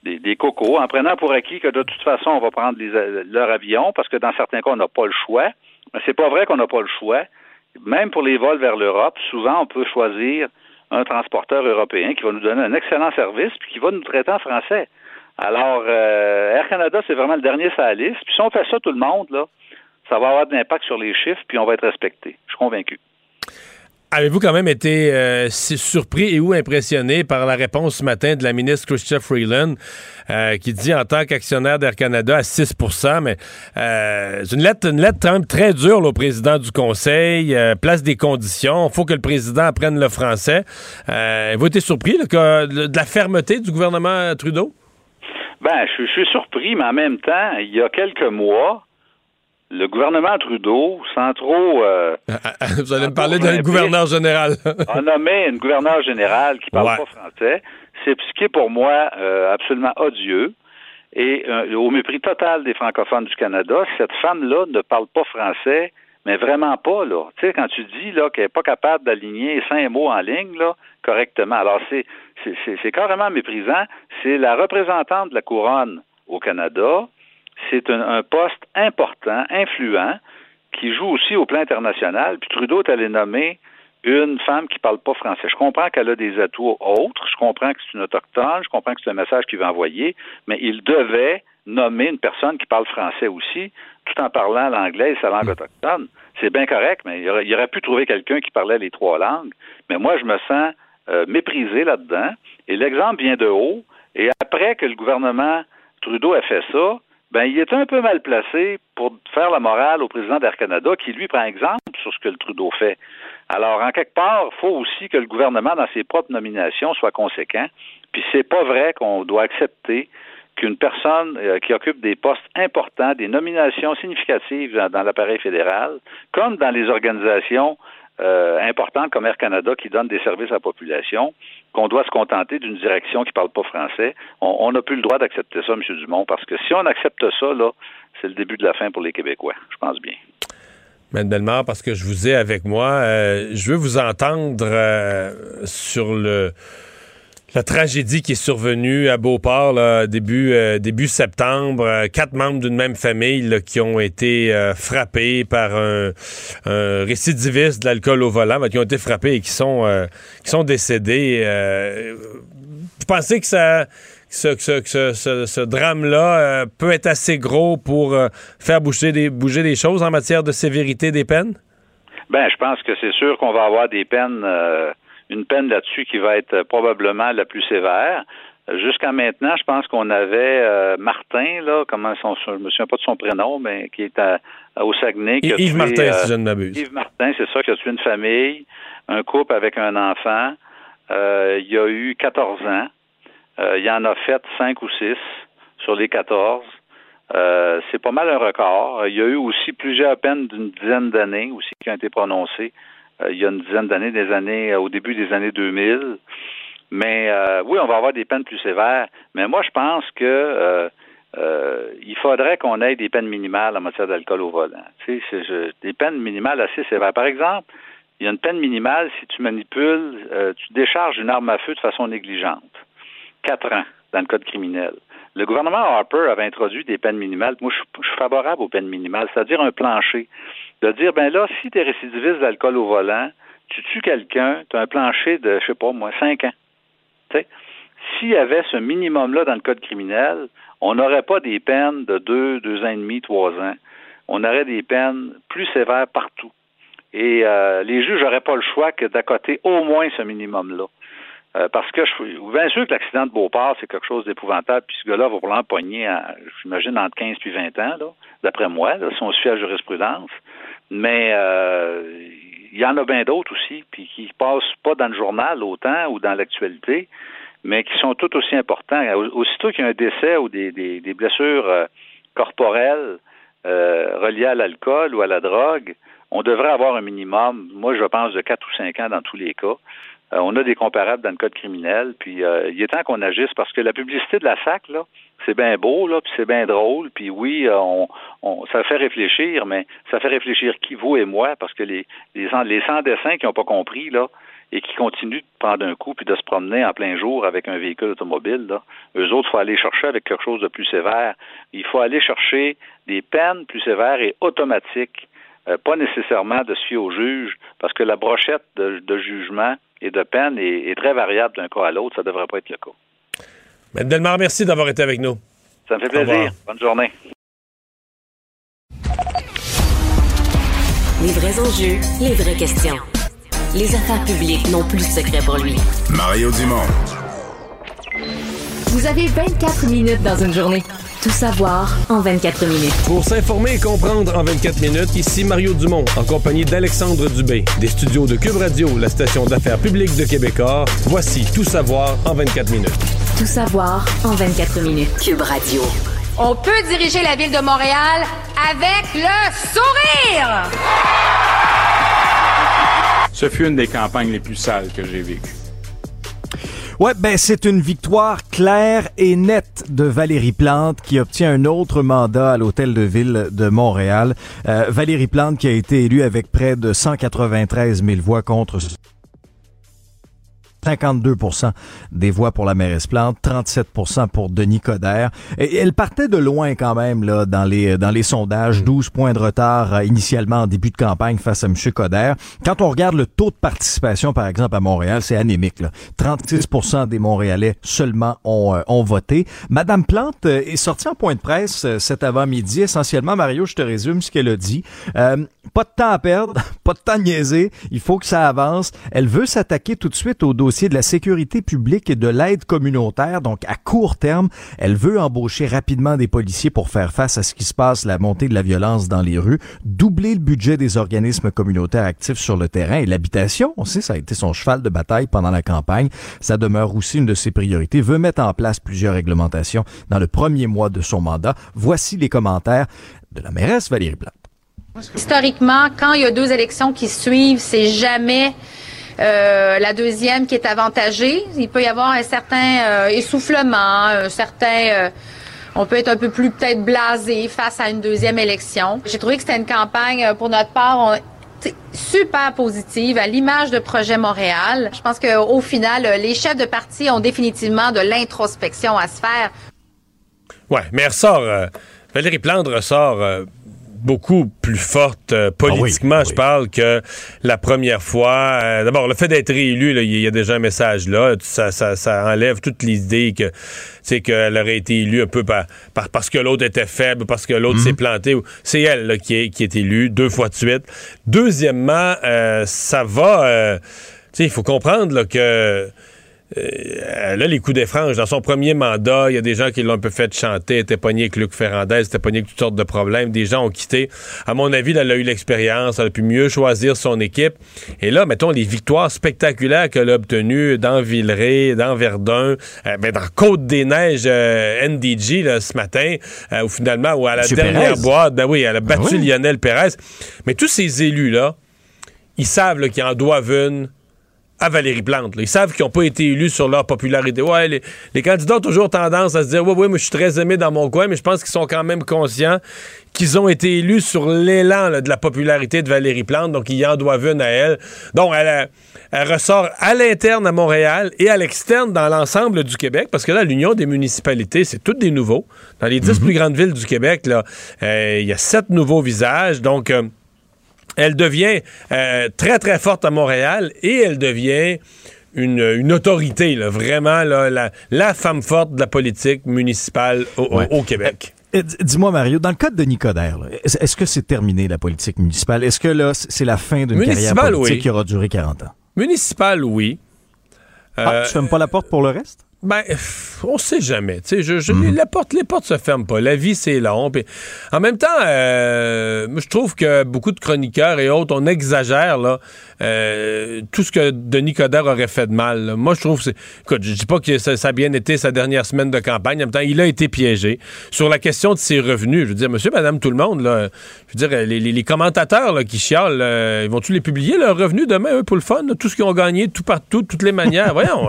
des, des, cocos, en prenant pour acquis que de toute façon, on va prendre les, leur avion, parce que dans certains cas, on n'a pas le choix. Mais c'est pas vrai qu'on n'a pas le choix même pour les vols vers l'Europe, souvent on peut choisir un transporteur européen qui va nous donner un excellent service puis qui va nous traiter en français. Alors, euh, Air Canada, c'est vraiment le dernier sur la liste. Puis si on fait ça tout le monde, là, ça va avoir de l'impact sur les chiffres, puis on va être respecté. Je suis convaincu. Avez-vous quand même été euh, surpris et ou impressionné par la réponse ce matin de la ministre Chrystia Freeland euh, qui dit en tant qu'actionnaire d'Air Canada à 6% mais euh, c'est une lettre, une lettre quand même très dure au président du conseil, place des conditions, il faut que le président apprenne le français. vous été surpris de la fermeté du gouvernement Trudeau? Ben, je suis surpris, mais en même temps, il y a quelques mois, le gouvernement Trudeau, sans trop... Euh, Vous allez me parler d'un gouverneur général. a nommé une gouverneure générale qui parle pas français. C'est ce qui est pour moi euh, absolument odieux. Et euh, au mépris total des francophones du Canada, cette femme-là ne parle pas français, mais vraiment pas, là. Tu sais, quand tu dis là qu'elle n'est pas capable d'aligner cinq mots en ligne, là, correctement. Alors, c'est, c'est, c'est carrément méprisant. C'est la représentante de la couronne au Canada c'est un, poste important, influent, qui joue aussi au plan international. Puis Trudeau est allé nommer une femme qui parle pas français. Je comprends qu'elle a des atouts autres, je comprends que c'est une autochtone, je comprends que c'est un message qu'il veut envoyer, mais il devait nommer une personne qui parle français aussi, tout en parlant l'anglais et sa langue autochtone. C'est bien correct, mais il aurait, pu trouver quelqu'un qui parlait les trois langues. Mais moi, je me sens euh, méprisé là-dedans. Et l'exemple vient de haut. Et après que le gouvernement Trudeau a fait ça, ben, il est un peu mal placé pour faire la morale au président d'Air Canada, qui lui prend exemple sur ce que le Trudeau fait. Alors, en quelque part, il faut aussi que le gouvernement, dans ses propres nominations, soit conséquent. Puis c'est pas vrai qu'on doit accepter qu'une personne euh, qui occupe des postes importants, des nominations significatives dans l'appareil fédéral, comme dans les organisations euh, importantes comme Air Canada qui donne des services à la population, qu'on doit se contenter d'une direction qui ne parle pas français. On n'a plus le droit d'accepter ça, M. Dumont, parce que si on accepte ça, là, c'est le début de la fin pour les Québécois. Je pense bien. Mme Delmar, parce que je vous ai avec moi, euh, je veux vous entendre euh, sur le la tragédie qui est survenue à Beauport début euh, début septembre, euh, quatre membres d'une même famille qui ont été euh, frappés par un, récidiviste de l'alcool au volant, qui ont été frappés et qui sont décédés. vous pensez que ça ce, ce, drame-là peut être assez gros pour faire bouger des, bouger des choses en matière de sévérité des peines? Ben, je pense que c'est sûr qu'on va avoir des peines, une peine là-dessus qui va être probablement la plus sévère. Jusqu'à maintenant, je pense qu'on avait euh, Martin, là, comment son, je me souviens pas de son prénom, mais qui est à, au Saguenay. Qui Yves Martin, si je ne m'abuse. Yves Martin, c'est ça, qui a tué une famille, un couple avec un enfant. il y a eu 14 ans. il y en a fait 5 ou 6 sur les 14. Euh, c'est pas mal un record. Il y a eu aussi plusieurs peines d'une dizaine d'années aussi qui ont été prononcées. Euh, il y a une dizaine d'années, des années au début des années 2000. Mais euh, oui, on va avoir des peines plus sévères. Mais moi, je pense que il faudrait qu'on ait des peines minimales en matière d'alcool au volant. Tu sais, des peines minimales assez sévères. Par exemple, il y a une peine minimale si tu manipules, tu décharges une arme à feu de façon négligente. Quatre ans dans le code criminel. Le gouvernement Harper avait introduit des peines minimales. Moi, je, suis favorable aux peines minimales, c'est-à-dire un plancher. De dire, ben là, si tu es récidiviste d'alcool au volant, tu tues quelqu'un, tu as un plancher de, je sais pas moi, cinq ans. S'il y avait ce minimum-là dans le code criminel, on n'aurait pas des peines de deux, deux ans et demi, trois ans. On aurait des peines plus sévères partout. Et euh, les juges n'auraient pas le choix que d'accoter au moins ce minimum-là. Euh, parce que je bien sûr que l'accident de Beauport, c'est quelque chose d'épouvantable, puis ce gars-là va probablement pogner, j'imagine, entre 15 puis 20 ans, d'après moi, si on suit la jurisprudence. Mais euh, il y en a bien d'autres aussi, puis qui passent pas dans le journal autant ou dans l'actualité, mais qui sont tout aussi importants. Aussitôt qu'il y a un décès ou des, des, blessures euh, corporelles reliées à l'alcool ou à la drogue, on devrait avoir un minimum, moi je pense, de 4 ou 5 ans dans tous les cas. Euh, on a des comparables dans le code criminel, puis euh, il est temps qu'on agisse parce que la publicité de la SAC, là, c'est bien beau, là, puis c'est bien drôle, puis oui, euh, on, ça fait réfléchir, mais ça fait réfléchir qui, vous et moi, parce que les, les, les sans-dessins qui n'ont pas compris, là, et qui continuent de prendre un coup puis de se promener en plein jour avec un véhicule automobile, là, eux autres, il faut aller chercher avec quelque chose de plus sévère. Il faut aller chercher des peines plus sévères et automatiques, pas nécessairement de se fier au juge, parce que la brochette de jugement et de peine est, très variable d'un cas à l'autre. Ça ne devrait pas être le cas. M. Delmar, merci d'avoir été avec nous. Ça me fait plaisir. Bonne journée. Les vrais enjeux, les vraies questions. Les affaires publiques n'ont plus de secret pour lui. Mario Dumont. Vous avez 24 minutes dans une journée. Tout savoir en 24 minutes. Pour s'informer et comprendre en 24 minutes, ici Mario Dumont, en compagnie d'Alexandre Dubé, des studios de Cube Radio, la station d'affaires publiques de Québecor. Voici Tout savoir en 24 minutes. Tout savoir en 24 minutes. Cube Radio. On peut diriger la ville de Montréal avec le sourire. Ce fut une des campagnes les plus sales que j'ai vécues. Ouais, ben c'est une victoire claire et nette de Valérie Plante qui obtient un autre mandat à l'hôtel de ville de Montréal. Euh, Valérie Plante qui a été élue avec près de 193 000 voix contre 52% des voix pour la mairesse Plante, 37% pour Denis Coderre. Et elle partait de loin quand même là dans les dans les sondages, 12 mm. points de retard euh, initialement en début de campagne face à M. Coderre. Quand on regarde le taux de participation par exemple à Montréal, c'est anémique là. 36% des Montréalais seulement ont euh, ont voté. Madame Plante euh, est sortie en point de presse cet avant-midi essentiellement Mario, je te résume ce qu'elle a dit. pas de temps à perdre, pas de temps à niaiser, il faut que ça avance. Elle veut s'attaquer tout de suite au dossier de la sécurité publique et de l'aide communautaire. Donc, à court terme, elle veut embaucher rapidement des policiers pour faire face à ce qui se passe, la montée de la violence dans les rues, doubler le budget des organismes communautaires actifs sur le terrain et l'habitation. On sait, ça a été son cheval de bataille pendant la campagne. Ça demeure aussi une de ses priorités. Veut mettre en place plusieurs réglementations dans le premier mois de son mandat. Voici les commentaires de la mairesse Valérie Plante. Historiquement, quand il y a deux élections qui suivent, c'est jamais euh, la deuxième qui est avantagée. Il peut y avoir un certain euh, essoufflement, un certain... Euh, on peut être un peu plus peut-être blasé face à une deuxième élection. J'ai trouvé que c'était une campagne, pour notre part, super positive à l'image de Projet Montréal. Je pense qu'au final, les chefs de parti ont définitivement de l'introspection à se faire. Ouais, mais elle ressort, Valérie Plante ressort beaucoup plus forte euh, politiquement, Ah oui, je oui. parle, que la première fois. Euh, D'abord, le fait d'être réélu, il y, a déjà un message là. Ça, ça, ça enlève toute l'idée que c'est qu'elle aurait été élue un peu par, par- parce que l'autre était faible, parce que l'autre Mhm. s'est planté. C'est elle là, qui, est, qui est élue deux fois de suite. Deuxièmement, euh, ça va. euh, il faut comprendre là, que elle a les coups des franges. Dans son premier mandat, il y a des gens qui l'ont un peu fait chanter, elle était pognée avec Luc Ferrandez, était pognée avec toutes sortes de problèmes. Des gens ont quitté. À mon avis, là, elle a eu l'expérience, elle a pu mieux choisir son équipe. Et là, mettons, les victoires spectaculaires qu'elle a obtenues dans Villeray, dans Verdun, euh, ben, dans Côte-des-Neiges, euh, NDG, là, ce matin, euh, où finalement, où à la Monsieur dernière Pérez. boîte, ben oui, elle a battu oui. Lionel Pérez. Mais tous ces élus-là, ils savent qu'ils en doivent une à Valérie Plante. là. Ils savent qu'ils n'ont pas été élus sur leur popularité. Ouais, les, les candidats ont toujours tendance à se dire, oui, oui, moi je suis très aimé dans mon coin, mais je pense qu'ils sont quand même conscients qu'ils ont été élus sur l'élan de la popularité de Valérie Plante, donc ils en doivent une à elle. Donc, elle, a- elle ressort à l'interne à Montréal et à l'externe dans l'ensemble du Québec, parce que là, l'Union des municipalités, c'est toutes des nouveaux. Dans les dix plus grandes villes du Québec, euh, il y a sept nouveaux visages, donc... euh, elle devient euh, très, très forte à Montréal et elle devient une, une autorité, là, vraiment là, la, la femme forte de la politique municipale au, au- Ouais. au Québec. Euh, d- Dis-moi, Mario, dans le cas de là, est-ce que c'est terminé la politique municipale? Est-ce que là, c'est la fin d'une carrière politique oui. qui aura duré 40 ans? Municipale, oui. Ah, Euh, tu fermes pas la porte pour le reste? Ben, on sait jamais. Tu sais, je, je- les, la porte, les portes se ferment pas. La vie, c'est long. En même temps, euh, je trouve que beaucoup de chroniqueurs et autres, on exagère là, euh, tout ce que Denis Coderre aurait fait de mal. là. Moi, je trouve. Écoute, je dis pas que ça, ça a bien été sa dernière semaine de campagne. En même temps, il a été piégé. Sur la question de ses revenus, je veux dire, monsieur, madame, tout le monde, là, je veux dire, les, les- les commentateurs là, qui chialent, euh, ils vont-tu les publier, leurs revenus, demain, eux, pour le fun? là? tout ce qu'ils ont gagné, tout partout, de toutes les manières? Voyons.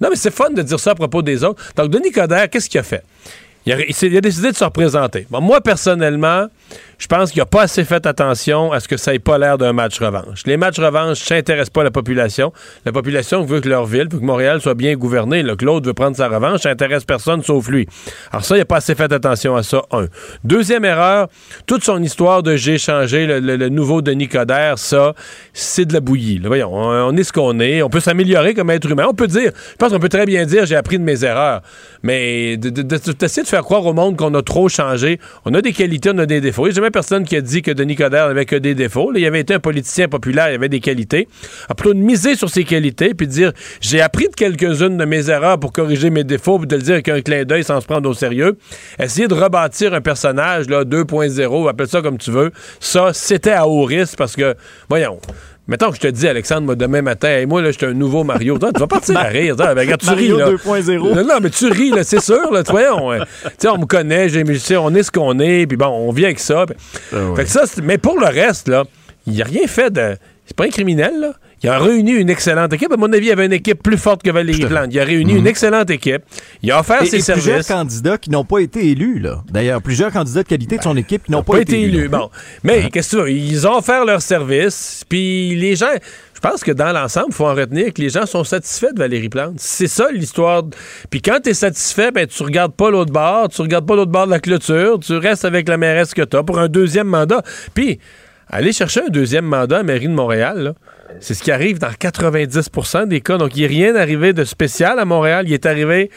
non, mais c'est fun de dire ça à propos des autres. Donc, Denis Coderre, qu'est-ce qu'il a fait? Il a, décidé de se représenter. Moi, personnellement, je pense qu'il n'a pas assez fait attention à ce que ça n'ait pas l'air d'un match revanche. Les matchs revanche, ça n'intéresse pas la population. La population veut que leur ville, veut que Montréal soit bien gouverné. Là, que l'autre veut prendre sa revanche, ça n'intéresse personne sauf lui. Alors ça, il n'a pas assez fait attention à ça, un. Deuxième erreur, toute son histoire de j'ai changé, le, le- le nouveau Denis Coderre, ça, c'est de la bouillie. Voyons, on, est ce qu'on est. On peut s'améliorer comme être humain. On peut dire, je pense qu'on peut très bien dire j'ai appris de mes erreurs. Mais de- de- de- d'essayer de faire croire au monde qu'on a trop changé, on a des qualités, on a des défauts. Personne qui a dit que Denis Coderre n'avait que des défauts. Il avait été un politicien populaire, il avait des qualités. Alors, plutôt de miser sur ses qualités puis de dire j'ai appris de quelques-unes de mes erreurs pour corriger mes défauts puis de le dire avec un clin d'œil sans se prendre au sérieux. Essayer de rebâtir un personnage là, 2.0, appelle ça comme tu veux. Ça, c'était à haut risque parce que, voyons. Mettons que je te dis, Alexandre, moi, demain matin, hey, moi, là, je suis un nouveau Mario. Toi, tu vas partir à rire. toi. Ben, regarde, tu Mario ris, là. 2.0. Non, non, mais tu ris, là, c'est sûr, là, tu voyons, tu sais, on me connaît, j'ai- tu sais, on est ce qu'on est, puis bon, on vit avec ça. puis- Fait que ça, mais pour le reste, là, il n'a rien fait de... C'est pas un criminel, là. Il a réuni une excellente équipe. À mon avis, il y avait une équipe plus forte que Valérie Plante. Il a réuni une excellente équipe. Il a offert Et, ses et plusieurs services. candidats qui n'ont pas été élus, là. D'ailleurs, plusieurs candidats de qualité de son équipe qui n'ont pas, pas été élus. Bon. Mais qu'est-ce que tu veux? Ils ont offert leur service. Puis les gens. Je pense que dans l'ensemble, il faut en retenir que les gens sont satisfaits de Valérie Plante. C'est ça l'histoire. Puis quand tu es satisfait, ben, tu regardes pas l'autre bord, tu regardes pas l'autre bord de la clôture, tu restes avec la mairesse que tu as pour un deuxième mandat. Puis aller chercher un deuxième mandat à mairie de Montréal, là, c'est ce qui arrive dans 90% des cas. Donc, il n'est rien arrivé de spécial à Montréal. Il est arrivé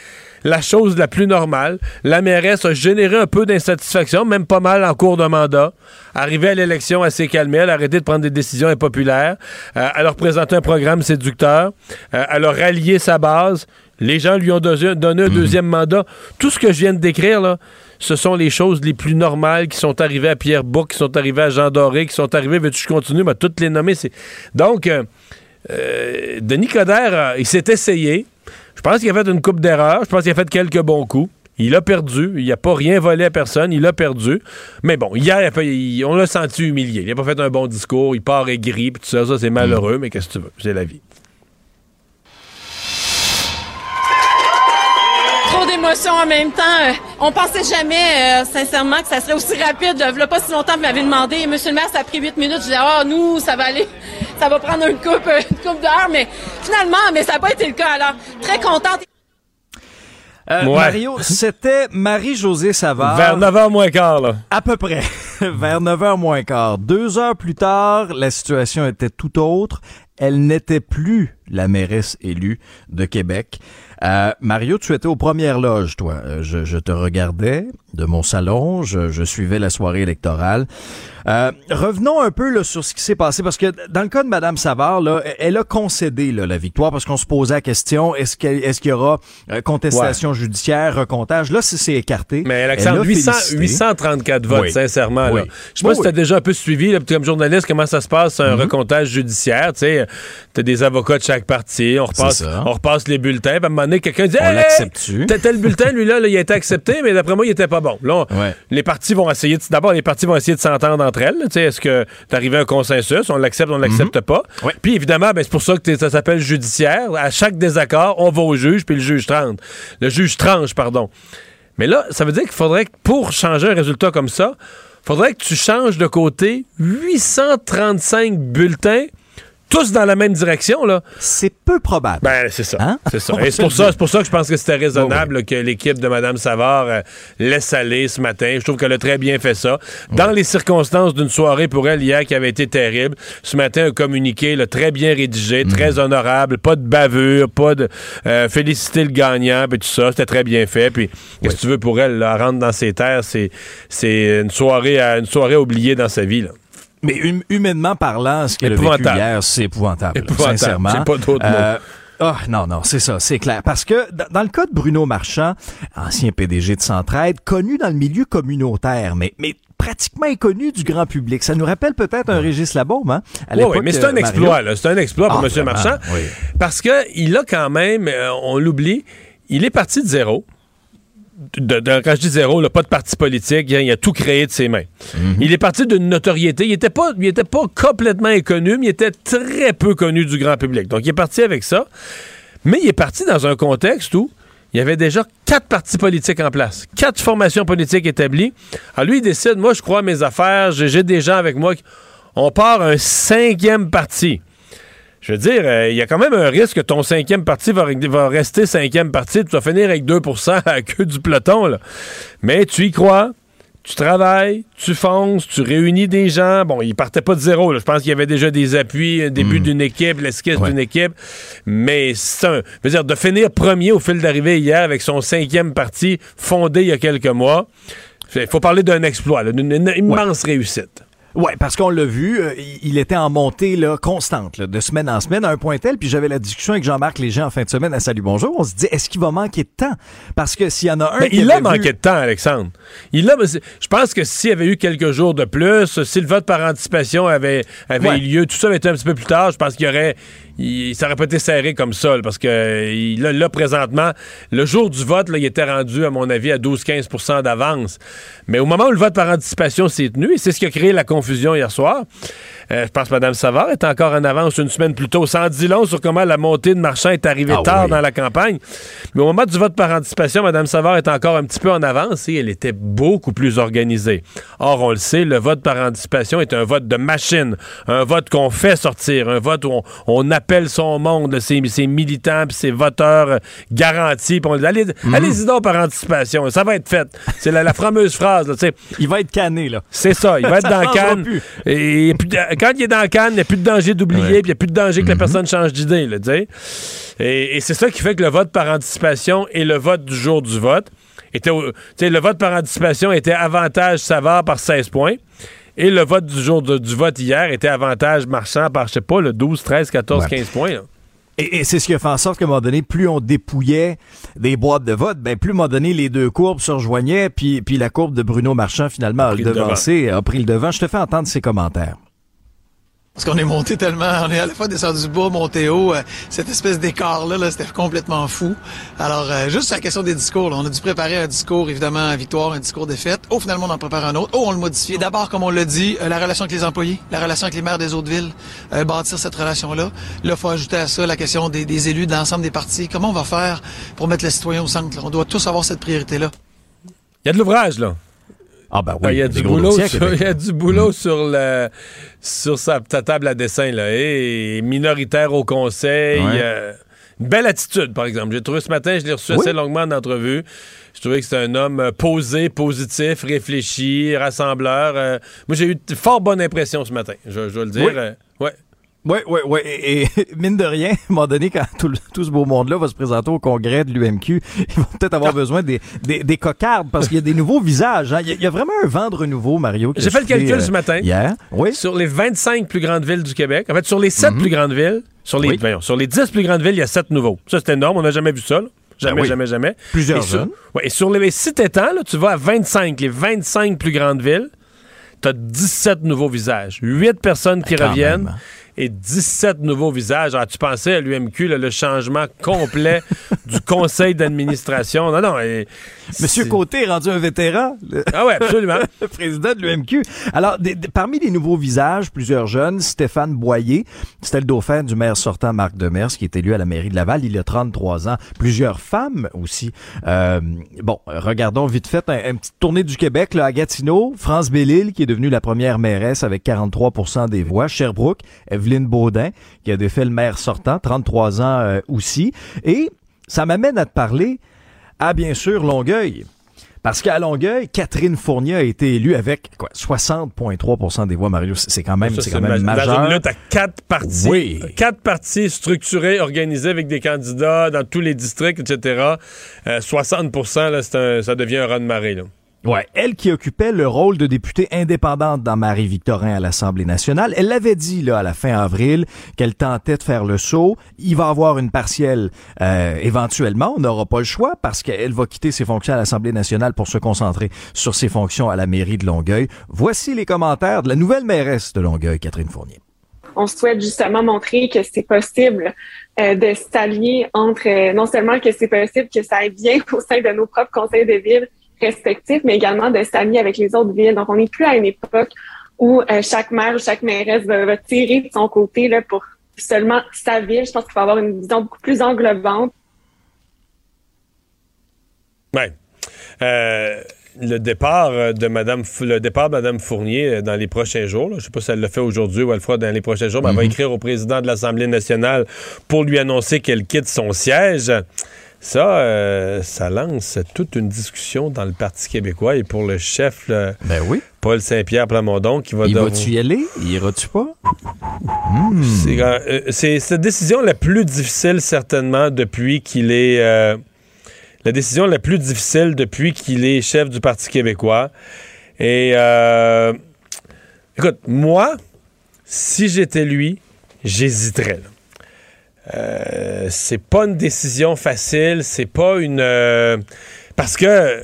la chose la plus normale. La mairesse a généré un peu d'insatisfaction, même pas mal en cours de mandat. Arrivée à l'élection, s'est calmée, elle a arrêté de prendre des décisions impopulaires. Euh, elle a représenté un programme séducteur. Euh, elle a rallié sa base. Les gens lui ont donné, un deuxième mandat. Tout ce que je viens de décrire, là, ce sont les choses les plus normales qui sont arrivées à Pierre Bouc, qui sont arrivées à Jean Doré, qui sont arrivées, veux-tu que je continue, mais toutes les nommer. c'est- Donc, euh, euh, Denis Coderre, euh, il s'est essayé. Je pense qu'il a fait une coupe d'erreurs. Je pense qu'il a fait quelques bons coups. Il a perdu. Il n'a pas rien volé à personne. Il a perdu. Mais bon, hier, on l'a senti humilié. Il n'a pas fait un bon discours. Il part aigri. Puis tout ça, ça c'est malheureux. Mais qu'est-ce que tu veux? C'est la vie. En même temps. On pensait jamais, euh, sincèrement, que ça serait aussi rapide. A pas si longtemps, vous m'avez demandé, Monsieur le maire, ça a pris huit minutes. Je disais, ah, nous, ça va aller, ça va prendre une coupe, euh, une coupe d'heure. Mais finalement, mais ça n'a pas été le cas. Alors, très contente. Euh, Ouais. Mario, c'était Marie-Josée Savard. Vers 9h moins quart, là. À peu près. vers 9h moins quart. Deux heures plus tard, la situation était tout autre. Elle n'était plus la mairesse élue de Québec. Euh, Mario, tu étais aux premières loges, toi. Euh, je, je te regardais de mon salon, je, je suivais la soirée électorale. Euh, revenons un peu là, sur ce qui s'est passé, parce que dans le cas de Mme Savard, là, elle a concédé là, la victoire parce qu'on se posait la question, est-ce qu'il est y aura euh, contestation judiciaire, recomptage? Là, c'est écarté. Mais Elle a 800 félicité. 834 votes, Oui. sincèrement. Oui. Là. Je sais pas Oui, si tu as oui. déjà un peu suivi, là, comme journaliste, comment ça se passe, un Mhm. recomptage judiciaire. Tu sais, as des avocats de chaque parti, on repasse, on les bulletins, puis à un moment donné, quelqu'un dit On Hey, l'accepte-tu? Tel, tel bulletin, lui, là, il a été accepté, mais d'après moi, il était pas bon. Là, on- Ouais. les partis vont essayer, de- d'abord, les partis vont essayer de s'entendre entre elles. là. Tu sais, Est-ce que d'arriver à un consensus, on l'accepte, on l'accepte pas? Mhm. Ouais. Puis évidemment, ben, c'est pour ça que ça s'appelle judiciaire. À chaque désaccord, on va au juge, puis le juge tranche. Le juge tranche, pardon. Mais là, ça veut dire qu'il faudrait que pour changer un résultat comme ça, faudrait que tu changes de côté 835 bulletins, tous dans la même direction, là. C'est peu probable. Ben, c'est ça. Hein? C'est ça. Et c'est pour ça, c'est pour ça que je pense que c'était raisonnable que l'équipe de Mme Savard euh, laisse aller ce matin. Je trouve qu'elle a très bien fait ça. Dans les circonstances d'une soirée pour elle hier qui avait été terrible, ce matin, un communiqué là, très bien rédigé, Mhm. très honorable, pas de bavure, pas de euh, féliciter le gagnant, puis tout ça. C'était très bien fait. Puis, qu'est-ce que tu veux pour elle? Là, rentre dans ses terres, c'est, c'est une soirée, à- une soirée oubliée dans sa vie. Là. Mais hum- humainement parlant, ce qu'elle a vécu hier, c'est épouvantable, Épouvantable. sincèrement. J'ai pas d'autre Euh, Ah, non, non, c'est ça, c'est clair. Parce que dans, le cas de Bruno Marchand, ancien PDG de Centraide, connu dans le milieu communautaire, mais, mais pratiquement inconnu du grand public. Ça nous rappelle peut-être un Régis Labaume, hein? à Oui, l'époque, mais c'est un Mario. exploit, là. C'est un exploit pour Ah, M. Marchand. oui. Parce que il a quand même, euh, on l'oublie, il est parti de zéro. De- de- quand je dis zéro, là, pas de parti politique, il a, il a tout créé de ses mains. Mhm. Il est parti d'une notoriété. Il était pas, il était pas complètement inconnu, mais il était très peu connu du grand public. Donc, il est parti avec ça. Mais il est parti dans un contexte où il y avait déjà quatre partis politiques en place, quatre formations politiques établies. Alors lui, il décide, moi, je crois à mes affaires, j'ai j'ai des gens avec moi. qui- On part un cinquième parti. Je veux dire, euh, il y a quand même un risque que ton cinquième parti va, va rester cinquième parti, tu vas finir avec 2% à la queue du peloton. Là. Mais tu y crois, tu travailles, tu fonces, tu réunis des gens. Bon, il partait pas de zéro. là. Je pense qu'il y avait déjà des appuis, un début d'une équipe, l'esquisse Ouais. d'une équipe. Mais c'est un. Je veux dire, de finir premier au fil d'arrivée hier avec son cinquième parti fondé il y a quelques mois, il faut parler d'un exploit, d'une une immense réussite. Ouais, parce qu'on l'a vu, euh, il était en montée là, constante, là, de semaine en semaine, à un point tel, puis j'avais la discussion avec Jean-Marc Léger en fin de semaine à Salut Bonjour, on se dit, est-ce qu'il va manquer de temps? Parce que s'il y en a un Mais qui il a manqué vu- de temps, Alexandre. Il a, je pense que s'il y avait eu quelques jours de plus, si le vote par anticipation avait, avait Ouais. eu lieu, tout ça avait été un petit peu plus tard, je pense qu'il y aurait. Il, ça aurait pas été serré comme ça, parce que là, présentement, le jour du vote, il était rendu, à mon avis, à 12-15% d'avance. Mais au moment où le vote par anticipation s'est tenu, et c'est ce qui a créé la confusion hier soir, euh, je pense que Mme Savard est encore en avance une semaine plus tôt. En dit long sur comment la montée de marchand est arrivée Ah tard oui. dans la campagne. Mais au moment du vote par anticipation, Mme Savard est encore un petit peu en avance et elle était beaucoup plus organisée. Or, on le sait, le vote par anticipation est un vote de machine, un vote qu'on fait sortir, un vote où on, on appelle son monde, ses, ses militants puis ses voteurs euh, garantis. puis on dit, allez, Mhm. allez-y donc par anticipation, ça va être fait. C'est la, la fameuse phrase, là. Il va être canné, là. C'est ça, il va être dans le canne. Et plus de- quand il est dans le canne, il n'y a plus de danger d'oublier, puis il n'y a plus de danger que la personne change d'idée. Et, et c'est ça qui fait que le vote par anticipation et le vote du jour du vote était. au- tu sais, le vote par anticipation était avantage Savard par 16 points. Et le vote du jour de- du vote hier était avantage Marchand par, je sais pas, le 12, 13, 14, Ouais. 15 points. là. Et, et c'est ce qui a fait en sorte qu'à un moment donné, plus on dépouillait des boîtes de vote, ben plus à un moment donné, les deux courbes se rejoignaient, puis, puis la courbe de Bruno Marchand, finalement, a, pris le devancé, a pris le devant. Je te fais entendre ses commentaires. Parce qu'on est monté tellement, on est à la fois descendu du bas, monté haut, euh, cette espèce d'écart-là, là, c'était complètement fou. Alors, euh, juste sur la question des discours, là, on a dû préparer un discours, évidemment, victoire, un discours défaite. Oh, finalement, on en prépare un autre. Oh, on le modifie. D'abord, comme on l'a dit, euh, la relation avec les employés, la relation avec les maires des autres villes, euh, bâtir cette relation-là. Là, il faut ajouter à ça la question des, élus de l'ensemble des partis. Comment on va faire pour mettre les citoyens au centre? On doit tous avoir cette priorité-là. Il y a de l'ouvrage, là. Ah ben Ah, oui, il y a du boulot, à sur, Québec. il y a du boulot sur le sur sa, ta table à dessin là. Et minoritaire au conseil, Ouais. euh, une belle attitude, par exemple. J'ai trouvé ce matin, je l'ai reçu assez longuement en entrevue. Je trouvais que c'était un homme euh, posé, positif, réfléchi, rassembleur. Euh, moi, j'ai eu une fort bonne impression ce matin, je, je dois le dire. Oui. Euh, ouais. Oui, oui, oui. Et, et mine de rien, à un moment donné, quand tout, le- tout ce beau monde-là va se présenter au congrès de l'UMQ, ils vont peut-être avoir besoin des, des, des cocardes parce qu'il y a des nouveaux visages. hein. Il, y a, il y a vraiment un vent de renouveau, Mario. qui J'ai fait le soufflé, calcul euh, ce matin. Hier. Oui. Sur les 25 plus grandes villes du Québec, en fait, sur les 7 plus grandes villes, sur les, Mhm. Oui. voyons, sur les 10 plus grandes villes, il y a 7 nouveaux. Ça, c'est énorme. On n'a jamais vu ça. là. Jamais, Ben oui. jamais, jamais. Plusieurs et sur, jeunes. ouais, et sur les sites étang, là, tu vas à 25, les 25 plus grandes villes, tu as 17 nouveaux visages. 8 personnes qui Quand reviennent. même. Et 17 nouveaux visages. Alors, tu pensais à l'UMQ, le changement complet du conseil d'administration? Non, non. et- Monsieur Côté est rendu un vétéran. le- Ah ouais, absolument. le président de l'UMQ. Alors, des- des- parmi les nouveaux visages, plusieurs jeunes, Stéphane Boyer, c'était le dauphin du maire sortant Marc Demers, qui est élu à la mairie de Laval, il a 33 ans. Plusieurs femmes aussi. Euh, bon, regardons vite fait un, une petite tournée du Québec là, à Gatineau. France Bellil, qui est devenue la première mairesse avec 43% des voix. Sherbrooke, Evelyne Baudin, qui a défait le maire sortant, 33 ans euh, aussi. Et ça m'amène à te parler à, bien sûr, Longueuil. Parce qu'à Longueuil, Catherine Fournier a été élue avec quoi, 60,3% des voix, Mario. C'est quand même, c'est quand même ma- majeur. Dans une lutte à quatre partis. Oui. Quatre partis structurés, organisés avec des candidats dans tous les districts, etc. Euh, 60 là, c'est un- ça devient un raz-de-marée. là. Ouais, elle qui occupait le rôle de députée indépendante dans Marie-Victorin à l'Assemblée nationale, elle l'avait dit là à la fin avril qu'elle tentait de faire le saut. Il va avoir une partielle euh, éventuellement, on n'aura pas le choix parce qu'elle va quitter ses fonctions à l'Assemblée nationale pour se concentrer sur ses fonctions à la mairie de Longueuil. Voici les commentaires de la nouvelle mairesse de Longueuil, Catherine Fournier. on souhaite justement montrer que c'est possible euh, de s'allier entre euh, non seulement que c'est possible que ça aille bien au sein de nos propres conseils de ville respectifs, mais également de s'allier avec les autres villes. Donc, on n'est plus à une époque où euh, chaque maire ou chaque mairesse va, va tirer de son côté là, pour seulement sa ville. Je pense qu'il faut avoir une vision beaucoup plus englobante. Ouais. Euh, le départ euh, de Madame F- le départ de Madame Fournier dans les prochains jours, là, je sais pas si elle le fait aujourd'hui ou elle le fera dans les prochains jours, mais elle va écrire au président de l'Assemblée nationale pour lui annoncer qu'elle quitte son siège. Ça, euh, ça lance toute une discussion dans le Parti québécois et pour le chef, Ben oui. Paul Saint-Pierre Plamondon, qui va Il devoir- va-tu y aller? Il ira-tu pas? C'est euh, euh, c'est cette décision la plus difficile certainement depuis qu'il est euh, la décision la plus difficile depuis qu'il est chef du Parti québécois. Et euh, écoute, moi, si j'étais lui, j'hésiterais. là. Euh, c'est pas une décision facile, c'est pas une euh, parce que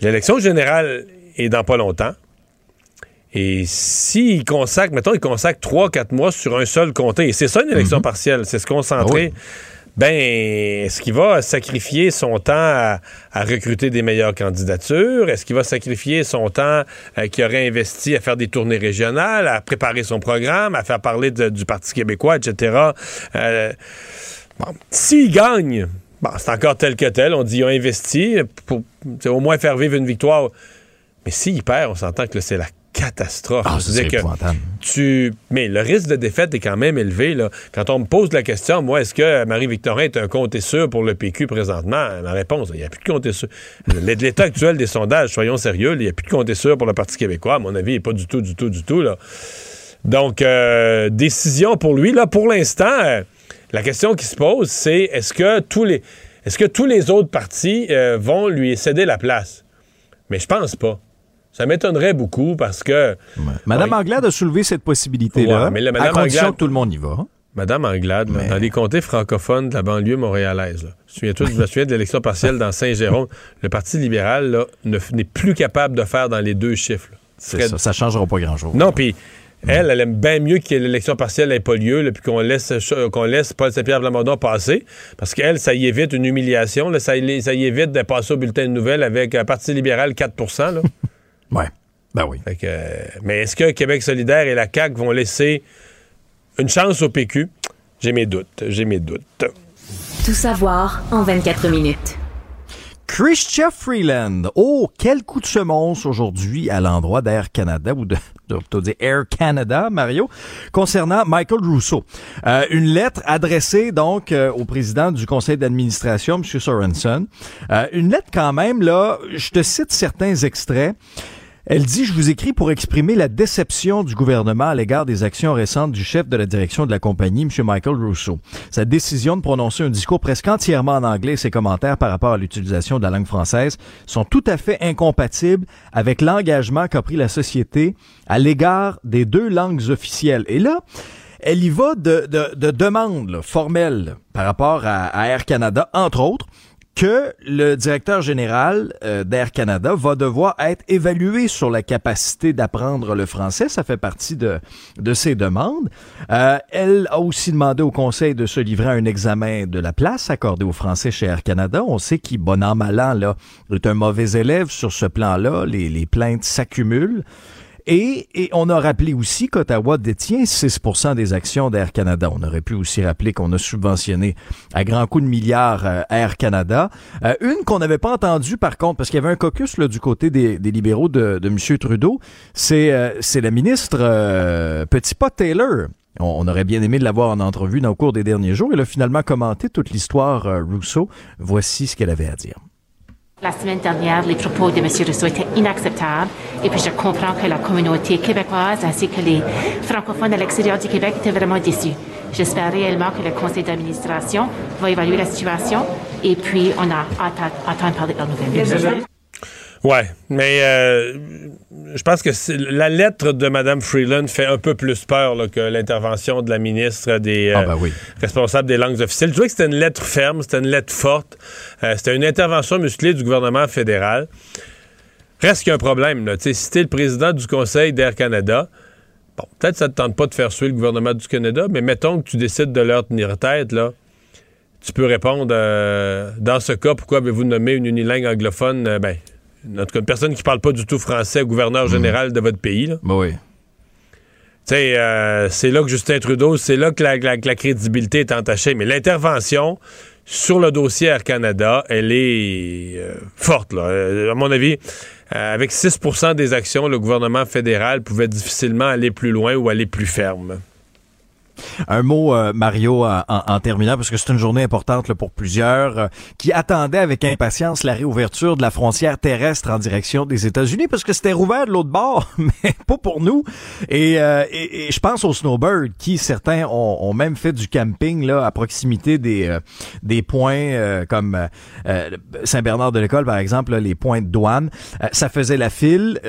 l'élection générale est dans pas longtemps. Et s'il consacre, mettons, il consacre 3-4 mois sur un seul comté, et c'est ça une élection partielle, c'est se concentrer, ben, est-ce qu'il va sacrifier son temps à, recruter des meilleures candidatures? Est-ce qu'il va sacrifier son temps euh, qu'il aurait investi à faire des tournées régionales, à préparer son programme, à faire parler du Parti québécois, etc.? Euh, bon, s'il gagne, c'est encore tel que tel, on dit qu'il a investi pour au moins faire vivre une victoire. Mais s'il perd, on s'entend que c'est la catastrophe. Ah, serait que tu... Mais le risque de défaite est quand même élevé. Là. Quand on me pose la question, moi, est-ce que Marie-Victorin est un comté sûr pour le PQ présentement? Ma réponse, il n'y a plus de comté sûr. L'état actuel des sondages, soyons sérieux, il n'y a plus de comté sûr pour le Parti québécois. À mon avis, il n'est pas du tout, du tout, du tout. Là. Donc, euh, décision pour lui. Là, pour l'instant, euh, la question qui se pose, c'est est-ce que tous les est-ce que tous les autres partis euh, vont lui céder la place? Mais je pense pas. Ça m'étonnerait beaucoup parce que. Madame Ouais. Anglade a soulevé cette possibilité-là, Ouais, mais la à Madame condition Anglade- que tout le monde y va. Madame Anglade, dans les comtés francophones de la banlieue montréalaise, là, je, me souviens de l'élection partielle dans Saint-Jérôme, le Parti libéral là, ne f- n'est plus capable de faire dans les deux chiffres. C'est ça, ça changera pas grand-chose. Non, puis elle, elle aime bien mieux que l'élection partielle n'ait pas lieu, là, puis qu'on laisse, euh, qu'on laisse Paul Saint-Pierre Plamondon passer, parce qu'elle, ça y évite une humiliation, là, ça, y- ça y évite de passer au bulletin de nouvelles avec un Parti libéral 4 là. Ouais. Ben oui. Fait que, euh, mais est-ce que Québec solidaire et la CAQ vont laisser une chance au PQ? J'ai mes doutes. J'ai mes doutes. Tout savoir en 24 minutes. Christian Freeland. Oh, quel coup de semonce aujourd'hui à l'endroit d'Air Canada ou de, de, Air Canada, Mario, concernant Michael Rousseau. Euh, une lettre adressée donc euh, au président du conseil d'administration, M. Sorensen. Euh, une lettre quand même, là, je te cite certains extraits. Elle dit, je vous écris pour exprimer la déception du gouvernement à l'égard des actions récentes du chef de la direction de la compagnie, M. Michael Rousseau. Sa décision de prononcer un discours presque entièrement en anglais et ses commentaires par rapport à l'utilisation de la langue française sont tout à fait incompatibles avec l'engagement qu'a pris la société à l'égard des deux langues officielles. Et là, elle y va de, de, demandes formelles par rapport à Air Canada, entre autres, que le directeur général euh, d'Air Canada va devoir être évalué sur la capacité d'apprendre le français. Ça fait partie de, de ses demandes. Euh, elle a aussi demandé au conseil de se livrer à un examen de la place accordée aux Français chez Air Canada. On sait qu'il, bon an, mal an, là, est un mauvais élève sur ce plan-là. Les, les plaintes s'accumulent. Et, on a rappelé aussi qu'Ottawa détient 6% des actions d'Air Canada. On aurait pu aussi rappeler qu'on a subventionné à grands coups de milliards euh, Air Canada. Euh, une qu'on n'avait pas entendue par contre, parce qu'il y avait un caucus là, du côté des, libéraux de, de M. Trudeau, c'est euh, la ministre Petit Pot Taylor. On, aurait bien aimé de l'avoir en entrevue dans le cours des derniers jours. Elle a finalement commenté toute l'histoire Rousseau. Voici ce qu'elle avait à dire. La semaine dernière, les propos de M. Rousseau étaient inacceptables et puis je comprends que la communauté québécoise ainsi que les francophones à l'extérieur du Québec étaient vraiment déçus. J'espère réellement que le conseil d'administration va évaluer la situation et puis on a attendu parler de la nouvelle. Ouais, mais euh, je pense que la lettre de Mme Freeland fait un peu plus peur que l'intervention de la ministre des ah, ben responsables des langues officielles. Je trouvais que c'était une lettre ferme, c'était une lettre forte, euh, c'était une intervention musclée du gouvernement fédéral. Reste qu'il y a un problème. Là. Si tu es le président du Conseil d'Air Canada, bon, peut-être que ça ne te tente pas de faire suivre le gouvernement du Canada, mais mettons que tu décides de leur tenir tête, là tu peux répondre dans ce cas, pourquoi avez-vous nommé une unilingue anglophone? ben, en tout cas, une personne qui parle pas du tout français, gouverneur général de votre pays. Là. Ben oui. Tu sais, euh, c'est là que Justin Trudeau, c'est là que la, crédibilité est entachée. Mais l'intervention sur le dossier Air Canada, elle est euh, forte. Là. Euh, à mon avis, avec 6% des actions, le gouvernement fédéral pouvait difficilement aller plus loin ou aller plus ferme. Un mot, euh, Mario, en, terminant, parce que c'est une journée importante pour plusieurs euh, qui attendaient avec impatience la réouverture de la frontière terrestre en direction des États-Unis, parce que c'était rouvert de l'autre bord, mais pas pour nous. Et, euh, et, je pense aux snowbirds, qui certains ont, même fait du camping là à proximité des des points comme Saint-Bernard-de-l'École, par exemple, les points de douane. ça faisait la file.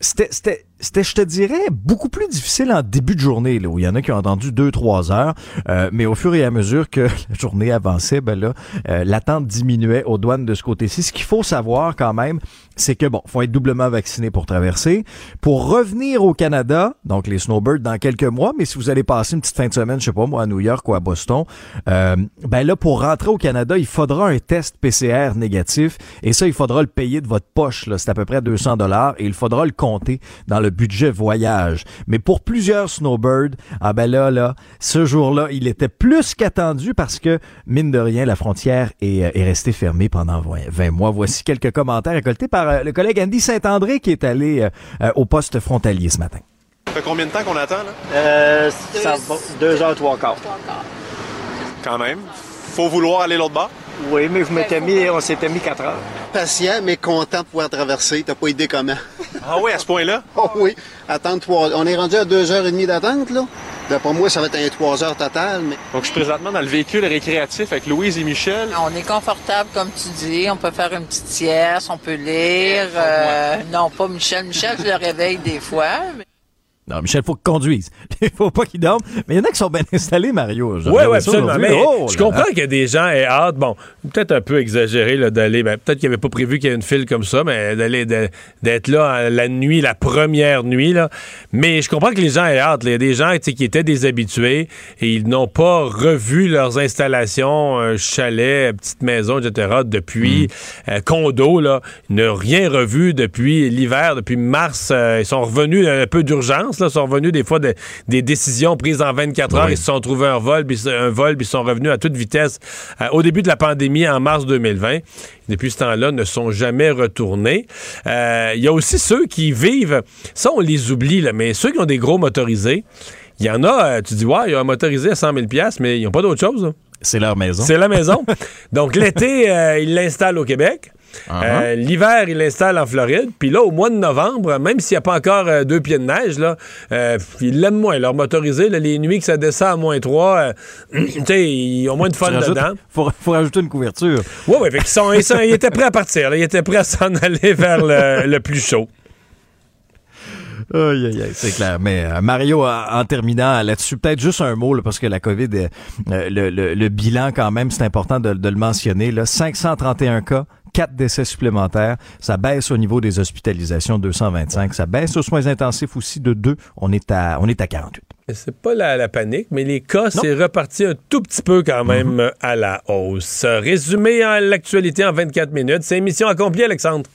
c'était c'était, je te dirais, beaucoup plus difficile en début de journée, là, où il y en a qui ont entendu deux, trois heures. Euh, mais au fur et à mesure que la journée avançait, ben là, euh, l'attente diminuait aux douanes de ce côté-ci. Ce qu'il faut savoir quand même, c'est que bon, faut être doublement vacciné pour traverser. Pour revenir au Canada, donc les snowbirds dans quelques mois, mais si vous allez passer une petite fin de semaine, je sais pas moi, à New York ou à Boston, euh, ben là, pour rentrer au Canada, il faudra un test PCR négatif. Et ça, il faudra le payer de votre poche. Là, c'est à peu près 200 dollars et il faudra le compter dans le budget voyage. Mais pour plusieurs snowbirds, ah ben là, là, ce jour-là, il était plus qu'attendu parce que, mine de rien, la frontière est, euh, est restée fermée pendant 20 mois. Voici quelques commentaires récoltés par euh, le collègue Andy Saint-André qui est allé euh, au poste frontalier ce matin. Ça fait combien de temps qu'on attend, là? Euh, ça va, deux heures, trois quarts. Quand même. Faut vouloir aller l'autre bord? Oui, mais vous m'étiez mis, on s'était mis quatre heures. Patient, mais content de pouvoir traverser. T'as pas idée comment. Ah oui, à ce point-là? Oh oui. Attendre trois. On est rendu à deux heures et demie d'attente, là. D'après moi, ça va être un trois heures total. Mais... Donc, je suis présentement dans le véhicule récréatif avec Louise et Michel. On est confortable, comme tu dis. On peut faire une petite sieste, on peut lire. Euh, non, pas Michel. Michel, je le réveille des fois. Non, Michel, faut qu'il conduise. Il faut pas qu'il dorme. Mais il y en a qui sont bien installés, Mario. Oui, oui, absolument. Mais oh je comprends qu'il y a des gens aient hâte. Bon, peut-être un peu exagéré d'aller. Ben, peut-être qu'il avait pas prévu qu'il y ait une file comme ça, mais d'aller d'être là la nuit, la première nuit. Là. Mais je comprends que les gens aient hâte. Il y a des gens qui étaient déshabitués et ils n'ont pas revu leurs installations, un chalet, petite maison, etc. depuis mm. euh, condo. Là. Ils n'ont rien revu depuis l'hiver, depuis mars. Euh, ils sont revenus un peu d'urgence Là, sont revenus des fois de- des décisions prises en 24 heures. Ils se sont trouvés un vol, puis un vol, puis ils sont revenus à toute vitesse euh, au début de la pandémie en mars 2020. Depuis ce temps-là, ne sont jamais retournés. Euh, Il y a aussi ceux qui vivent, ça on les oublie, là, mais ceux qui ont des gros motorisés, il y en a, euh, tu dis, ouais, il y a un motorisé à 100 000 mais ils n'ont pas d'autre chose. là. C'est leur maison. C'est la maison. Donc, l'été, euh, ils l'installent au Québec. Uh-huh. Euh, L'hiver, ils l'installent en Floride. Puis là, au mois de novembre, même s'il n'y a pas encore euh, deux pieds de neige, là, euh, ils l'aiment moins. Leur motorisé, là, les nuits que ça descend à moins 3, tu sais, ils ont moins de fun rajoutes- dedans. faut, faut rajouter une couverture. Oui, oui, ils, sont, ils, sont- ils étaient prêts à partir. là. Ils étaient prêts à s'en aller vers le, le plus chaud. Aïe, aïe, aïe, c'est clair. Mais euh, Mario, en, terminant là-dessus, peut-être juste un mot, là, parce que la COVID, euh, euh, le, le- le bilan quand même, c'est important de, de le mentionner. Là, 531 cas, 4 décès supplémentaires. Ça baisse au niveau des hospitalisations, 225. Ça baisse aux soins intensifs aussi de 2. On est à, on est à 48. Mais C'est pas la, la panique, mais les cas, c'est reparti un tout petit peu quand même euh, à la hausse. Résumé à l'actualité en 24 minutes. C'est mission accomplie, Alexandre.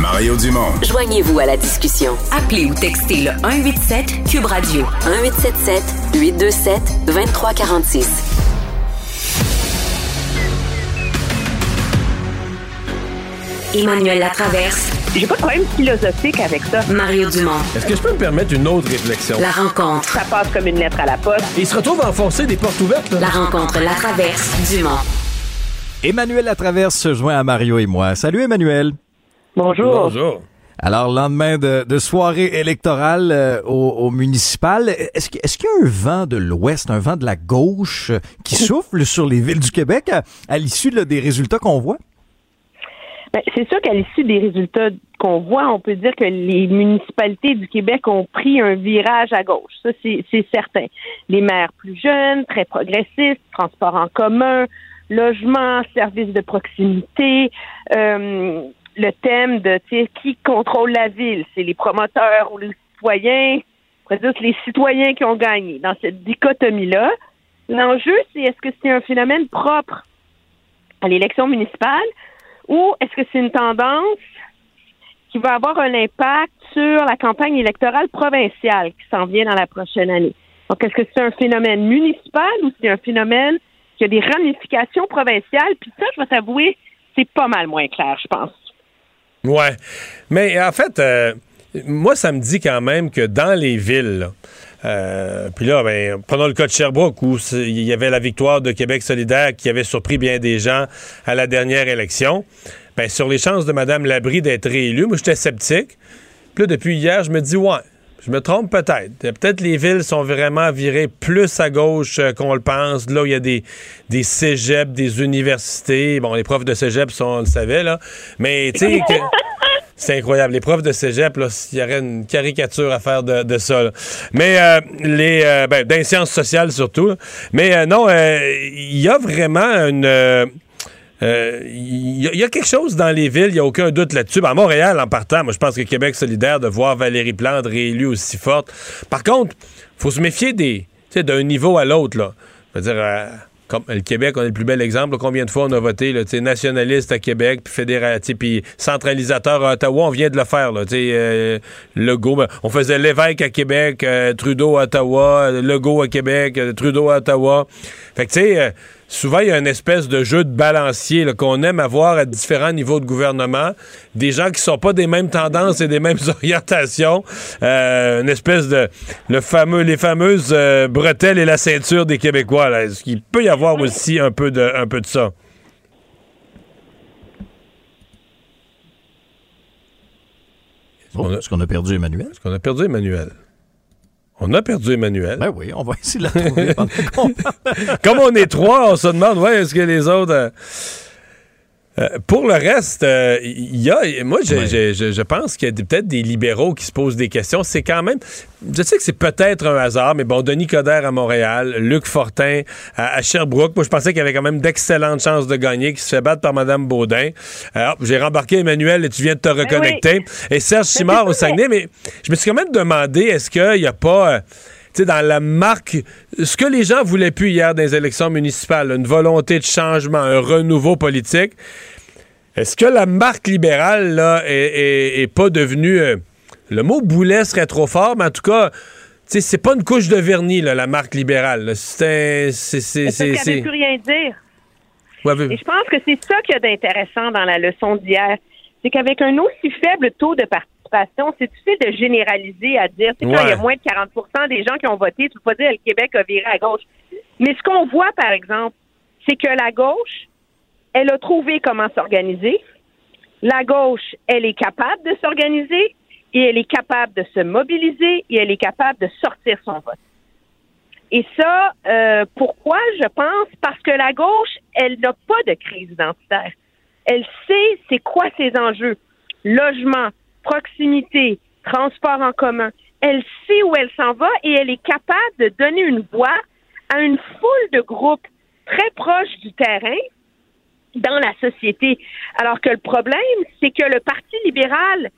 Mario Dumont. Joignez-vous à la discussion. Appelez ou textez le 187 Cube Radio 1877 827 2346. Emmanuel Latraverse. J'ai pas de problème philosophique avec ça. Mario Dumont. Est-ce que je peux me permettre une autre réflexion? La rencontre. Ça passe comme une lettre à la poste. Il se retrouve à enfoncer des portes ouvertes. là. La rencontre Latraverse Dumont. Emmanuel Latraverse se joint à Mario et moi. Salut Emmanuel. Bonjour. Bonjour. Alors, lendemain de, de soirée électorale euh, au, au municipal, est-ce qu'il y a un vent de l'Ouest, un vent de la gauche euh, qui souffle sur les villes du Québec à, à l'issue des résultats qu'on voit? Ben, c'est sûr qu'à l'issue des résultats qu'on voit, on peut dire que les municipalités du Québec ont pris un virage à gauche. Ça, c'est certain. Les maires plus jeunes, très progressistes, transports en commun, logement, services de proximité, euh, le thème de qui contrôle la ville, c'est les promoteurs ou les citoyens, on dire les citoyens qui ont gagné. Dans cette dichotomie-là, l'enjeu, c'est est-ce que c'est un phénomène propre à l'élection municipale ou est-ce que c'est une tendance qui va avoir un impact sur la campagne électorale provinciale qui s'en vient dans la prochaine année? Donc, est-ce que c'est un phénomène municipal ou c'est un phénomène qui a des ramifications provinciales? Puis ça, je vais t'avouer, c'est pas mal moins clair, je pense. Ouais. Mais en fait, euh, moi, ça me dit quand même que dans les villes, là, euh, puis là, ben, prenons le cas de Sherbrooke où il y avait la victoire de Québec solidaire qui avait surpris bien des gens à la dernière élection. Ben, sur les chances de Mme Labrie d'être réélue, moi, j'étais sceptique. Puis là, depuis hier, je me dis, ouais, je me trompe peut-être. Peut-être les villes sont vraiment virées plus à gauche euh, qu'on le pense. Là il y a des, des cégeps, des universités. Bon, les profs de cégep, on le savait, là. Mais, tu sais, que- c'est incroyable. Les profs de cégep, là, il y aurait une caricature à faire de, de ça. là. Mais euh, les euh, ben, dans les sciences sociales surtout. là. Mais euh, non, euh, il y a vraiment une. euh, euh, Il y, a- il y a quelque chose dans les villes, il n'y a aucun doute là-dessus. Ben, à Montréal, en partant, moi, je pense que Québec solidaire de voir Valérie Plante réélue aussi forte. Par contre, faut se méfier des, d'un niveau à l'autre. Là. Je veux dire, euh, comme le Québec, on est le plus bel exemple. combien de fois on a voté là, nationaliste à Québec, puis sais, puis centralisateur à Ottawa, on vient de le faire. Là, euh, Legault, ben, on faisait l'évêque à Québec, euh, Trudeau à Ottawa, Legault à Québec, euh, Trudeau à Ottawa. Fait que tu sais, euh, souvent il y a une espèce de jeu de balancier qu'on aime avoir à différents niveaux de gouvernement. Des gens qui sont pas des mêmes tendances et des mêmes orientations. Euh, une espèce de le fameux, les fameuses euh, bretelles et la ceinture des Québécois. Là. Est-ce qu'il peut y avoir aussi un peu de, un peu de ça? Oh, Est-ce qu'on a perdu Emmanuel? Est-ce qu'on a perdu Emmanuel? On a perdu Emmanuel. Ben oui, on va essayer de la trouver. Comme on est trois, on se demande, ouais, est-ce que les autres. euh, euh, pour le reste, euh, il y a. Moi, je, je- je- je pense qu'il y a peut-être des libéraux qui se posent des questions. C'est quand même. Je sais que c'est peut-être un hasard, mais bon, Denis Coderre à Montréal, Luc Fortin à, à Sherbrooke. Moi, je pensais qu'il y avait quand même d'excellentes chances de gagner, qui se fait battre par Mme Baudin. Alors, j'ai rembarqué Emmanuel et tu viens de te reconnecter. Et Serge Simard au Saguenay, mais je me suis quand même demandé, est-ce qu'il n'y a pas. euh, sais, dans la marque, ce que les gens voulaient plus hier dans les élections municipales, une volonté de changement, un renouveau politique. Est-ce que la marque libérale, là, est, est- est pas devenue. euh, le mot boulet serait trop fort, mais en tout cas, c'est pas une couche de vernis, là, la marque libérale. C'est un- c'est- ne plus rien dire? Ouais, mais- Et je pense que c'est ça qu'il y a d'intéressant dans la leçon d'hier. C'est qu'avec un aussi faible taux de participation, c'est difficile de généraliser à dire, tu sais, quand il y a moins de 40% des gens qui ont voté, tu peux pas dire que le Québec a viré à gauche. Mais ce qu'on voit, par exemple, c'est que la gauche, elle a trouvé comment s'organiser. La gauche, elle est capable de s'organiser et elle est capable de se mobiliser et elle est capable de sortir son vote. Et ça, euh, pourquoi je pense? Parce que la gauche, elle n'a pas de crise identitaire. Elle sait c'est quoi ses enjeux. Logement, proximité, transport en commun. Elle sait où elle s'en va et elle est capable de donner une voix à une foule de groupes très proches du terrain dans la société. Alors que le problème, c'est que le Parti libéral,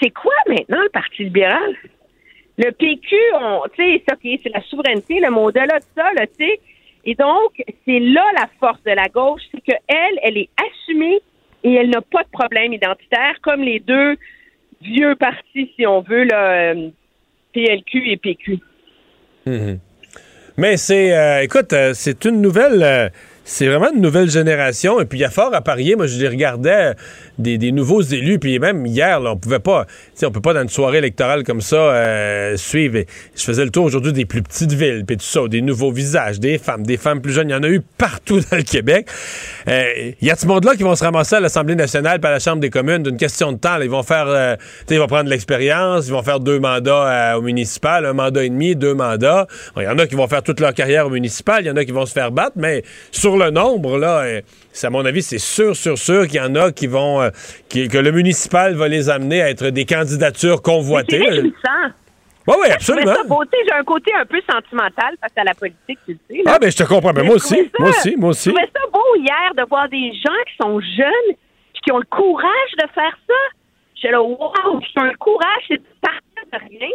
c'est quoi maintenant le Parti libéral? Le PQ, tu sais, ça c'est la souveraineté, le mot de ça, là, tu sais. Et donc, c'est là la force de la gauche, c'est qu'elle, elle est assumée et elle n'a pas de problème identitaire, comme les deux vieux partis, si on veut, euh, PLQ et PQ. Mhm. Mais c'est, euh, écoute, euh, c'est une nouvelle, c'est vraiment une nouvelle génération. Et puis il y a fort à parier. Moi, je les regardais euh, des, nouveaux élus. Puis même hier, là, on pouvait pas, on peut pas dans une soirée électorale comme ça euh, suivre. Et je faisais le tour aujourd'hui des plus petites villes, puis tout ça, des nouveaux visages, des femmes, des femmes plus jeunes. Il y en a eu partout dans le Québec. Euh, Il y a ce monde-là qui vont se ramasser à l'Assemblée nationale, à la Chambre des communes d'une question de temps? Ils vont faire, euh, ils vont prendre l'expérience, ils vont faire deux mandats euh, au municipal, un mandat et demi, deux mandats. Il y en a qui vont faire toute leur carrière au municipal, il y en a qui vont se faire battre, mais le nombre, là, c'est à mon avis, c'est sûr, sûr, sûr qu'il y en a qui vont, euh, qui- que le municipal va les amener à être des candidatures C'est convoitées. réjouissant. Oui, oui, Je absolument. J'ai un côté un peu sentimental face à la politique, tu le sais. là. Ah, ben, je te comprends. Ben, Mais moi je aussi, ça- moi aussi, moi aussi. Je trouvais ça beau hier de voir des gens qui sont jeunes puis qui ont le courage de faire ça. J'étais là, wow, c'est un courage, c'est de partir de rien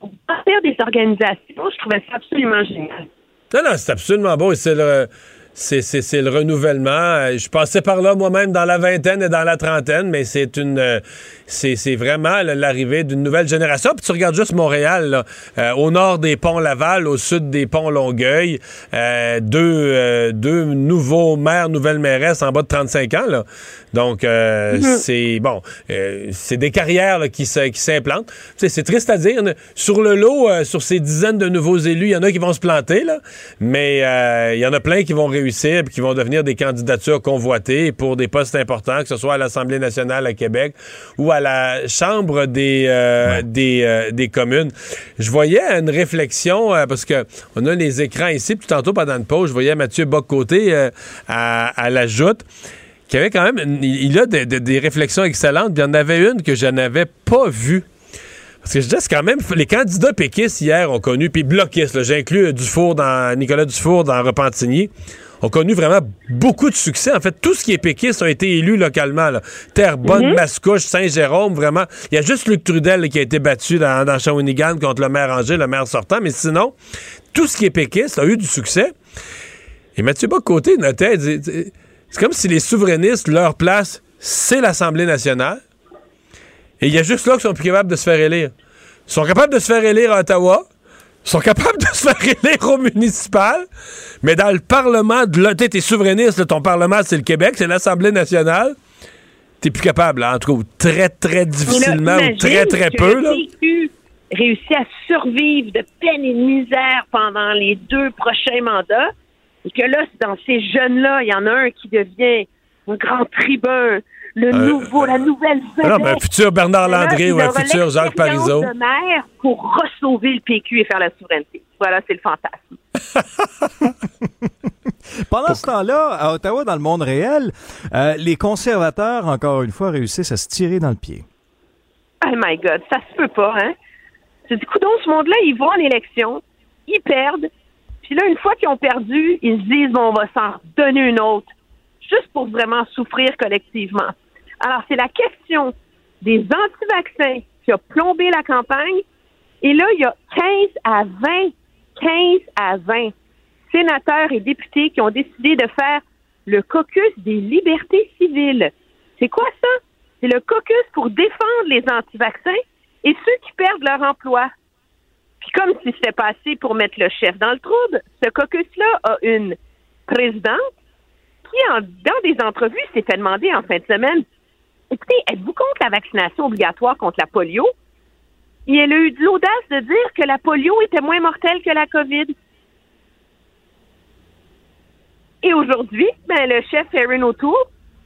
pour partir des organisations. Je trouvais ça absolument génial. Non, non, c'est absolument beau. C'est le, c'est, le renouvellement. Euh, Je passais par là moi-même dans la vingtaine et dans la trentaine, mais c'est une, euh, c'est, vraiment l'arrivée d'une nouvelle génération. Puis tu regardes juste Montréal, euh, au nord des ponts Laval, au sud des ponts Longueuil, euh, deux, deux nouveaux maires, nouvelles mairesses en bas de 35 ans. Donc, euh, Mhm. c'est bon, euh, c'est des carrières là, qui, s'implantent. C'est triste à dire. Sur le lot, euh, sur ces dizaines de nouveaux élus, il y en a qui vont se planter, là, mais il y en a plein qui vont réussir et qui vont devenir des candidatures convoitées pour des postes importants, que ce soit à l'Assemblée nationale à Québec ou à la Chambre des, des, des communes. Je voyais une réflexion, parce que on a les écrans ici, puis tantôt pendant une pause, je voyais Mathieu Bocoté euh, à, à la joute qui avait quand même, il a des, des- des réflexions excellentes. puis Il y en avait une que je n'avais pas vue. Parce que je disais, c'est quand même, les candidats péquistes hier ont connu, puis bloquistes, j'inclus euh, Dufour dans, Nicolas Dufour dans Repentigny, ont connu vraiment beaucoup de succès. En fait, tout ce qui est péquiste a été élu localement. Là. Terrebonne, Mhm. Mascouche, Saint-Jérôme, vraiment. Il y a juste Luc Trudel qui a été battu dans, dans Shawinigan contre le maire Angers, le maire sortant, mais sinon, tout ce qui est péquiste a eu du succès. Et Mathieu Bocoté notait, il dit- c'est comme si les souverainistes, leur place, c'est l'Assemblée nationale. Et il y a juste là qu'ils sont plus capables de se faire élire. Ils sont capables de se faire élire à Ottawa. Ils sont capables de se faire élire au municipal. Mais dans le Parlement, de là, t'es souverainiste, là, ton Parlement, c'est le Québec, c'est l'Assemblée nationale. T'es plus capable, là, en tout cas, ou très, très difficilement, ou très, très que peu. Le Là. PQ réussit à survivre de peine et de misère pendant les deux prochains mandats. Et que là, dans ces jeunes-là, il y en a un qui devient un grand tribun, le Euh, nouveau, la nouvelle non, vedette. mais un futur Bernard là, Landry ou un futur Jacques Parizeau. de maire pour ressauver le PQ et faire la souveraineté. Voilà, c'est le fantasme. Pendant ce temps-là, à Ottawa, dans le monde réel, euh, les conservateurs, encore une fois, réussissent à se tirer dans le pied. Oh my God, ça se peut pas, hein? C'est du coup, dans ce monde-là, ils vont en élection, ils perdent, puis là, une fois qu'ils ont perdu, ils se disent, bon, on va s'en donner une autre, juste pour vraiment souffrir collectivement. Alors, c'est la question des anti-vaccins qui a plombé la campagne, et là, il y a 15 à 20, 15 à 20 sénateurs et députés qui ont décidé de faire le caucus des libertés civiles. C'est quoi ça? C'est le caucus pour défendre les anti-vaccins et ceux qui perdent leur emploi. Comme si c'était pas assez pour mettre le chef dans le trouble, ce caucus-là a une présidente qui, en, dans des entrevues, s'est fait demander en fin de semaine Écoutez, êtes-vous contre la vaccination obligatoire contre la polio? Et elle a eu de l'audace de dire que la polio était moins mortelle que la COVID. Et aujourd'hui, ben, le chef Erin O'Toole,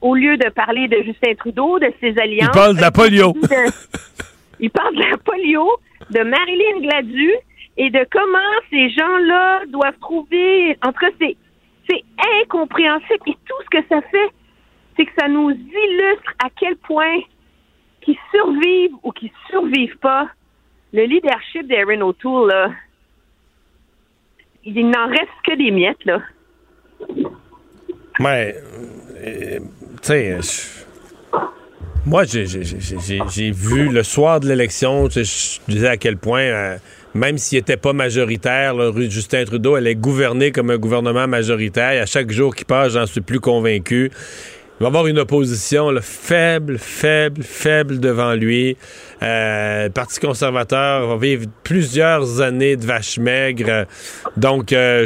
au lieu de parler de Justin Trudeau, de ses alliances. Il parle de la polio. il parle de la polio, de Marilyn Gladu et de comment ces gens-là doivent trouver. En tout c'est, c'est incompréhensible. Et tout ce que ça fait, c'est que ça nous illustre à quel point qu'ils survivent ou qu'ils survivent pas, le leadership d'Erin O'Toole, là, il n'en reste que des miettes, là. Mais, euh, tu sais, moi, j'ai- vu le soir de l'élection, je disais à quel point, euh, même s'il n'était pas majoritaire, là, Justin Trudeau allait gouverner comme un gouvernement majoritaire. Et à chaque jour qui passe, j'en suis plus convaincu. Il va avoir une opposition là, faible, faible, faible devant lui. Euh, le Parti conservateur va vivre plusieurs années de vaches maigres. Donc, euh,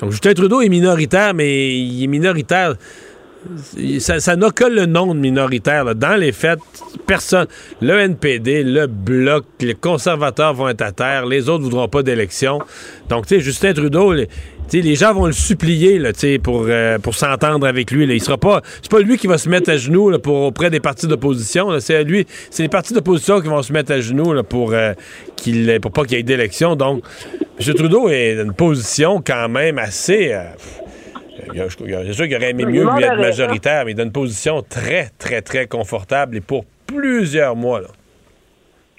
donc, Justin Trudeau est minoritaire, mais il est minoritaire. Ça n'a que le nom de minoritaire. Dans les faits, personne. Le NPD, le Bloc, les conservateurs vont être à terre, les autres voudront pas d'élection. Donc, tu sais, Justin Trudeau, les, les gens vont le supplier pour, euh, pour s'entendre avec lui. là. Il sera pas. C'est pas lui qui va se mettre à genoux pour, auprès des partis d'opposition. C'est lui. C'est les partis d'opposition qui vont se mettre à genoux pour, euh, qu'il, pour pas qu'il y ait d'élection. Donc, M. Trudeau est dans une position quand même assez. euh, C'est sûr qu'il aurait aimé mieux lui être majoritaire, mais il dans une position très, très, très confortable et pour plusieurs mois. Là.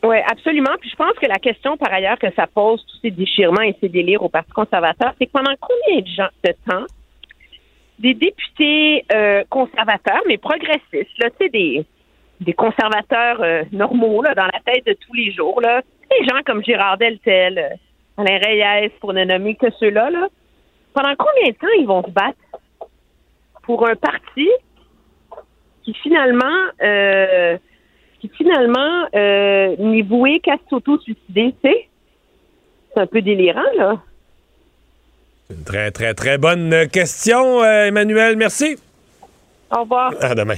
Oui, absolument. Puis je pense que la question, par ailleurs, que ça pose, tous ces déchirements et ces délires au Parti conservateur, c'est que pendant combien de, gens, de temps des députés euh, conservateurs, mais progressistes, là, tu sais, des, des conservateurs euh, normaux, là, dans la tête de tous les jours, là, des gens comme Gérard Deltel, euh, Alain Reyes, pour ne nommer que ceux-là, là, pendant combien de temps ils vont se battre pour un parti qui finalement euh, qui finalement euh, n'est voué qu'à s'auto-suicider, tu sais? C'est un peu délirant, là. Une très, très, très bonne question, euh, Emmanuel. Merci. Au revoir. À demain.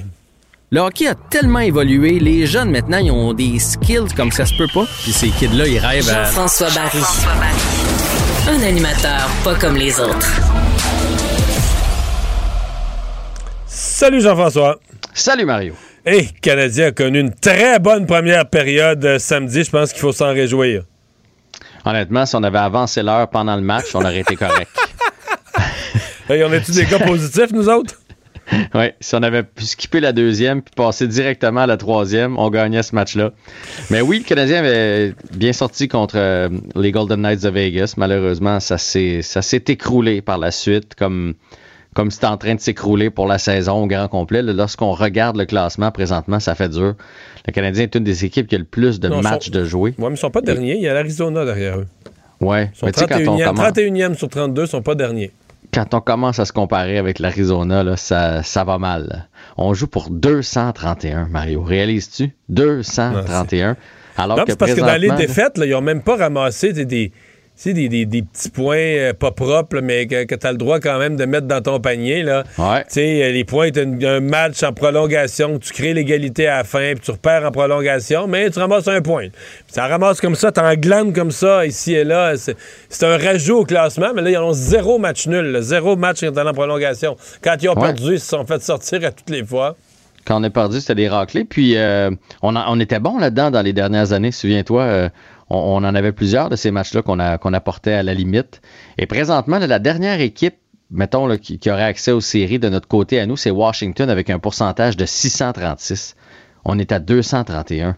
Le hockey a tellement évolué, les jeunes maintenant, ils ont des skills comme ça se peut pas. Puis ces kids-là, ils rêvent à... Jean-François Barry. Un animateur pas comme les autres. Salut Jean-François. Salut Mario. Et Canadien a connu une très bonne première période euh, samedi. Je pense qu'il faut s'en réjouir. Honnêtement, si on avait avancé l'heure pendant le match, on aurait été correct. Hey, on est-tu des gars positifs, nous autres? Oui, si on avait pu skipper la deuxième puis passer directement à la troisième, on gagnait ce match-là. Mais oui, le Canadien avait bien sorti contre euh, les Golden Knights de Vegas. Malheureusement, ça s'est écroulé par la suite, comme comme c'est en train de s'écrouler pour la saison au grand complet. Lorsqu'on regarde le classement présentement, ça fait dur. Le Canadien est une des équipes qui a le plus de Non, matchs sont- de jouer. Oui, mais ils sont pas derniers. Il y a l'Arizona derrière eux. Sont mais tu sais, quand on 31e, commence- 31e sur 32, ils sont pas derniers. Quand on commence à se comparer avec l'Arizona, ça, ça va mal. On joue pour 231, Mario. Réalises-tu? 231. Alors non, que parce que dans les défaites, là, ils n'ont même pas ramassé des, sais, des, des- des petits points euh, pas propres, là, mais que, tu as le droit quand même de mettre dans ton panier. Là. Tu sais, euh, les points, tu un match en prolongation, tu crées l'égalité à la fin, puis tu repères en prolongation, mais tu ramasses un point. Puis ça ramasse comme ça, tu glandes comme ça, ici et là. C'est un rajout au classement, mais là, ils ont zéro match nul, là, zéro match qui est en prolongation. Quand ils ont Ouais. perdu, ils se sont fait sortir à toutes les fois. quand on est perdu, c'était des raclés. Puis euh, on, a- on était bon là-dedans dans les dernières années. Souviens-toi, euh, on, en avait plusieurs de ces matchs-là qu'on apportait à la limite. Et présentement, la dernière équipe, mettons, qui, qui aurait accès aux séries de notre côté à nous, c'est Washington avec un pourcentage de 636. On est à 231.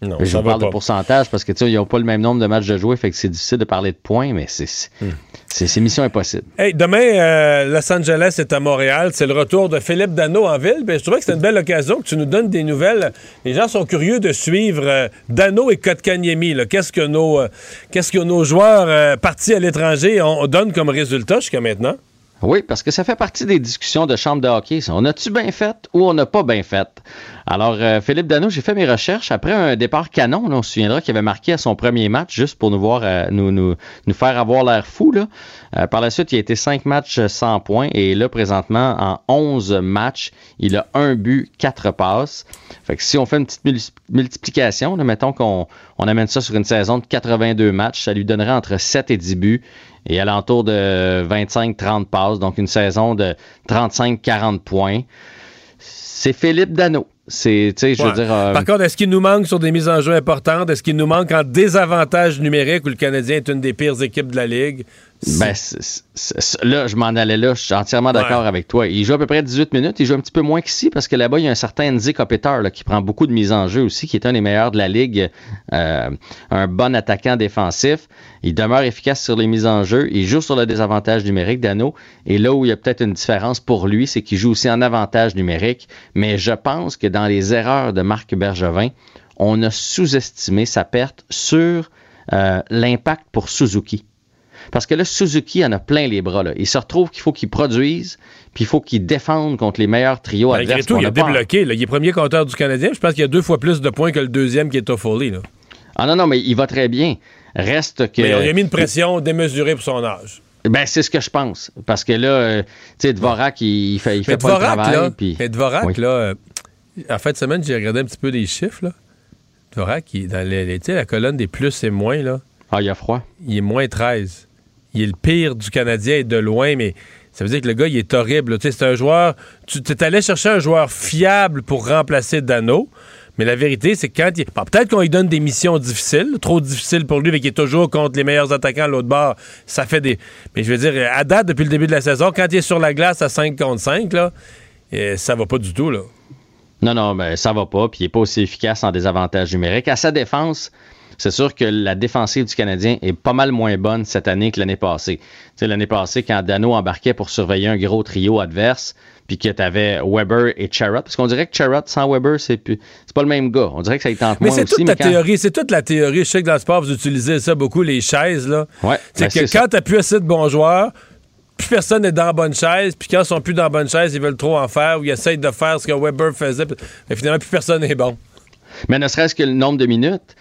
Non, je vous parle pas. de pourcentage parce que tu sais, ils n'ont pas le même nombre de matchs de jouer, fait que c'est difficile de parler de points, mais c'est Hmm. mission impossible. Hey, demain, euh, Los Angeles est à Montréal. C'est le retour de Philippe Dano en ville. Ben, je trouvais que c'était une belle occasion que tu nous donnes des nouvelles. Les gens sont curieux de suivre euh, Dano et Kotkaniemi. Qu'est-ce que nos, euh, qu'est-ce que nos joueurs partis à l'étranger ont, ont donne comme résultat jusqu'à maintenant? Oui, parce que ça fait partie des discussions de chambre de hockey. On a-tu bien fait ou on n'a pas bien fait? Alors, euh, Philippe Dano, j'ai fait mes recherches. Après un départ canon, on se souviendra qu'il avait marqué à son premier match, juste pour nous voir, euh, nous, nous, faire avoir l'air fou. Euh, par la suite, il a été cinq matchs sans points. Et là, présentement, en 11 matchs, il a un but, quatre passes. Fait que si on fait une petite mul- multiplication, mettons qu'on on amène ça sur une saison de 82 matchs, ça lui donnerait entre 7 et 10 buts et alentour de 25-30 passes, donc une saison de 35-40 points. C'est Philippe Dano. C'est, je veux dire. euh, Par contre, est-ce qu'il nous manque sur des mises en jeu importantes? Est-ce qu'il nous manque en désavantage numérique où le Canadien est une des pires équipes de la Ligue? Ben, là, je m'en allais là. Je suis entièrement d'accord Ouais. avec toi. Il joue à peu près 18 minutes. Il joue un petit peu moins qu'ici parce que là-bas, il y a un certain Nzi Kopitar là, qui prend beaucoup de mises en jeu aussi, qui est un des meilleurs de la Ligue, euh, un bon attaquant défensif. Il demeure efficace sur les mises en jeu. Il joue sur le désavantage numérique d'Anneau. Et là où il y a peut-être une différence pour lui, c'est qu'il joue aussi en avantage numérique. Mais je pense que dans les erreurs de Marc Bergevin, on a sous-estimé sa perte sur euh, l'impact pour Suzuki. Parce que là, Suzuki en a plein les bras. Là. Il se retrouve qu'il faut qu'il produise, puis il faut qu'il défende contre les meilleurs trios Malgré adverses. tout, il a débloqué. là. Il est premier compteur du Canadien. Je pense qu'il y a deux fois plus de points que le deuxième qui est Toffoli. là. Ah non, non, mais il va très bien. Reste que. Mais il a mis une pression démesurée pour son âge. Ben, c'est ce que je pense. Parce que là, euh, tu sais, Dvorak, il, il fait, il fait pas le Dvorak, travail. là, puis- mais Dvorak, Oui. là, euh, en fin de semaine, j'ai regardé un petit peu les chiffres. Là. Dvorak, il est dans les, les- la colonne des plus et moins. Là, Ah, il a froid. il est moins 13. Il est le pire du Canadien et de loin, mais ça veut dire que le gars, il est horrible. c'est un joueur. Tu es allé chercher un joueur fiable pour remplacer Dano. Mais la vérité, c'est que quand il. bon, Peut-être qu'on lui donne des missions difficiles, trop difficiles pour lui, mais qu'il est toujours contre les meilleurs attaquants à l'autre bord. Ça fait des. Mais je veux dire, à date, depuis le début de la saison, quand il est sur la glace à 5 contre 5, là, euh, ça va pas du tout. Non, non, ben, ça va pas, puis il n'est pas aussi efficace en désavantage numérique. À sa défense, c'est sûr que la défensive du Canadien est pas mal moins bonne cette année que l'année passée. Tu sais, l'année passée, quand Dano embarquait pour surveiller un gros trio adverse, puis que tu avais Weber et Charrot, parce qu'on dirait que Charrot sans Weber, c'est plus, c'est pas le même gars. On dirait que ça y tente Mais moins c'est aussi. toute la mais quand- théorie, c'est toute la théorie. Je sais que dans le sport, vous utilisez ça beaucoup, les chaises, là. Ouais, c'est ben, que c'est quand t'as plus assez de bons joueurs, plus personne n'est dans la bonne chaise, puis quand ils sont plus dans la bonne chaise, ils veulent trop en faire, ou ils essayent de faire ce que Weber faisait, mais finalement, plus personne n'est bon. Mais ne serait-ce que le nombre de minutes.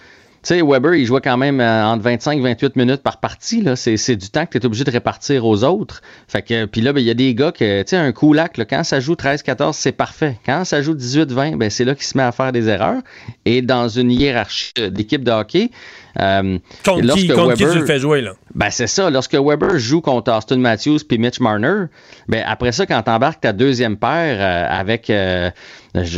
Tu sais, Weber, il jouait quand même euh, entre 25 et 28 minutes par partie. Là. C'est, c'est du temps que tu es obligé de répartir aux autres. Fait que, puis là, ben, il y a des gars que, tu sais, un Kulak, là, quand ça joue 13-14, c'est parfait. Quand ça joue 18-20, ben, c'est là qu'il se met à faire des erreurs. Et dans une hiérarchie euh, d'équipe de hockey, euh, Contre, lorsque qui, contre qui Weber- tu le fais jouer, là? ben, c'est ça. Lorsque Weber joue contre Austin Matthews puis Mitch Marner, ben, après ça, quand t'embarques ta deuxième paire euh, avec, euh,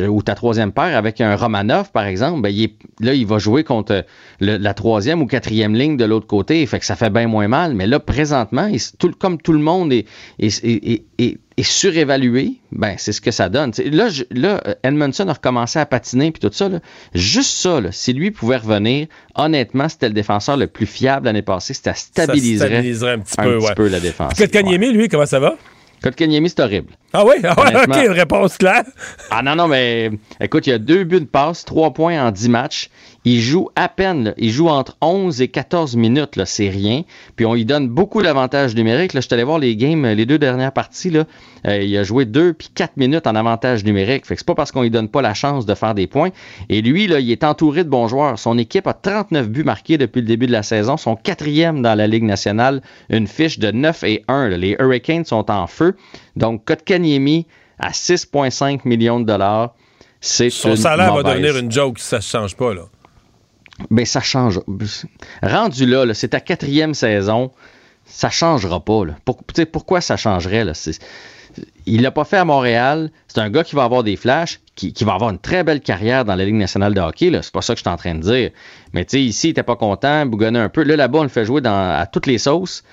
ou ta troisième paire avec un Romanov, par exemple, ben, il est- là, il va jouer contre le- la troisième ou quatrième ligne de l'autre côté. Fait que ça fait bien moins mal. Mais là, présentement, il- tout, comme tout le monde est, est, est- est- surévalué, ben, c'est ce que ça donne. T'sais, là, je- là, euh, Edmondson a recommencé à patiner puis tout ça. là. Juste ça, là, si lui pouvait revenir, honnêtement, c'était le défenseur le plus fiable l'année passée. Ça stabiliserait, stabiliserait un petit peu, ouais. la défense. Kotkaniemi, lui, comment ça va? Kotkaniemi, c'est horrible. Ah oui? Ah ouais. OK, une réponse claire. Ah non, non, mais écoute, il y a deux buts de passe, trois points en dix matchs. Il joue à peine, là. il joue entre 11 et 14 minutes, là, c'est rien. Puis on lui donne beaucoup d'avantages numériques. Là, je suis allé voir les games, les deux dernières parties. Là. Euh, il a joué deux puis quatre minutes en avantage numérique. Fait que c'est pas parce qu'on lui donne pas la chance de faire des points. Et lui, là, il est entouré de bons joueurs. Son équipe a 39 buts marqués depuis le début de la saison. Son quatrième dans la Ligue nationale. Une fiche de 9 et 1. là. Les Hurricanes sont en feu. Donc, Kotkaniemi à 6,5 millions de dollars. C'est Son salaire va devenir une joke si ça ne change pas, là. Mais ça change. Rendu là, c'est ta quatrième saison, ça changera pas. Pourquoi ça changerait? Là? Il l'a pas fait à Montréal. C'est un gars qui va avoir des flashs, qui, va avoir une très belle carrière dans la Ligue nationale de hockey. C'est pas ça que je suis en train de dire. Mais ici, il était pas content, bougonnait un peu. Là, là-bas, on le fait jouer à toutes les sauces.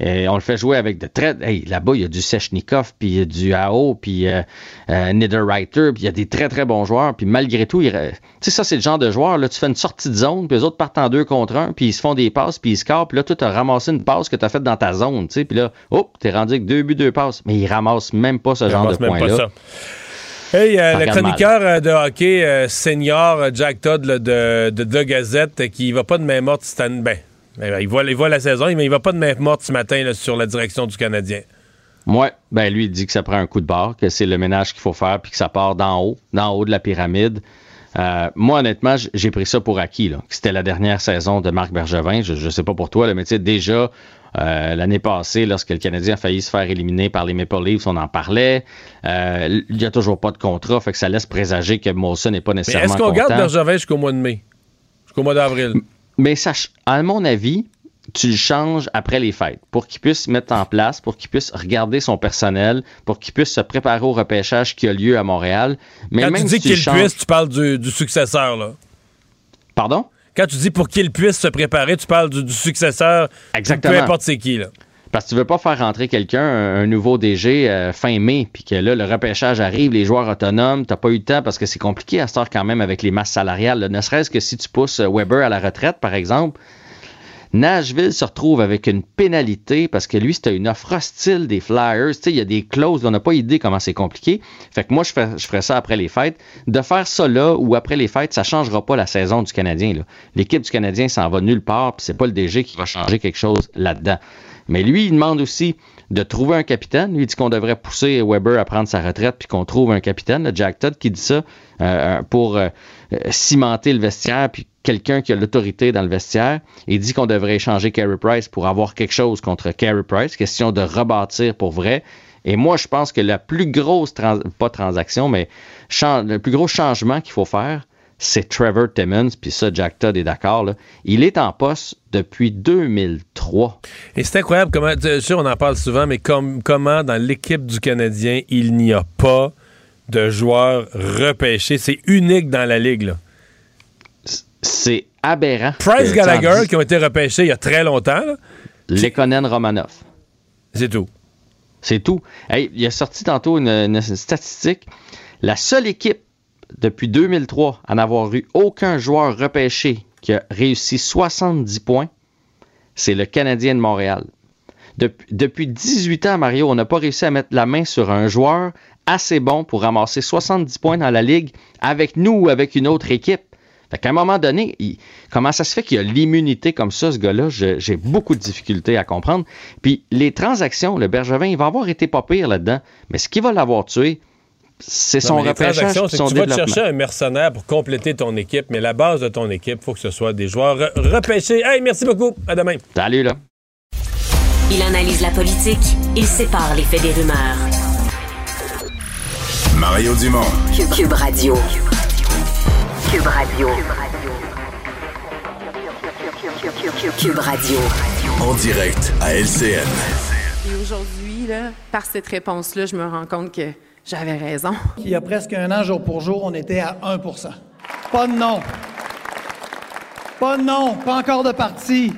Et on le fait jouer avec de très. Hey, là-bas, il y a du Sechnikov, puis il y a du AO, puis euh, euh, Niederreiter, puis il y a des très, très bons joueurs. Puis malgré tout, il tu sais, ça, c'est le genre de joueur. Là, tu fais une sortie de zone, puis les autres partent en deux contre un, puis ils se font des passes, puis ils scorent. Puis là, tu as ramassé une passe que tu as faite dans ta zone. tu sais. Puis là, hop, t'es rendu avec deux buts, deux passes. Mais ils ramassent même pas ce Il genre de ramasse même pas points-là. ça. Hey, euh, le chroniqueur euh, de hockey euh, senior Jack Todd là, de, de The Gazette, qui va pas de main morte cette année. Ben, ben, il, voit, il voit la saison, mais il va pas de main morte ce matin là, sur la direction du Canadien. Ouais, ben lui, il dit que ça prend un coup de barre, que c'est le ménage qu'il faut faire, puis que ça part d'en haut, d'en haut de la pyramide. Euh, moi, honnêtement, j'ai pris ça pour acquis. Là. C'était la dernière saison de Marc Bergevin. Je ne sais pas pour toi, là, mais tu sais, déjà, euh, l'année passée, lorsque le Canadien a failli se faire éliminer par les Maple Leafs, on en parlait. Euh, il n'y a toujours pas de contrat, fait que ça laisse présager que Molson n'est pas nécessairement Est-ce qu'on garde Bergevin jusqu'au mois de mai? Jusqu'au mois d'avril? Mais ça, à mon avis, tu le changes après les fêtes pour qu'il puisse se mettre en place, pour qu'il puisse regarder son personnel, pour qu'il puisse se préparer au repêchage qui a lieu à Montréal. Mais Quand tu dis qu'il puisse, tu parles du, successeur, là. Pardon? Quand tu dis pour qu'il puisse se préparer, tu parles du, successeur. Exactement. Peu importe c'est qui, là. Parce que tu veux pas faire rentrer quelqu'un, un, nouveau DG, euh, fin mai, puis que là, le repêchage arrive, les joueurs autonomes, t'as pas eu le temps parce que c'est compliqué à ce quand même avec les masses salariales. Ne serait-ce que si tu pousses Weber à la retraite, par exemple, Nashville se retrouve avec une pénalité parce que lui, c'était une offre hostile des Flyers. Tu il y a des clauses, on n'a pas idée comment c'est compliqué. Fait que moi, je, fais, je ferais ça après les fêtes. De faire ça là ou après les fêtes, ça changera pas la saison du Canadien. L'équipe du Canadien s'en va nulle part, puis c'est pas le DG qui va changer quelque chose là-dedans. Mais lui, il demande aussi de trouver un capitaine. Lui, il dit qu'on devrait pousser Weber à prendre sa retraite puis qu'on trouve un capitaine. Le Jack Todd qui dit ça euh, pour euh, cimenter le vestiaire puis quelqu'un qui a l'autorité dans le vestiaire. Il dit qu'on devrait échanger Carey Price pour avoir quelque chose contre Carey Price. Question de rebâtir pour vrai. Et moi, je pense que la plus grosse, pas transaction, mais le plus gros changement qu'il faut faire, c'est Trevor Timmons, puis ça, Jack Todd est d'accord. Il est en poste depuis 2003. Et c'est incroyable comment, je sais, on en parle souvent, mais comment dans l'équipe du Canadien, il n'y a pas de joueurs repêchés. C'est unique dans la ligue. Là c'est aberrant. Price Gallagher, qui ont été repêchés il y a très longtemps. Lekonen Romanov. C'est tout. C'est tout. il a sorti tantôt une, statistique. La seule équipe depuis 2003 à n'avoir eu aucun joueur repêché qui a réussi 70 points, c'est le Canadien de Montréal. depuis 18 ans, Mario, on n'a pas réussi à mettre la main sur un joueur assez bon pour ramasser 70 points dans la ligue avec nous ou avec une autre équipe. Fait qu'à un moment donné, comment ça se fait qu'il y a l'immunité comme ça, ce gars-là? J'ai beaucoup de difficultés à comprendre. Puis les transactions, le Bergevin, il va avoir été pas pire là-dedans. Mais ce qui va l'avoir tué, c'est son repêchage son Tu vas te chercher un mercenaire pour compléter ton équipe, mais la base de ton équipe, il faut que ce soit des joueurs repêchés. Hey, merci beaucoup. À demain. Salut, là. Il analyse la politique, il sépare les faits des rumeurs. Mario Dumont. Cube Radio. Cube Radio. Cube Radio. En direct à LCN. Et aujourd'hui, par cette réponse-là, je me rends compte que j'avais raison. Il y a presque un an, jour pour jour, on était à 1% Pas de nom. Pas de nom, pas encore de parti.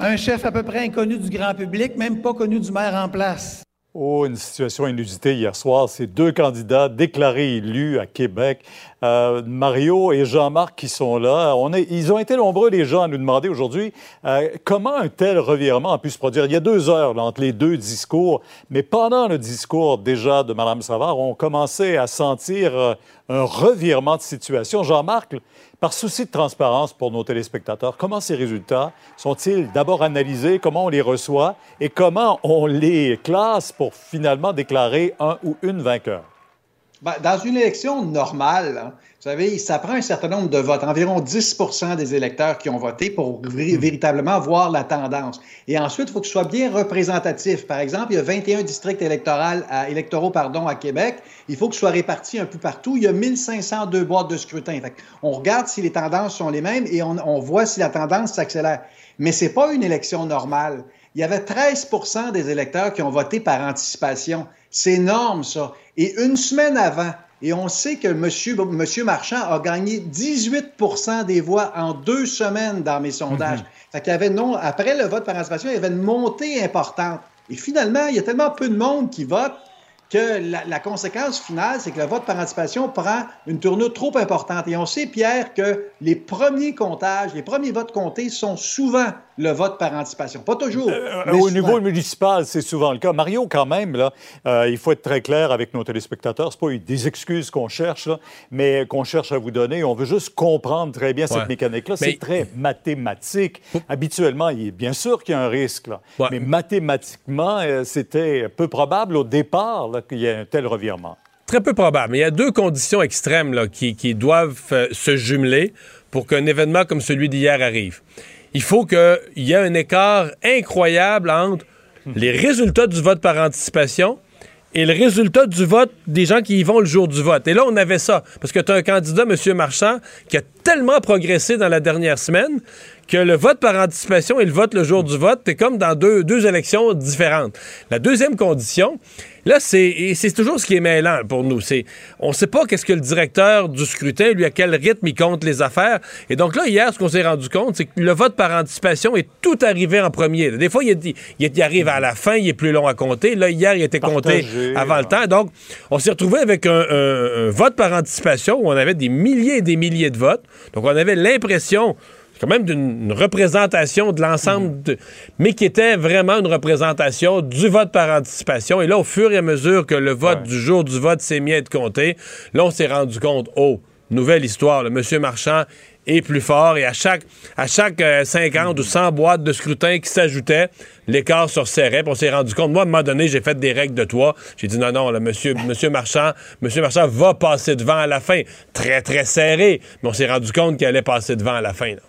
Un chef à peu près inconnu du grand public, même pas connu du maire en place. Oh, une situation inusitée hier soir. C'est deux candidats déclarés élus à Québec. Euh, Mario et Jean-Marc qui sont là. On est, ils ont été nombreux, les gens, à nous demander aujourd'hui euh, comment un tel revirement a pu se produire. Il y a deux heures entre les deux discours, mais pendant le discours déjà de Mme Savard, on commençait à sentir euh, un revirement de situation. Jean-Marc, par souci de transparence pour nos téléspectateurs, comment ces résultats sont-ils d'abord analysés, comment on les reçoit et comment on les classe pour finalement déclarer un ou une vainqueur? Ben, dans une élection normale, hein, vous savez, ça prend un certain nombre de votes, environ 10% des électeurs qui ont voté pour véritablement voir la tendance. Et ensuite, il faut que ce soit bien représentatif. Par exemple, il y a 21 districts électoraux pardon, à Québec. Il faut que ce soit réparti un peu partout. Il y a 1502 boîtes de scrutin. on regarde si les tendances sont les mêmes et on, on voit si la tendance s'accélère. Mais ce n'est pas une élection normale. Il y avait 13% des électeurs qui ont voté par anticipation. C'est énorme, ça. Et une semaine avant, et on sait que M. Monsieur, Marchand a gagné 18% des voix en deux semaines dans mes sondages. Qu'il y avait non, après le vote par anticipation, il y avait une montée importante. Et finalement, il y a tellement peu de monde qui vote que la, conséquence finale, c'est que le vote par anticipation prend une tournure trop importante. Et on sait, Pierre, que les premiers comptages, les premiers votes comptés sont souvent le vote par anticipation. Pas toujours. Euh, mais au souvent. niveau municipal, c'est souvent le cas. Mario, quand même, là, euh, il faut être très clair avec nos téléspectateurs. C'est pas des excuses qu'on cherche, là, mais qu'on cherche à vous donner. On veut juste comprendre très bien Ouais. cette mécanique-là. Mais- C'est très mathématique. Habituellement, il est bien sûr qu'il y a un risque, là. mais mathématiquement, euh, c'était peu probable au départ là, qu'il y ait un tel revirement. Très peu probable. Mais il y a deux conditions extrêmes là, qui, qui doivent euh, se jumeler pour qu'un événement comme celui d'hier arrive. Il faut qu'il y ait un écart incroyable entre les résultats du vote par anticipation et le résultat du vote des gens qui y vont le jour du vote. Et là, on avait ça. Parce que tu as un candidat, M. Marchand, qui a tellement progressé dans la dernière semaine que le vote par anticipation et le vote le jour du vote, c'est comme dans deux, deux élections différentes. La deuxième condition, là, c'est et c'est toujours ce qui est mêlant pour nous. C'est on ne sait pas qu'est-ce que le directeur du scrutin, lui, à quel rythme il compte les affaires. Et donc là, hier, ce qu'on s'est rendu compte, c'est que le vote par anticipation est tout arrivé en premier. Des fois, il, il, il arrive à la fin, il est plus long à compter. Là, hier, il était compté avant le temps. Donc, on s'est retrouvé avec un, un- un vote par anticipation où on avait des milliers et des milliers de votes. Donc, on avait l'impression quand même d'une représentation de l'ensemble, de- mais qui était vraiment une représentation du vote par anticipation. Et là, au fur et à mesure que le vote du jour du vote s'est mis à être compté, là, on s'est rendu compte, oh, nouvelle histoire, le monsieur Marchand est plus fort et à chaque, à chaque euh, 50 ou 100 boîtes de scrutin qui s'ajoutaient, l'écart se resserrait. Puis on s'est rendu compte, moi, à un moment donné, j'ai fait des règles de toi. J'ai dit non, non, le monsieur, monsieur Marchand, monsieur Marchand va passer devant à la fin. Très, très serré. Mais on s'est rendu compte qu'il allait passer devant à la fin. là.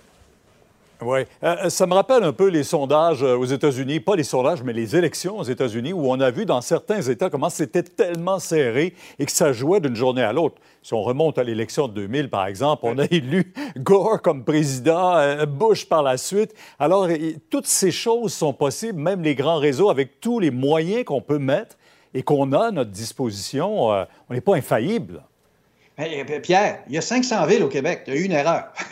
Oui. Euh, ça me rappelle un peu les sondages euh, aux États-Unis, pas les sondages, mais les élections aux États-Unis, où on a vu dans certains États comment c'était tellement serré et que ça jouait d'une journée à l'autre. Si on remonte à l'élection de 2000, par exemple, on a élu Gore comme président, euh, Bush par la suite. Alors, toutes ces choses sont possibles, même les grands réseaux, avec tous les moyens qu'on peut mettre et qu'on a à notre disposition. euh, on n'est pas infaillible. Eh, Pierre, il y a 500 villes au Québec. Il y a eu une erreur.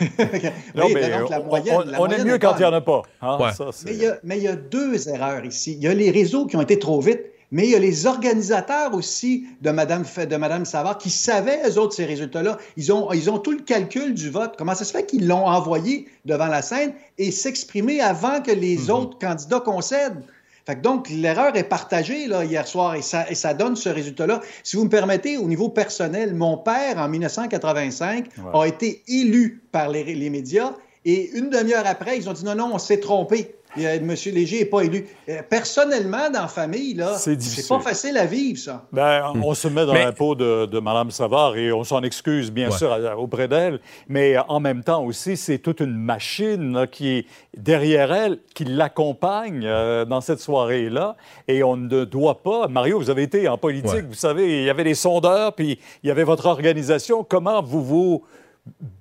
Non, Oui, mais donc la on- moyenne- on- la on est mieux quand il n'y en a pas. hein, Ouais. ça, c'est- Mais il, y a, mais il y a deux erreurs ici. Il y a les réseaux qui ont été trop vite, mais il y a les organisateurs aussi de Mme, de Madame Savard qui savaient, eux autres, ces résultats-là. Ils ont, ils ont tout le calcul du vote. Comment ça se fait qu'ils l'ont envoyé devant la scène et s'exprimer avant que les Mhm. autres candidats concèdent? Fait que donc, l'erreur est partagée là, hier soir et ça, et ça donne ce résultat-là. Si vous me permettez, au niveau personnel, mon père, en 1985, Ouais. a été élu par les, les médias et une demi-heure après, ils ont dit non, non, on s'est trompé. Euh, Monsieur Léger n'est pas élu. Euh, personnellement, dans la famille, là, C'est difficile. c'est pas facile à vivre, ça. Ben, on se met dans Mais- la peau de, de Mme Savard et on s'en excuse, bien Ouais. sûr, auprès d'elle. Mais euh, en même temps aussi, c'est toute une machine là, qui est derrière elle, qui l'accompagne euh, dans cette soirée-là. Et on ne doit pas. Mario, vous avez été en politique, Ouais. vous savez, il y avait des sondeurs, puis il y avait votre organisation. Comment vous vous.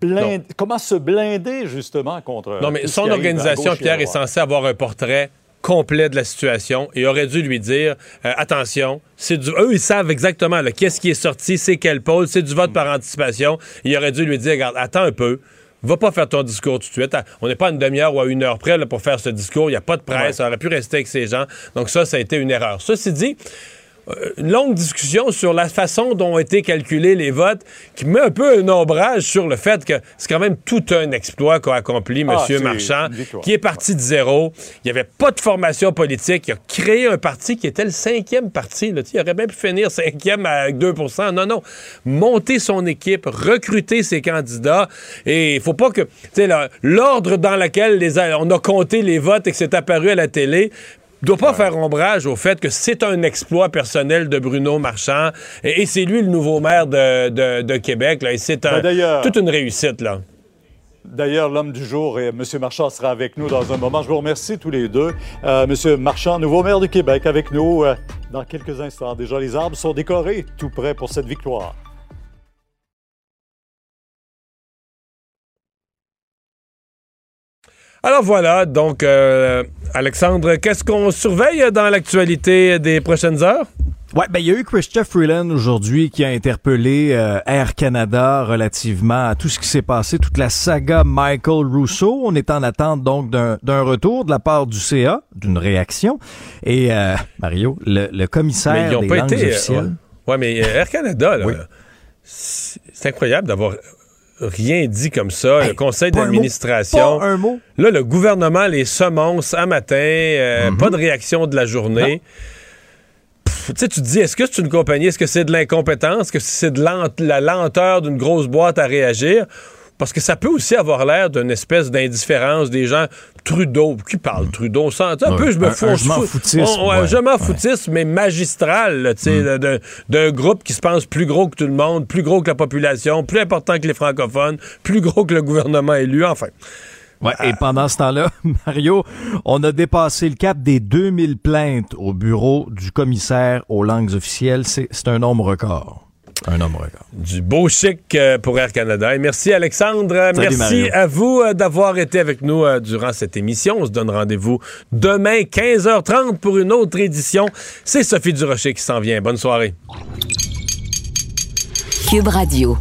Blind- Comment se blinder, justement, contre. Non, mais son organisation, Pierre, est censée avoir un portrait complet de la situation et aurait dû lui dire euh, attention, c'est du eux ils savent exactement qu'est-ce qui est sorti, c'est quel pôle, c'est du vote par anticipation. Il aurait dû lui dire regarde, attends un peu. Va pas faire ton discours tout de suite. On n'est pas à une demi-heure ou à une heure près là, pour faire ce discours. Il n'y a pas de presse. Ça aurait pu rester avec ces gens. Donc, ça, ça a été une erreur. Ceci dit, une longue discussion sur la façon dont ont été calculés les votes qui met un peu un ombrage sur le fait que c'est quand même tout un exploit qu'a accompli M. Ah, c'est Marchand, qui est parti de zéro. Il n'y avait pas de formation politique. Il a créé un parti qui était le cinquième parti. là. Il aurait bien pu finir cinquième avec 2% Non, non. Monter son équipe, recruter ses candidats. Et il faut pas que... Tu sais, là, l'ordre dans lequel les, on a compté les votes et que c'est apparu à la télé doit pas faire ombrage au fait que c'est un exploit personnel de Bruno Marchand et, et c'est lui le nouveau maire de, de- de Québec. Là, et c'est un- Ben, toute une réussite. là. D'ailleurs, l'homme du jour, et M. Marchand sera avec nous dans un moment. Je vous remercie tous les deux. Euh, M. Marchand, nouveau maire du Québec, avec nous euh, dans quelques instants. Déjà, les arbres sont décorés, tout prêts pour cette victoire. Alors voilà, donc euh, Alexandre, qu'est-ce qu'on surveille dans l'actualité des prochaines heures? Ouais, ben il y a eu Christophe Freeland aujourd'hui qui a interpellé euh, Air Canada relativement à tout ce qui s'est passé, toute la saga Michael Rousseau. On est en attente donc d'un retour de la part du CA, d'une réaction. Et euh, Mario, le, le commissaire ils ont des pas langues été. officielles. ouais. Ouais, mais Air Canada, là, c'est incroyable d'avoir rien dit comme ça. le conseil un d'administration. Pas un mot. Là, le gouvernement les semonce à matin. euh, Mhm. Pas de réaction de la journée. Pff, Tu sais, tu te dis, est-ce que c'est une compagnie? Est-ce que c'est de l'incompétence? Est-ce que c'est de la lenteur d'une grosse boîte à réagir? Parce que ça peut aussi avoir l'air d'une espèce d'indifférence des gens. Trudeau, qui parle Trudeau? Sais, un Ouais, peu, je me fous. je m'en je m'en mais magistral, là, tu sais, là, d'un- groupe qui se pense plus gros que tout le monde, plus gros que la population, plus important que les francophones, plus gros que le gouvernement élu, enfin. Ouais, et pendant ce temps-là, Mario, on a dépassé le cap des 2000 plaintes au bureau du commissaire aux langues officielles. C'est un nombre record. Un nombre record. Du beau chic euh, pour Air Canada. Et merci Alexandre. Salut, merci Mario. à vous euh, d'avoir été avec nous euh, durant cette émission. On se donne rendez-vous demain 15h30 pour une autre édition. C'est Sophie Durocher qui s'en vient. Bonne soirée. Cube Radio.